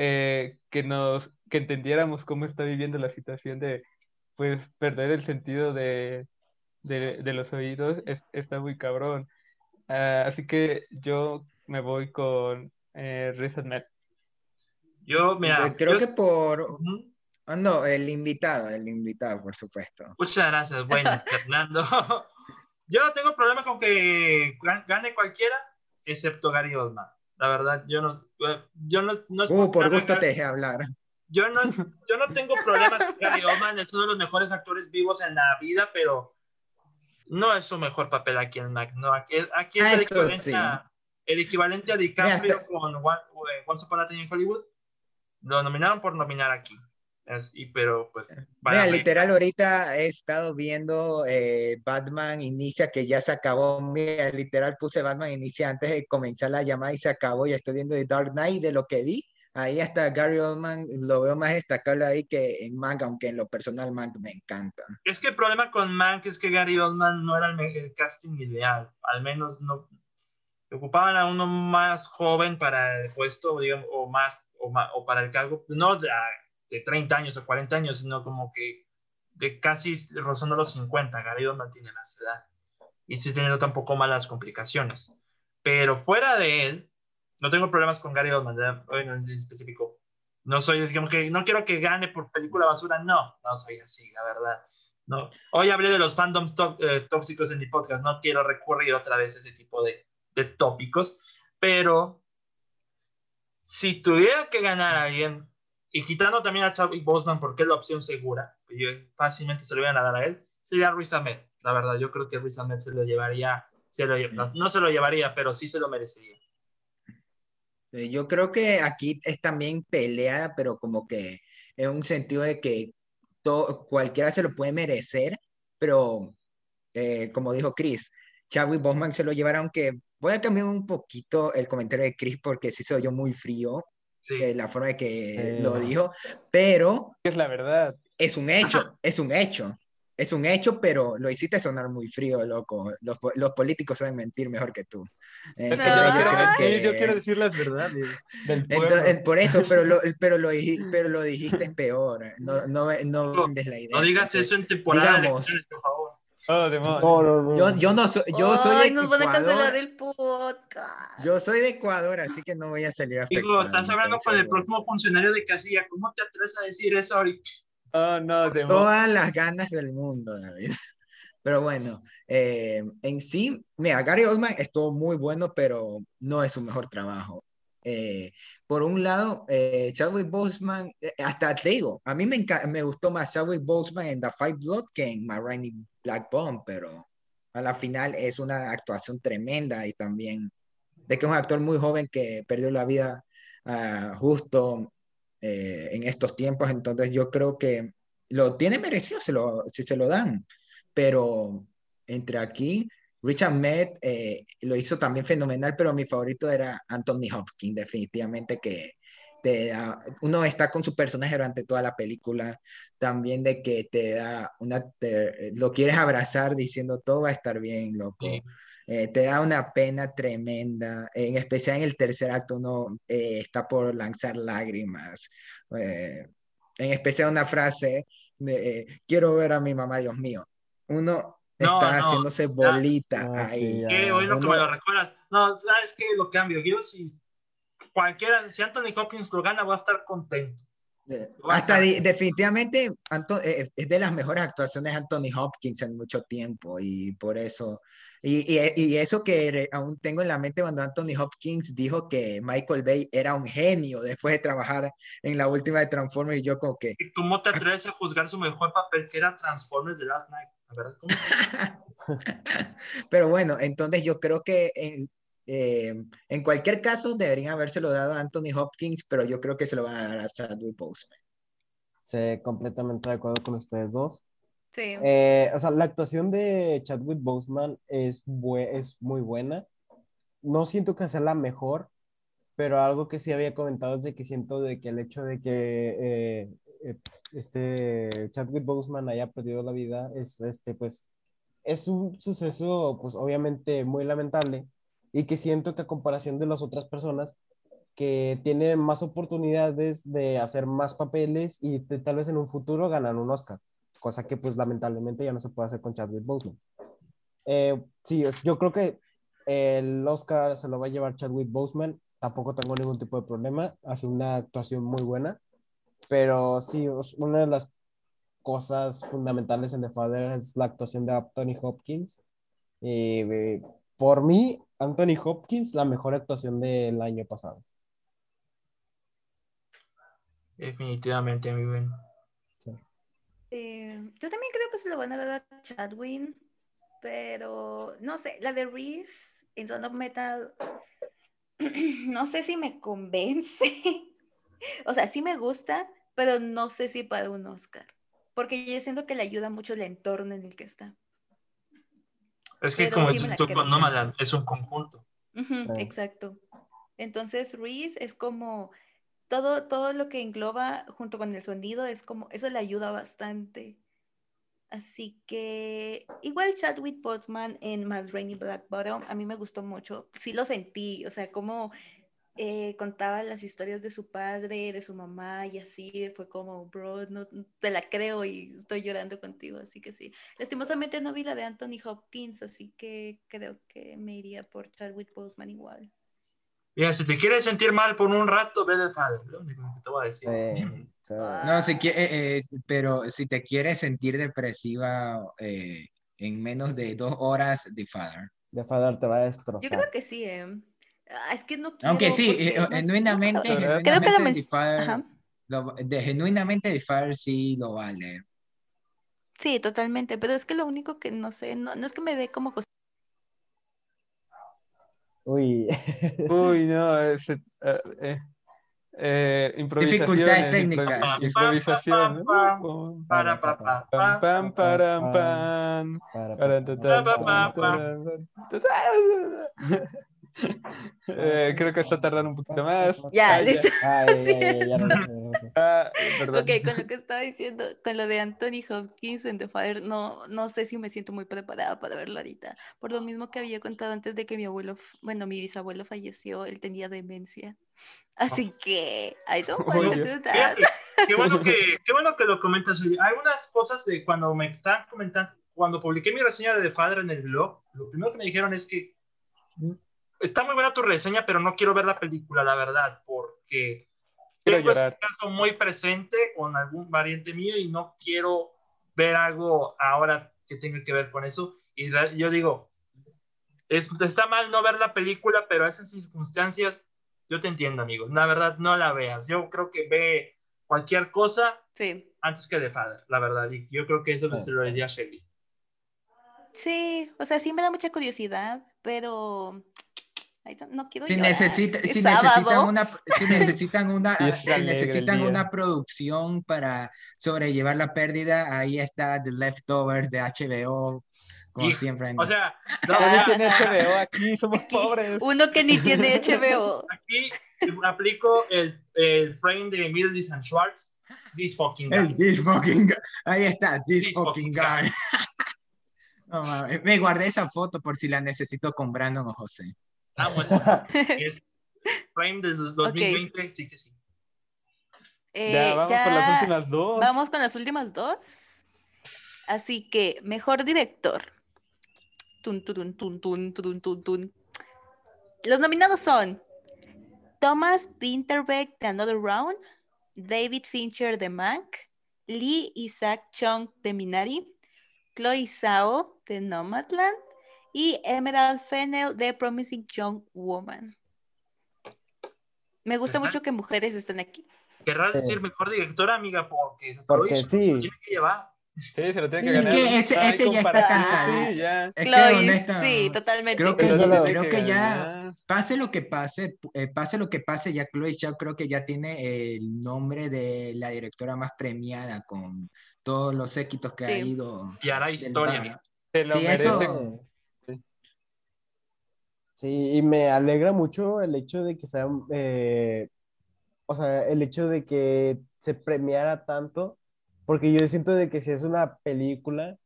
eh, que nos que entendiéramos cómo está viviendo la situación de pues perder el sentido de, de, de los oídos es- está muy cabrón. Ah, así que yo me voy con eh, Ahmed. Yo, mira, Eh, Creo yo- que por... Ujú. ah, no, el invitado, el invitado, por supuesto. Muchas gracias, bueno, Fernando. Yo no tengo problema con que gan- gane cualquiera, excepto Gary Oldman. La verdad, yo no, eh, yo no, no es Uh, por gusto te dejé hablar. Yo no, yo no tengo problemas con Gary Oldman, es uno de los mejores actores vivos en la vida, pero no es su mejor papel aquí en Mac. No, aquí, aquí es Ah, el, equivalente sí. a, el equivalente a DiCaprio con One- eh, Once Upon a Time in Hollywood. Lo nominaron por nominar aquí. Y, pero pues. para Mira, mí- literal, ahorita he estado viendo eh, Batman Inicia, que ya se acabó. Mira, literal, puse Batman Inicia antes de comenzar la llamada y se acabó. Y estoy viendo The Dark Knight, de lo que vi. Ahí hasta Gary Oldman lo veo más destacable ahí que en Mank, aunque en lo personal Mank me encanta. Es que el problema con Mank es que Gary Oldman no era el, el casting ideal. Al menos no. Ocupaban a uno más joven para el puesto, digamos, o más, o, ma- o para el cargo, no de, de 30 años o 40 años, sino como que de casi rozando los 50. Gary Oldman tiene más edad. Y sí teniendo tampoco malas complicaciones. Pero fuera de él, no tengo problemas con Gary Oldman, bueno, en específico. No soy, digamos que no quiero que gane por película basura, no, no soy así, la verdad. No. Hoy hablé de los fandom tó- eh, tóxicos en mi podcast, no quiero recurrir otra vez a ese tipo de, de tópicos, pero si tuviera que ganar a alguien, y quitando también a Chadwick Boseman porque es la opción segura, que fácilmente se lo voy a dar a él, sería Riz Ahmed. La verdad, yo creo que Riz Ahmed se lo llevaría, se lo no, no se lo llevaría, pero sí se lo merecería. Yo creo que aquí es también pelea, pero como que en un sentido de que to- cualquiera se lo puede merecer, pero eh, como dijo Chris, Chadwick Boseman se lo llevará, aunque voy a cambiar un poquito el comentario de Chris porque sí se oyó muy frío Sí. eh, la forma de que Eh. lo dijo, pero Es la verdad. es un hecho, es un hecho. Es un hecho, pero lo hiciste sonar muy frío, loco. Los, los políticos saben mentir mejor que tú. Es que yo, Entonces, yo quiero, creo sí, yo que- quiero decir las verdades del pueblo. entonces, por eso, pero lo, pero lo, pero lo dijiste peor. No, no, no No, vendes la idea. No digas Entonces, eso en temporada de digamos- elecciones, por favor. Oh. No, no, no. Yo, yo no soy, yo soy Ay, de nos van a cancelar Ecuador. el podcast. Yo soy de Ecuador, así que no voy a salir Digo, afectado. estás hablando con el próximo funcionario de casilla. ¿Cómo te atreves a decir eso ahorita? Oh, no, demonios. Todas las ganas del mundo, David. Pero bueno, eh, en sí, mira, Gary Oldman estuvo muy bueno, pero no es su mejor trabajo. Eh, por un lado, eh, Chadwick Boseman, eh, hasta te digo, a mí me, me gustó más Chadwick Boseman en The Five Blood que en My Rainy Black Bone, pero a la final es una actuación tremenda y también de que es un actor muy joven que perdió la vida ah, justo eh, en estos tiempos, entonces yo creo que lo tiene merecido lo, si se lo dan, pero entre aquí, Richard Med eh, lo hizo también fenomenal, pero mi favorito era Anthony Hopkins, definitivamente que te da- uno está con su personaje durante toda la película, también de que te da una, te- lo quieres abrazar diciendo todo va a estar bien, loco. Sí. Eh, te da una pena tremenda, en especial en el tercer acto uno eh, está por lanzar lágrimas, eh, en especial una frase de eh, quiero ver a mi mamá, Dios mío. Uno No, está no, haciéndose bolita Ah, ahí. Qué bueno que me lo recuerdas. No, ¿sabes qué? Lo cambio. Yo si cualquiera, si Anthony Hopkins lo gana, voy a estar contento. Eh, Hasta definitivamente Anto- eh, es de las mejores actuaciones de Anthony Hopkins en mucho tiempo y por eso, y, y- y eso que re- aún tengo en la mente cuando Anthony Hopkins dijo que Michael Bay era un genio después de trabajar en la última de Transformers y yo como que, ¿Y ¿Cómo te atreves a juzgar su mejor papel que era Transformers The Last Night? La verdad, ¿cómo? pero bueno, entonces yo creo que en, eh, en cualquier caso deberían habérselo dado a Anthony Hopkins, pero yo creo que se lo van a dar a Chadwick Boseman. Sí, completamente de acuerdo con ustedes dos. Sí. Eh, o sea, la actuación de Chadwick Boseman es, es muy buena. No siento que sea la mejor, pero algo que sí había comentado es de que siento de que el hecho de que eh, este Chadwick Boseman haya perdido la vida es este pues es un suceso pues obviamente muy lamentable y que siento que a comparación de las otras personas que tienen más oportunidades de hacer más papeles y de- tal vez en un futuro ganan un Oscar, cosa que pues lamentablemente ya no se puede hacer con Chadwick Boseman. Eh, sí, yo creo que el Oscar se lo va a llevar Chadwick Boseman, tampoco tengo ningún tipo de problema, hace una actuación muy buena, pero sí, una de las cosas fundamentales en The Father es la actuación de Anthony Hopkins. Y eh, por mí, Anthony Hopkins, la mejor actuación del año pasado. Definitivamente, mi buen. Eh, yo también creo que se lo van a dar a Chadwin, pero no sé, la de Reese en Son of Metal, no sé si me convence. O sea, sí me gusta, pero no sé si para un Oscar, porque yo siento que le ayuda mucho el entorno en el que está. Es que Pero como sí tú con Nomadland, es un conjunto. Exacto. Entonces, Reese es como todo, todo lo que engloba junto con el sonido, es como, eso le ayuda bastante. Así que igual Chadwick Boseman en Más Rainy Black Bottom, a mí me gustó mucho. Sí lo sentí, o sea, como eh, contaba las historias de su padre, de su mamá y así, fue como, bro, no te la creo y estoy llorando contigo, así que sí. Lastimosamente no vi la de Anthony Hopkins, así que creo que me iría por Chadwick Boseman igual. Mira, si te quieres sentir mal por un rato, ve de Father. Lo único que te voy a decir. Eh, sí. No, si eh, eh, pero si te quieres sentir depresiva eh, en menos de dos horas, The Father. The Father te va a Yo destrozar. creo que sí, eh. Ah, es que no quiero. Aunque sí, eh, no genuinamente, no, Creo que lo genuinamente lo- de, genuinamente sí lo vale. Sí, totalmente, pero es que lo único que no sé, no, no es que me dé como cos- Uy, Uy, no, ese, eh, eh, eh, improvisación. Dificultades técnicas. improvisación. Para, pa, pa, Pam, pa. pam, param, pam. Eh, creo que está tardando un poquito más. Ya, Ah, listo. Ah. Ok, con lo que estaba diciendo, con lo de Anthony Hopkins en The Father, no, no sé si me siento muy preparada para verlo ahorita. Por lo mismo que había contado antes de que mi abuelo, bueno, mi bisabuelo falleció, él tenía demencia. Así que, I don't want to do that. Qué bueno que, qué bueno que lo comentas. Hay unas cosas de cuando me están comentando, cuando publiqué mi reseña de The Father en el blog, lo primero que me dijeron es que mm, está muy buena tu reseña, pero no quiero ver la película, la verdad, porque Quiero tengo este llorar. caso muy presente con algún variante mío y no quiero ver algo ahora que tenga que ver con eso. Y yo digo, es, está mal no ver la película, pero a esas circunstancias, yo te entiendo, amigo. La verdad, no la veas. Yo creo que ve cualquier cosa Sí, antes que The Father, la verdad. Y yo creo que eso Sí. se lo diría a Shelly. sí, o sea, sí me da mucha curiosidad, pero no quiero Si, necesita, Es si necesitan una, si necesitan una, si necesitan una producción para sobrellevar la pérdida, ahí está The Leftovers de HBO, como Y- siempre. O sea, no, Ah, Tiene HBO aquí, somos Aquí, pobres. Uno que ni tiene HBO. aquí aplico el, el frame de Middleditch and Schwartz. This fucking guy. El this fucking guy. Ahí está, this, This fucking fucking guy. No, mames, me guardé esa foto por si la necesito con Brandon o José. Ah, bueno, es frame del 2020, sí que sí. Eh, ya, vamos ya con las últimas dos. vamos con las últimas dos. Así que, mejor director. Tun, tun, tun, turun, tun, tun. Los nominados son Thomas Winterbeck de Another Round, David Fincher de Mank, Lee Isaac Chung de Minari, Chloe Zhao de Nomadland y Emerald Fennell de Promising Young Woman. Me gusta Ajá. mucho que mujeres estén aquí. Querrás Sí. decir mejor directora, amiga, porque, Porque Chloe sí. lo tiene que llevar. Sí, se lo tiene Sí, que es ganar. que ese- ese ya está cantado. Sí, ya. Es que Chloe, honesta, sí, totalmente. creo que, Eso lo- creo que ya ganar. pase lo que pase, eh, pase lo que pase, ya Chloe Zhao creo que ya tiene el nombre de la directora más premiada con todos los éxitos que ha ido. Y hará historia, bar. amigo. Se lo Sí, eso- merece. Sí. Sí, y me alegra mucho el hecho de que sea, eh, o sea, el hecho de que se premiara tanto, porque yo siento de que si es una película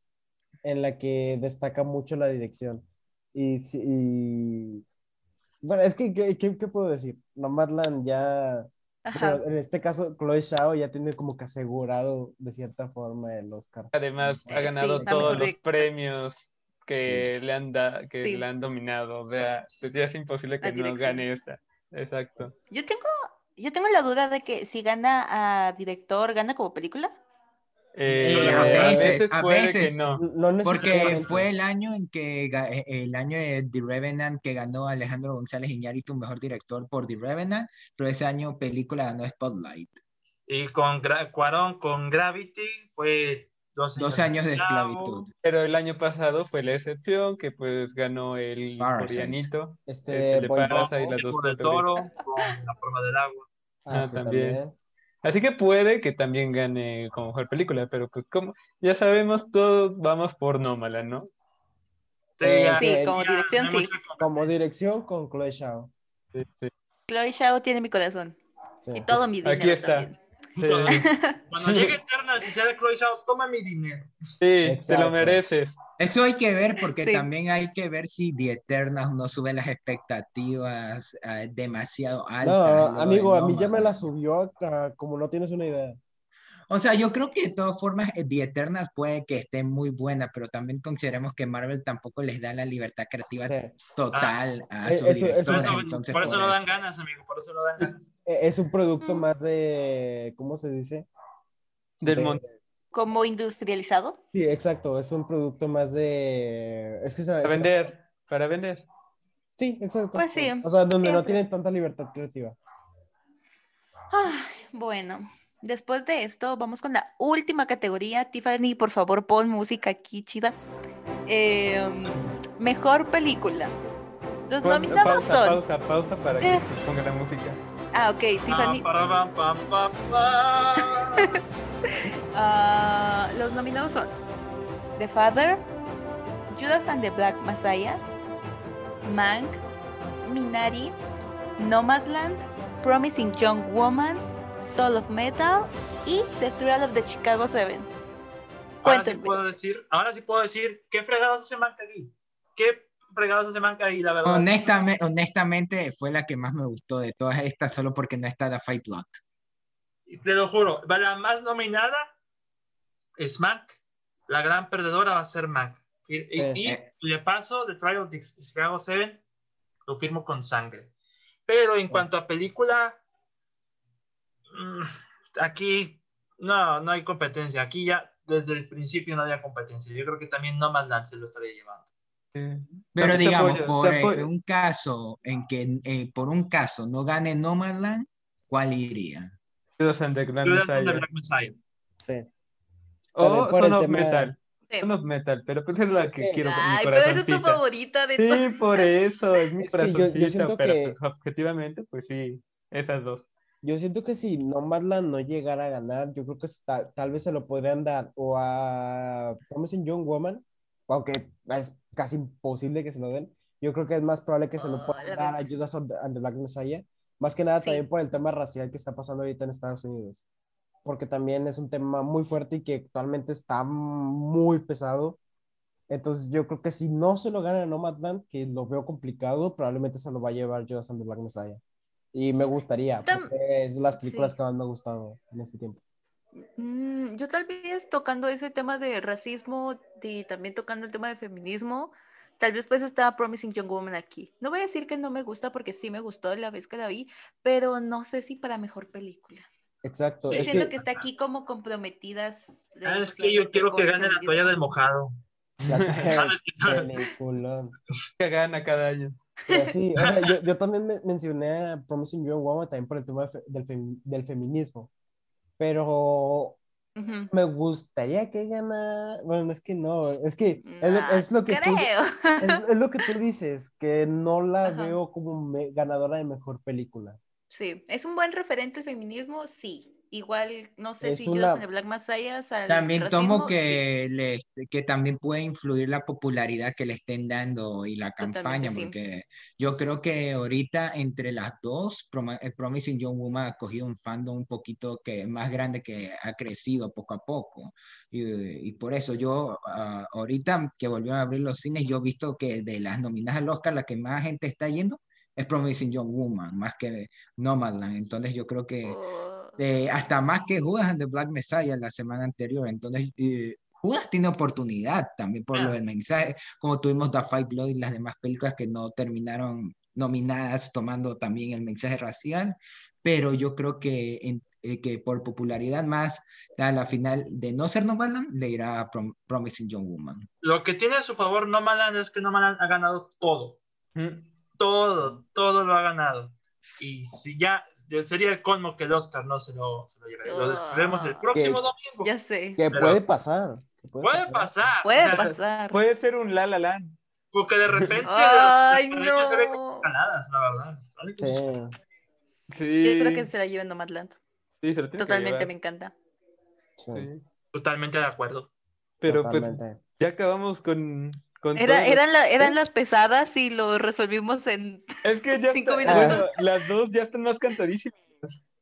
en la que destaca mucho la dirección. Y, y- bueno, es que, ¿qué, qué- qué puedo decir? Nomadland ya, bueno, en este caso, Chloe Zhao ya tiene como que asegurado de cierta forma el Oscar. Además, ha ganado sí, todos los premios que le han da- que Sí. le han dominado. O sea, pues ya es imposible que no gane esta. Exacto. Yo tengo, yo tengo la duda de que si gana a director, ¿gana como película? Eh, Eh, a, veces, veces, a veces. no. No Porque fue el año en que eh, el año de The Revenant que ganó Alejandro González Iñárritu mejor director por The Revenant, pero ese año película ganó Spotlight. Y con Cuarón, con Gravity, fue dos años, 12 años de esclavitud. Pero el año pasado fue la excepción, que pues ganó el Parasite. coreanito. Este, el de Parasite y las dos del Toro, con La Forma del Agua. Ah, Ah, sí, también. también. Así que puede que también gane como mejor película, pero pues como ya sabemos, todos vamos por Nómala, ¿no? Sí, Eh, ya- Sí, como ya dirección, sí. Como dirección con Chloe. Sí, sí. Chloe Zhao tiene mi corazón Sí. y todo mi dinero Aquí está. también. Sí, Cuando llegue Eternals y sea de Chloe Zhao, toma mi dinero. sí, te Exacto. lo mereces. Eso hay que ver porque Sí. también hay que ver si The Eternals no sube las expectativas eh, demasiado altas. No, amigo, a mí ya me la subió acá, como no tienes una idea. O sea, yo creo que de todas formas eh, The Eternals puede que esté muy buena, pero también consideremos que Marvel tampoco les da la libertad creativa Sí. total a Eh, sus eso- directores, entonces por eso no dan eso. ganas, amigo, por eso no dan ganas. Eh, Es un producto Mm. más de, ¿cómo se dice? Del De- mon- Como industrializado. Sí, exacto, es un producto más de... Es que se para vender, para vender. Sí, exacto. Pues sí, O sea, donde no siempre. tienen tanta libertad creativa. Ay, bueno, después de esto, vamos con la última categoría. Tiffany, por favor, pon música aquí, chida. Em, mejor película. Los Pon- nominados pausa, son. pausa, pausa para que Eh. se ponga la música. Ah, ok, Tiffany. Ah. Ah, los nominados son The Father, Judas and the Black Messiah, Mank, Minari, Nomadland, Promising Young Woman, Soul of Metal y The Thrill of the Chicago Seven. Ahora sí puedo decir, ahora sí puedo decir, ¿qué fregados hace Manca aquí? ¿Qué fregados hace Manca ahí, la verdad? Honestamente, honestamente, fue la que más me gustó de todas estas, solo porque no está The Fight Plot. Te lo juro, va la más nominada es Mac. La gran perdedora va a ser Mac. Y, y- Sí. y Eh. de paso, The Trial of the Chicago 7 lo firmo con sangre. Pero en cuanto a película, aquí no, no hay competencia. Aquí ya desde el principio no había competencia. Yo creo que también Nomadland se lo estaría llevando. Pero digamos, apoyo, por eh, un caso en que eh, por un caso no gane Nomadland, ¿cuál iría? Judas and the Grand Messiah. Black Messiah. Sí. O Son of Metal. Son of Metal, pero pues es la que quiero Ay, pero esa es tu favorita de todas. Sí, por eso, es mi Es que yo- yo corazoncito, siento pero que- pues, objetivamente, pues sí, esas dos. Yo siento que si Nomadland no llegara a ganar, yo creo que tal, tal vez se lo podrían dar o a Promising Young Woman, aunque es casi imposible que se lo den. Yo creo que es más probable que se lo Oh, puedan la dar a. Judas and the- and the Black Messiah, más que nada Sí. también por el tema racial que está pasando ahorita en Estados Unidos, porque también es un tema muy fuerte y que actualmente está muy pesado. Entonces yo creo que si no se lo gana Nomadland, que lo veo complicado, probablemente se lo va a llevar Judas and the Black Messiah. Y me gustaría, porque es de las películas sí. que más me ha gustado en este tiempo. Mm, yo tal vez tocando ese tema de racismo y también tocando el tema de feminismo, tal vez pues está Promising Young Woman aquí. No voy a decir que no me gusta porque sí me gustó la vez que la vi, pero no sé si para mejor película. Exacto. Yo es siento que, que está aquí como comprometidas. Ah, es que yo quiero que gane la toalla del mojado. la. Que gana cada año. Pero sí, o sea, yo, yo también me- mencioné a Promising Young Woman también por el tema fe- del, del feminismo. Pero Ujú. me gustaría que ganara. Bueno, es que no, es que es lo, Nah, es lo que tú, es, es lo que tú dices, que no la Ajá. veo como me- ganadora de mejor película. Sí, es un buen referente al feminismo, sí. Igual, no sé Es si una- and the Black Messiah al También tomo racismo, sí. que, le- que también puede influir la popularidad que le estén dando y la Totalmente, campaña, sí. porque yo creo que ahorita entre las dos, Prom- eh, Promising Young Woman ha cogido un fandom un poquito que más grande que ha crecido poco a poco. Y, y por eso yo, ah, ahorita que volvieron a abrir los cines, yo he visto que de las nominadas al Oscar, la que más gente está yendo es Promising Young Woman, más que Nomadland. Entonces yo creo que Oh, eh, hasta más que Judas and the Black Messiah la semana anterior. Entonces, eh, Judas tiene oportunidad también por Ah. lo del mensaje, como tuvimos The Fight Blood y las demás películas que no terminaron nominadas tomando también el mensaje racial, pero yo creo que, en- eh, que por popularidad más a la final de no ser Nomadland le irá a Prom- Promising Young Woman. Lo que tiene a su favor Nomadland es que Nomadland ha ganado todo. Mm. Todo, todo lo ha ganado. Y si ya sería el colmo que el Oscar no se lo, se lo lleve. Lo descubriremos el próximo Que- domingo. ya sé. Que Pero- puede pasar. que Puede pasar. Puede o sea, pasar. Puede ser un La La Land. Porque de repente Ay, las academias se ven no. como ganadas, la verdad. ¿vale? Sí, Sí. Yo espero que se la lleven Nomadland. Sí, se lo tiene que Totalmente me encanta. sí. Totalmente de acuerdo. Pero pues, totalmente. ya acabamos con Era, eran, la- eran las pesadas y lo resolvimos en... Es que ya cinco está- minutos. bueno, las dos ya están más cantadísimas.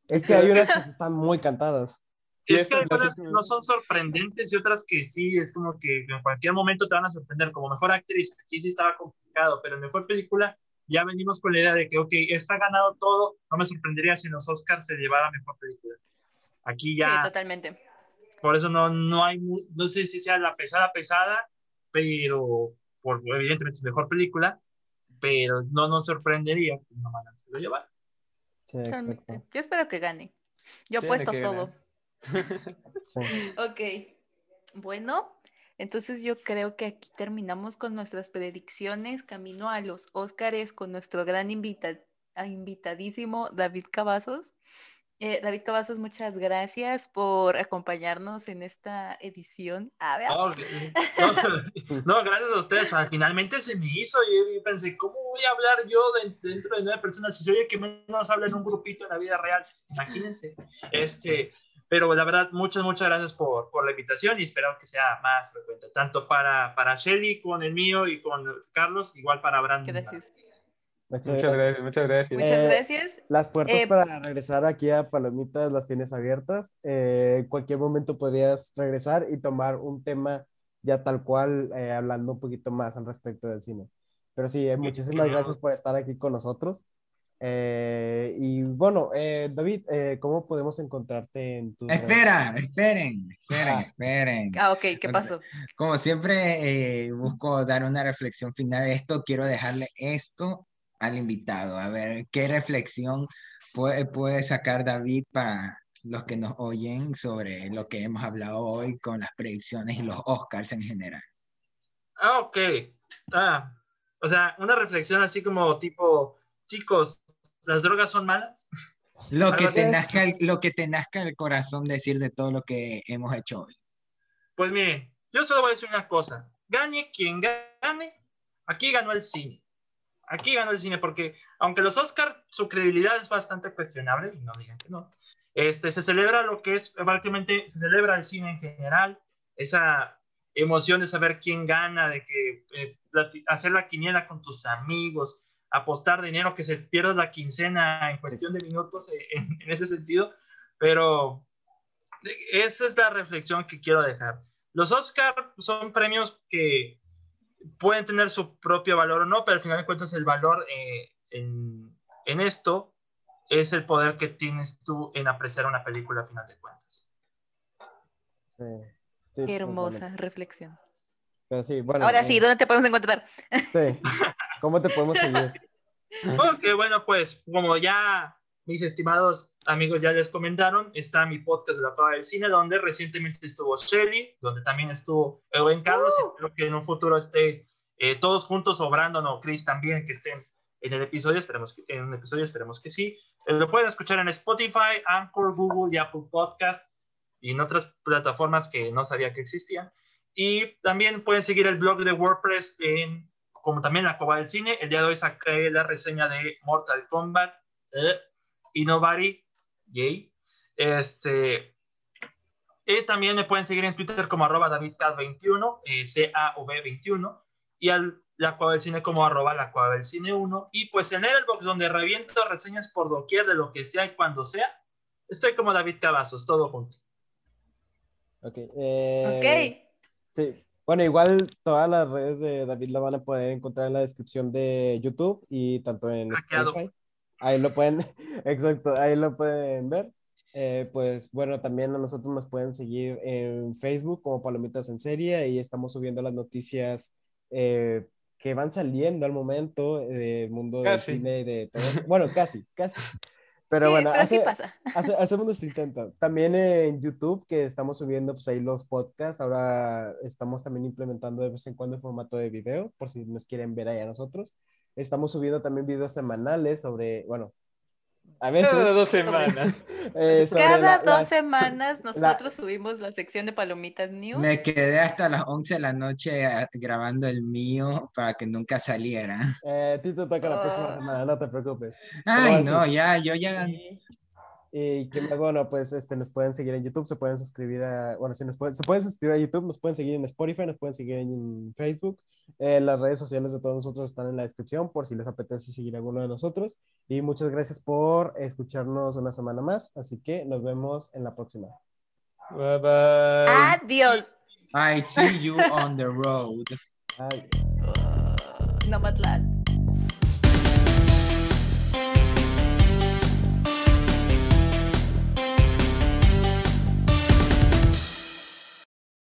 Es que hay unas que sí están muy cantadas. Y es que hay unas que no son sorprendentes y otras que sí, es como que en cualquier momento te van a sorprender. Como mejor actriz, aquí sí estaba complicado, pero en mejor película ya venimos con la idea de que, ok, esta ha ganado todo, no me sorprendería si en los Oscars se llevara mejor película. Aquí Sí, ya, totalmente. por eso no, no hay, no sé si sea la pesada pesada, pero por, evidentemente es mejor película, pero no nos sorprendería que no se lo llevara. Sí, totalmente. exacto. Yo espero que gane. Yo apuesto todo. Sí. Ok. Bueno, entonces yo creo que aquí terminamos con nuestras predicciones camino a los Óscares con nuestro gran invita- invitadísimo David Cavazos. Eh, David Cavazos, muchas gracias por acompañarnos en esta edición. A ver, No, que- no, no, gracias a ustedes. finalmente se me hizo. Y yo pensé, ¿cómo voy a hablar yo de- dentro de nueve personas si soy el que menos habla en un grupito en la vida real? Imagínense. Este, pero la verdad, muchas, muchas gracias por, por la invitación y espero que sea más frecuente, tanto para, para Shelly con el mío y con Carlos, igual para Brandon. Gracias. Muchas Muchas gracias. gracias, muchas gracias. muchas Eh, gracias. Las puertas Eh, para regresar aquí a Palomitas las tienes abiertas. Eh, en cualquier momento podrías regresar y tomar un tema ya tal cual, eh, hablando un poquito más al respecto del cine. Pero sí, eh, muchísimas gracias por estar aquí con nosotros. Eh, y bueno, eh, David, eh, ¿cómo podemos encontrarte en tus redes? Espera, esperen, esperen, Ah. esperen. Ah, ok, ¿qué pasó? Como siempre, eh, busco dar una reflexión final de esto. Quiero dejarle esto al invitado. A ver, ¿qué reflexión puede, puede sacar David para los que nos oyen sobre lo que hemos hablado hoy con las predicciones y los Oscars en general? Ah, ok. Ah, o sea, una reflexión así como tipo, chicos, ¿las drogas son malas? Lo que, te nazca el, lo que te nazca el corazón decir de todo lo que hemos hecho hoy. Pues miren, yo solo voy a decir una cosa. Gane quien gane, aquí ganó el cine. Aquí ganó el cine porque, aunque los Oscar su credibilidad es bastante cuestionable, y no digan que no, este, se celebra lo que es, prácticamente, se celebra el cine en general, esa emoción de saber quién gana, de que eh, hacer la quiniela con tus amigos, apostar dinero, que se pierda la quincena en cuestión de minutos eh, en, en ese sentido, pero esa es la reflexión que quiero dejar. Los Oscar son premios que pueden tener su propio valor o no, pero al final de cuentas el valor eh, en, en esto es el poder que tienes tú en apreciar una película a final de cuentas. Sí, sí, Qué hermosa reflexión. Pero sí, bueno, Ahora eh, sí, ¿dónde te podemos encontrar? sí. ¿Cómo te podemos seguir? Ok, bueno, pues como ya mis estimados amigos ya les comentaron, está mi podcast de la Cueva del Cine, donde recientemente estuvo Shelly, donde también estuvo Ewen Carlos, y espero que en un futuro esté eh, todos juntos, o Brandon o Chris también, que estén en el episodio, esperemos que, en un episodio, esperemos que sí. Eh, lo pueden escuchar en Spotify, Anchor, Google y Apple Podcast, y en otras plataformas que no sabía que existían. Y también pueden seguir el blog de WordPress en, como también la Cueva del Cine. El día de hoy saqué la reseña de Mortal Kombat. Eh, y Nobody, yay. Este, y también me pueden seguir en Twitter como arroba davidcat21, eh, C-A-O-B 21, y al la Cueva del Cine como arroba la Cueva del Cine 1. Y pues en el box donde reviento reseñas por doquier de lo que sea y cuando sea, estoy como David Cavazos, todo junto. Ok. Eh, Sí. Bueno, igual todas las redes de David la van a poder encontrar en la descripción de YouTube y tanto en Spotify. Ahí lo pueden, exacto, ahí lo pueden ver. Eh, pues bueno, también a nosotros nos pueden seguir en Facebook como Palomitas en Serie y estamos subiendo las noticias eh, que van saliendo al momento del mundo del cine y de todo eso. Bueno, casi, casi. Pero bueno, pero sí pasa. hacemos nuestro intento. También en YouTube, que estamos subiendo pues ahí los podcasts, ahora estamos también implementando de vez en cuando en formato de video, por si nos quieren ver ahí a nosotros. Estamos subiendo también videos semanales sobre, bueno, a veces. Cada dos semanas. eh, sobre Cada la- dos las- semanas nosotros subimos la sección de Palomitas News. Me quedé hasta las 11 de la noche ah, grabando el mío para que nunca saliera. Eh, a ti te toca la próxima Ah. semana, no te preocupes. Ay, no, ya, yo ya. Y, que más bueno, pues este, nos pueden seguir en YouTube, se pueden suscribir a, bueno, si nos pueden, se pueden suscribir a YouTube, nos pueden seguir en Spotify, nos pueden seguir en Facebook. Eh, las redes sociales de todos nosotros están en la descripción por si les apetece seguir a alguno de nosotros. Y muchas gracias por escucharnos una semana más. Así que nos vemos en la próxima. Bye bye. Adiós. I see you on the road. Bye. Uh, Nomadland.